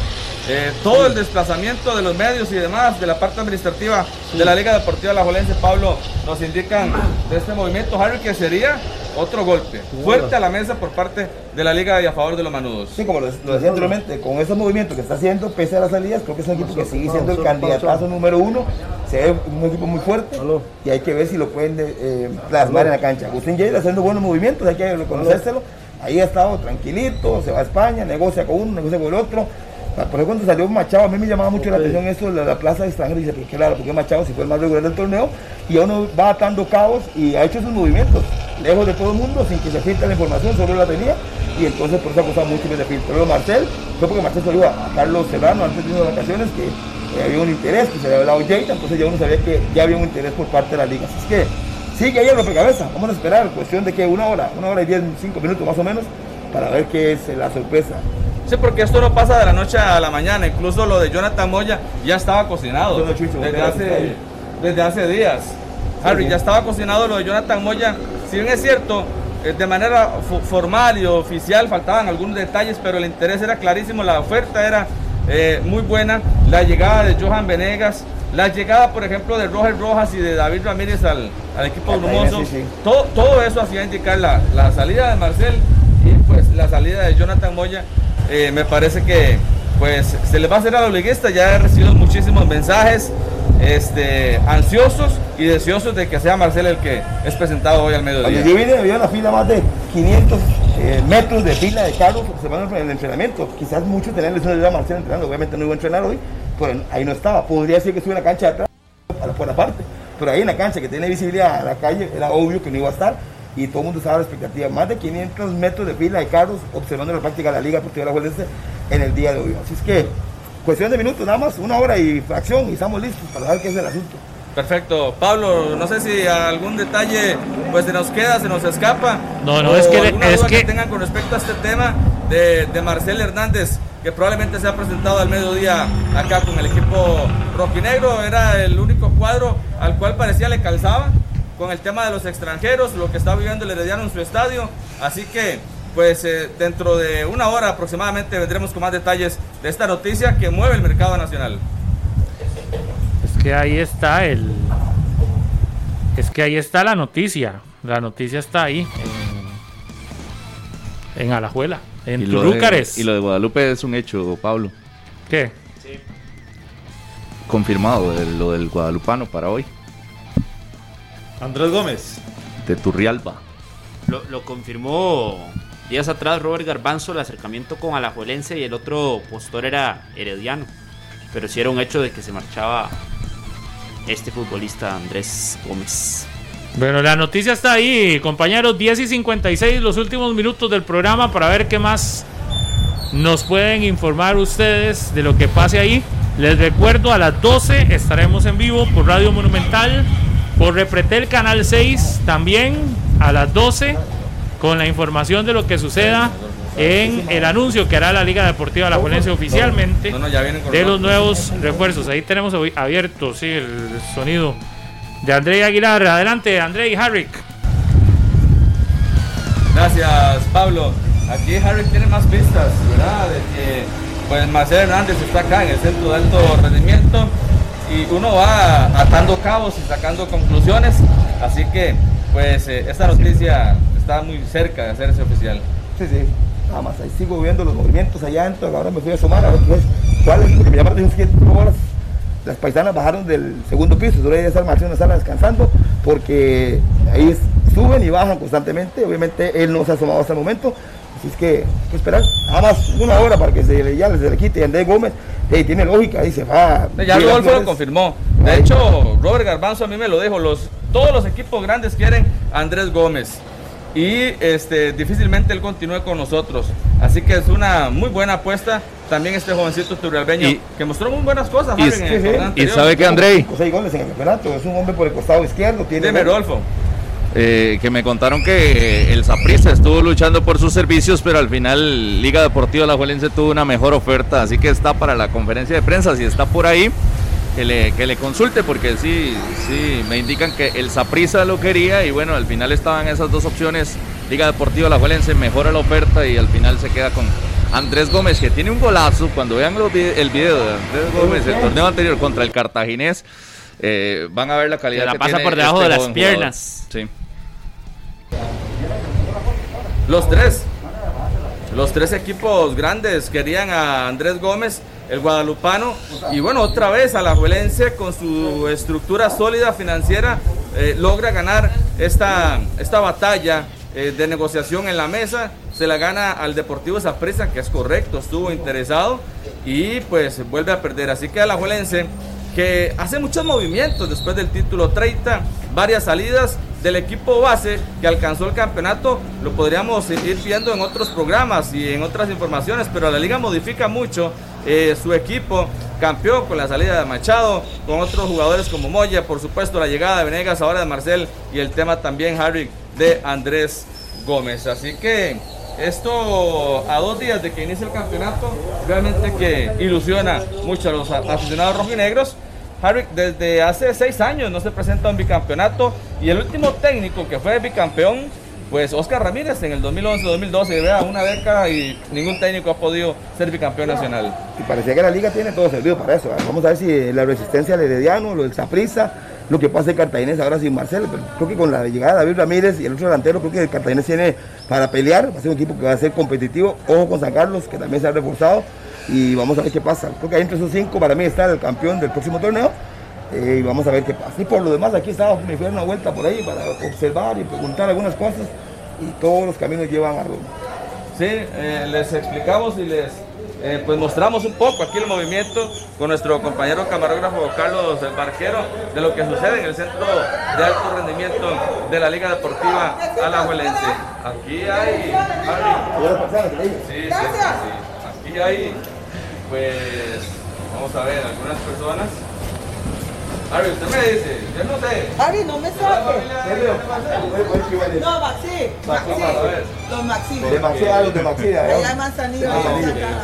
Eh, todo el desplazamiento de los medios y demás de la parte administrativa de la Liga Deportiva La Jolense, Pablo, nos indican de este movimiento, Harry, que sería otro golpe fuerte a la mesa por parte de la Liga y a favor de los manudos. Sí, como lo, decía anteriormente, con esos movimientos que está haciendo, pese a las salidas, creo que es un equipo que sigue siendo el candidatazo número uno. Se ve un equipo muy fuerte y hay que ver si lo pueden eh, plasmar en la cancha. Agustín Lleida haciendo buenos movimientos, hay que reconocérselo. Ahí ha estado tranquilito, se va a España, negocia con uno, negocia con el otro por ejemplo, cuando salió Machado, a mí me llamaba mucho la atención eso de la, plaza de extranjeros. Dice, claro, porque Machado si fue el más regular del torneo y uno va atando cabos y ha hecho sus movimientos lejos de todo el mundo sin que se filtre la información, solo la tenía y entonces por eso ha costado mucho de filtro. Pero Marcel fue porque Marcel se a Carlos Serrano antes de unas vacaciones que eh, había un interés, que se había hablado Jayta, entonces ya uno sabía que ya había un interés por parte de la liga. Así es que sigue ahí el rompecabezas, vamos a esperar, cuestión de que una hora, una hora y diez, cinco minutos más o menos, para ver qué es la sorpresa. Sí, porque esto no pasa de la noche a la mañana, incluso lo de Jonathan Moya ya estaba cocinado. Desde hace, desde hace días. Harry, ya estaba cocinado lo de Jonathan Moya, si bien es cierto, eh, de manera formal y oficial faltaban algunos detalles, pero el interés era clarísimo, la oferta era eh, muy buena, la llegada de Johan Venegas, la llegada, por ejemplo, de Roger Rojas y de David Ramírez al, equipo brumoso, todo, todo, eso hacía indicar la, la, salida de Marcel y pues la salida de Jonathan Moya. Eh, me parece que pues se le va a hacer a la liguista, ya he recibido muchísimos mensajes este, ansiosos y deseosos de que sea Marcel el que es presentado hoy al mediodía. yo vine, había una fila más de 500 eh, metros de fila de carros observando el entrenamiento. Quizás muchos tenían el de Marcel entrenando, obviamente no iba a entrenar hoy, pero ahí no estaba. Podría ser que estuviera en la cancha de atrás, por la parte, pero ahí en la cancha que tiene visibilidad a la calle, era obvio que no iba a estar y todo el mundo estaba a la expectativa. Más de 500 metros de fila de carros observando la práctica de la Liga Deportiva de la en el día de hoy. Así es que, cuestión de minutos nada más, una hora y fracción y estamos listos para ver qué es el asunto. Perfecto. Pablo, no sé si algún detalle pues se nos queda, se nos escapa. No, no, es que... Es que... tengan con respecto a este tema de, de Marcel Hernández, que probablemente se ha presentado al mediodía acá con el equipo rojinegro. Era el único cuadro al cual parecía le calzaba con el tema de los extranjeros, lo que está viviendo el Herediano en su estadio. Así que, pues eh, dentro de una hora aproximadamente vendremos con más detalles de esta noticia que mueve el mercado nacional. Es que ahí está el... Es que ahí está la noticia. La noticia está ahí, en, en Alajuela, en y Turúcares. y lo de Guadalupe es un hecho, Pablo. ¿Qué? Sí. Confirmado lo del guadalupano para hoy. Andrés Gómez. De Turrialba. Lo, lo confirmó días atrás Robert Garbanzo el acercamiento con Alajuelense y el otro postor era Herediano. Pero sí era un hecho de que se marchaba este futbolista Andrés Gómez. Bueno, la noticia está ahí, compañeros, 10 y 56, los últimos minutos del programa para ver qué más nos pueden informar ustedes de lo que pase ahí. Les recuerdo, a las 12 estaremos en vivo por Radio Monumental por Repretel Canal 6 también a las 12 con la información de lo que suceda en el anuncio que hará la Liga Deportiva La Juelense oficialmente de los nuevos refuerzos. Ahí tenemos abierto sí, el sonido de André Aguilar. Adelante, André y Harrick. Gracias, Pablo. Aquí Harrick tiene más pistas, ¿verdad? De que pues Marcelo Hernández está acá en el centro de alto rendimiento y uno va atando cabos y sacando conclusiones. Así que, pues, eh, esta noticia está muy cerca de hacerse oficial. Sí, sí. Nada más, ahí sigo viendo los movimientos allá entonces ahora me fui a sumar a ver qué es, cuál es, porque me horas las paisanas bajaron del segundo piso, yo le estar descansando, porque ahí suben y bajan constantemente, obviamente él no se ha asomado hasta el momento, así es que hay que esperar, nada más una hora para que se, ya se le quite, y Andrés Gómez y tiene lógica, dice, va. Ya Rodolfo lo confirmó. De hecho, Robert Garbanzo a mí me lo dijo, los, todos los equipos grandes quieren a Andrés Gómez. Y este, difícilmente él continúe con nosotros. Así que es una muy buena apuesta. También este jovencito turrialbeño que mostró muy buenas cosas. Y, sabe que André. goles en el campeonato. Es un hombre por el costado izquierdo. Tiene Deme, Rodolfo. Eh, que me contaron que el Saprissa estuvo luchando por sus servicios, pero al final Liga Deportiva La Juelense tuvo una mejor oferta, así que está para la conferencia de prensa, si está por ahí, que le, que le consulte, porque sí, sí, me indican que el Saprissa lo quería y bueno, al final estaban esas dos opciones, Liga Deportiva La Juelense mejora la oferta y al final se queda con Andrés Gómez, que tiene un golazo, cuando vean el video de Andrés Gómez, el torneo anterior contra el Cartaginés, eh, van a ver la calidad. la pasa por debajo este de las piernas. Sí. Los tres. Los tres equipos grandes querían a Andrés Gómez, el guadalupano, y bueno, otra vez a la Juelense con su estructura sólida financiera eh, logra ganar esta, esta batalla eh, de negociación en la mesa, se la gana al Deportivo Zaprisa, que es correcto, estuvo interesado y pues vuelve a perder. Así que a la que hace muchos movimientos después del título 30, varias salidas, del equipo base que alcanzó el campeonato lo podríamos ir viendo en otros programas y en otras informaciones, pero la liga modifica mucho eh, su equipo, campeón con la salida de Machado, con otros jugadores como Moya, por supuesto la llegada de Venegas, ahora de Marcel y el tema también Harry de Andrés Gómez. Así que esto a dos días de que inicie el campeonato realmente que ilusiona mucho a los aficionados rojinegros Harry desde hace seis años no se presenta un bicampeonato y el último técnico que fue bicampeón, pues Oscar Ramírez en el 2011-2012, vea, una década y ningún técnico ha podido ser bicampeón nacional. Y parecía que la liga tiene todo servido para eso. Vamos a ver si la resistencia del Herediano, lo del Zaprisa, lo que pasa en Cartaginés ahora sin Marcelo, creo que con la llegada de David Ramírez y el otro delantero, creo que el tiene para pelear, va a ser un equipo que va a ser competitivo, ojo con San Carlos, que también se ha reforzado, y vamos a ver qué pasa. Creo que entre esos cinco para mí está el campeón del próximo torneo eh, y vamos a ver qué pasa. Y por lo demás aquí estaba, me fui a una vuelta por ahí para observar y preguntar algunas cosas y todos los caminos llevan a Roma. Sí, eh, les explicamos y les eh, pues mostramos un poco aquí el movimiento con nuestro compañero camarógrafo Carlos Barquero de lo que sucede en el centro de alto rendimiento de la Liga Deportiva Alajuelense. Aquí hay... Sí, sí, sí, Aquí hay pues vamos a ver, algunas personas. Ari, usted me dice, yo no sé. Ari, no me saque. No, Maxi. Maxi. Los Maxi. De Maxi, a los de Maxi. Allá en Manzanillo.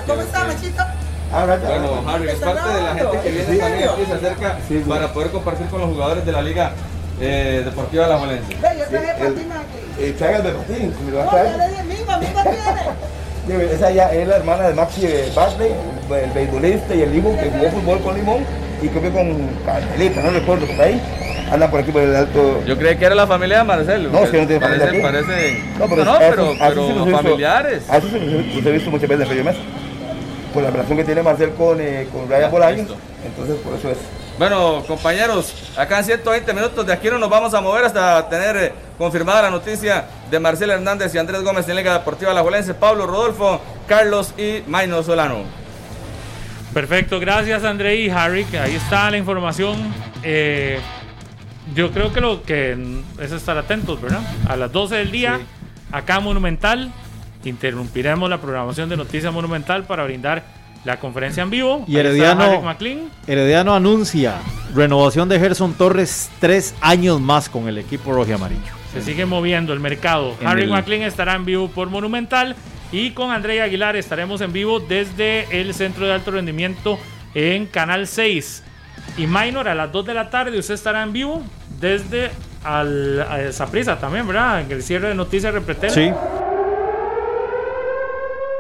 ¿Cómo está, Machito? Bueno, Harry, es parte de la gente que viene también aquí se acerca para poder compartir con los jugadores de la Liga eh, Deportiva La Valencia. Ve, yo traje patín aquí. De patín, me lo va a traer. No, ya le dije, mismo, mismo tiene. Esa ya es la hermana de Maxi Bartley, el beisbolista y el hijo que jugó fútbol con Limón y creo que con Carmelita, no recuerdo, por ahí. Andan por aquí por el alto. Yo creí que era la familia de Marcelo. No, es que no tiene familia. Parece, parece... No, pero, no, pero, pero familiares. Eso se los he visto muchas veces en Mesa. Por la relación que tiene Marcel con, eh, con Ryan Bolaño. Entonces, por eso es. Bueno, compañeros, acá en 120 minutos de aquí no nos vamos a mover hasta tener eh, confirmada la noticia de Marcel Hernández y Andrés Gómez en Liga Deportiva La Juelense, Pablo Rodolfo, Carlos y Maino Solano. Perfecto, gracias André y Harry, que ahí está la información. Eh, yo creo que lo que es estar atentos, ¿verdad? A las 12 del día, acá Monumental, interrumpiremos la programación de Noticias Monumental para brindar la conferencia en vivo. Y Herediano, Herediano anuncia renovación de Gerson Torres tres años más con el equipo rojo y amarillo. Se sigue moviendo el mercado. Harry McLean estará en vivo por Monumental y con Andrea Aguilar estaremos en vivo desde el Centro de Alto Rendimiento en Canal 6. Y Minor a las 2 de la tarde usted estará en vivo desde al, Zaprisa también, ¿verdad? En el cierre de Noticias Repretera. Sí.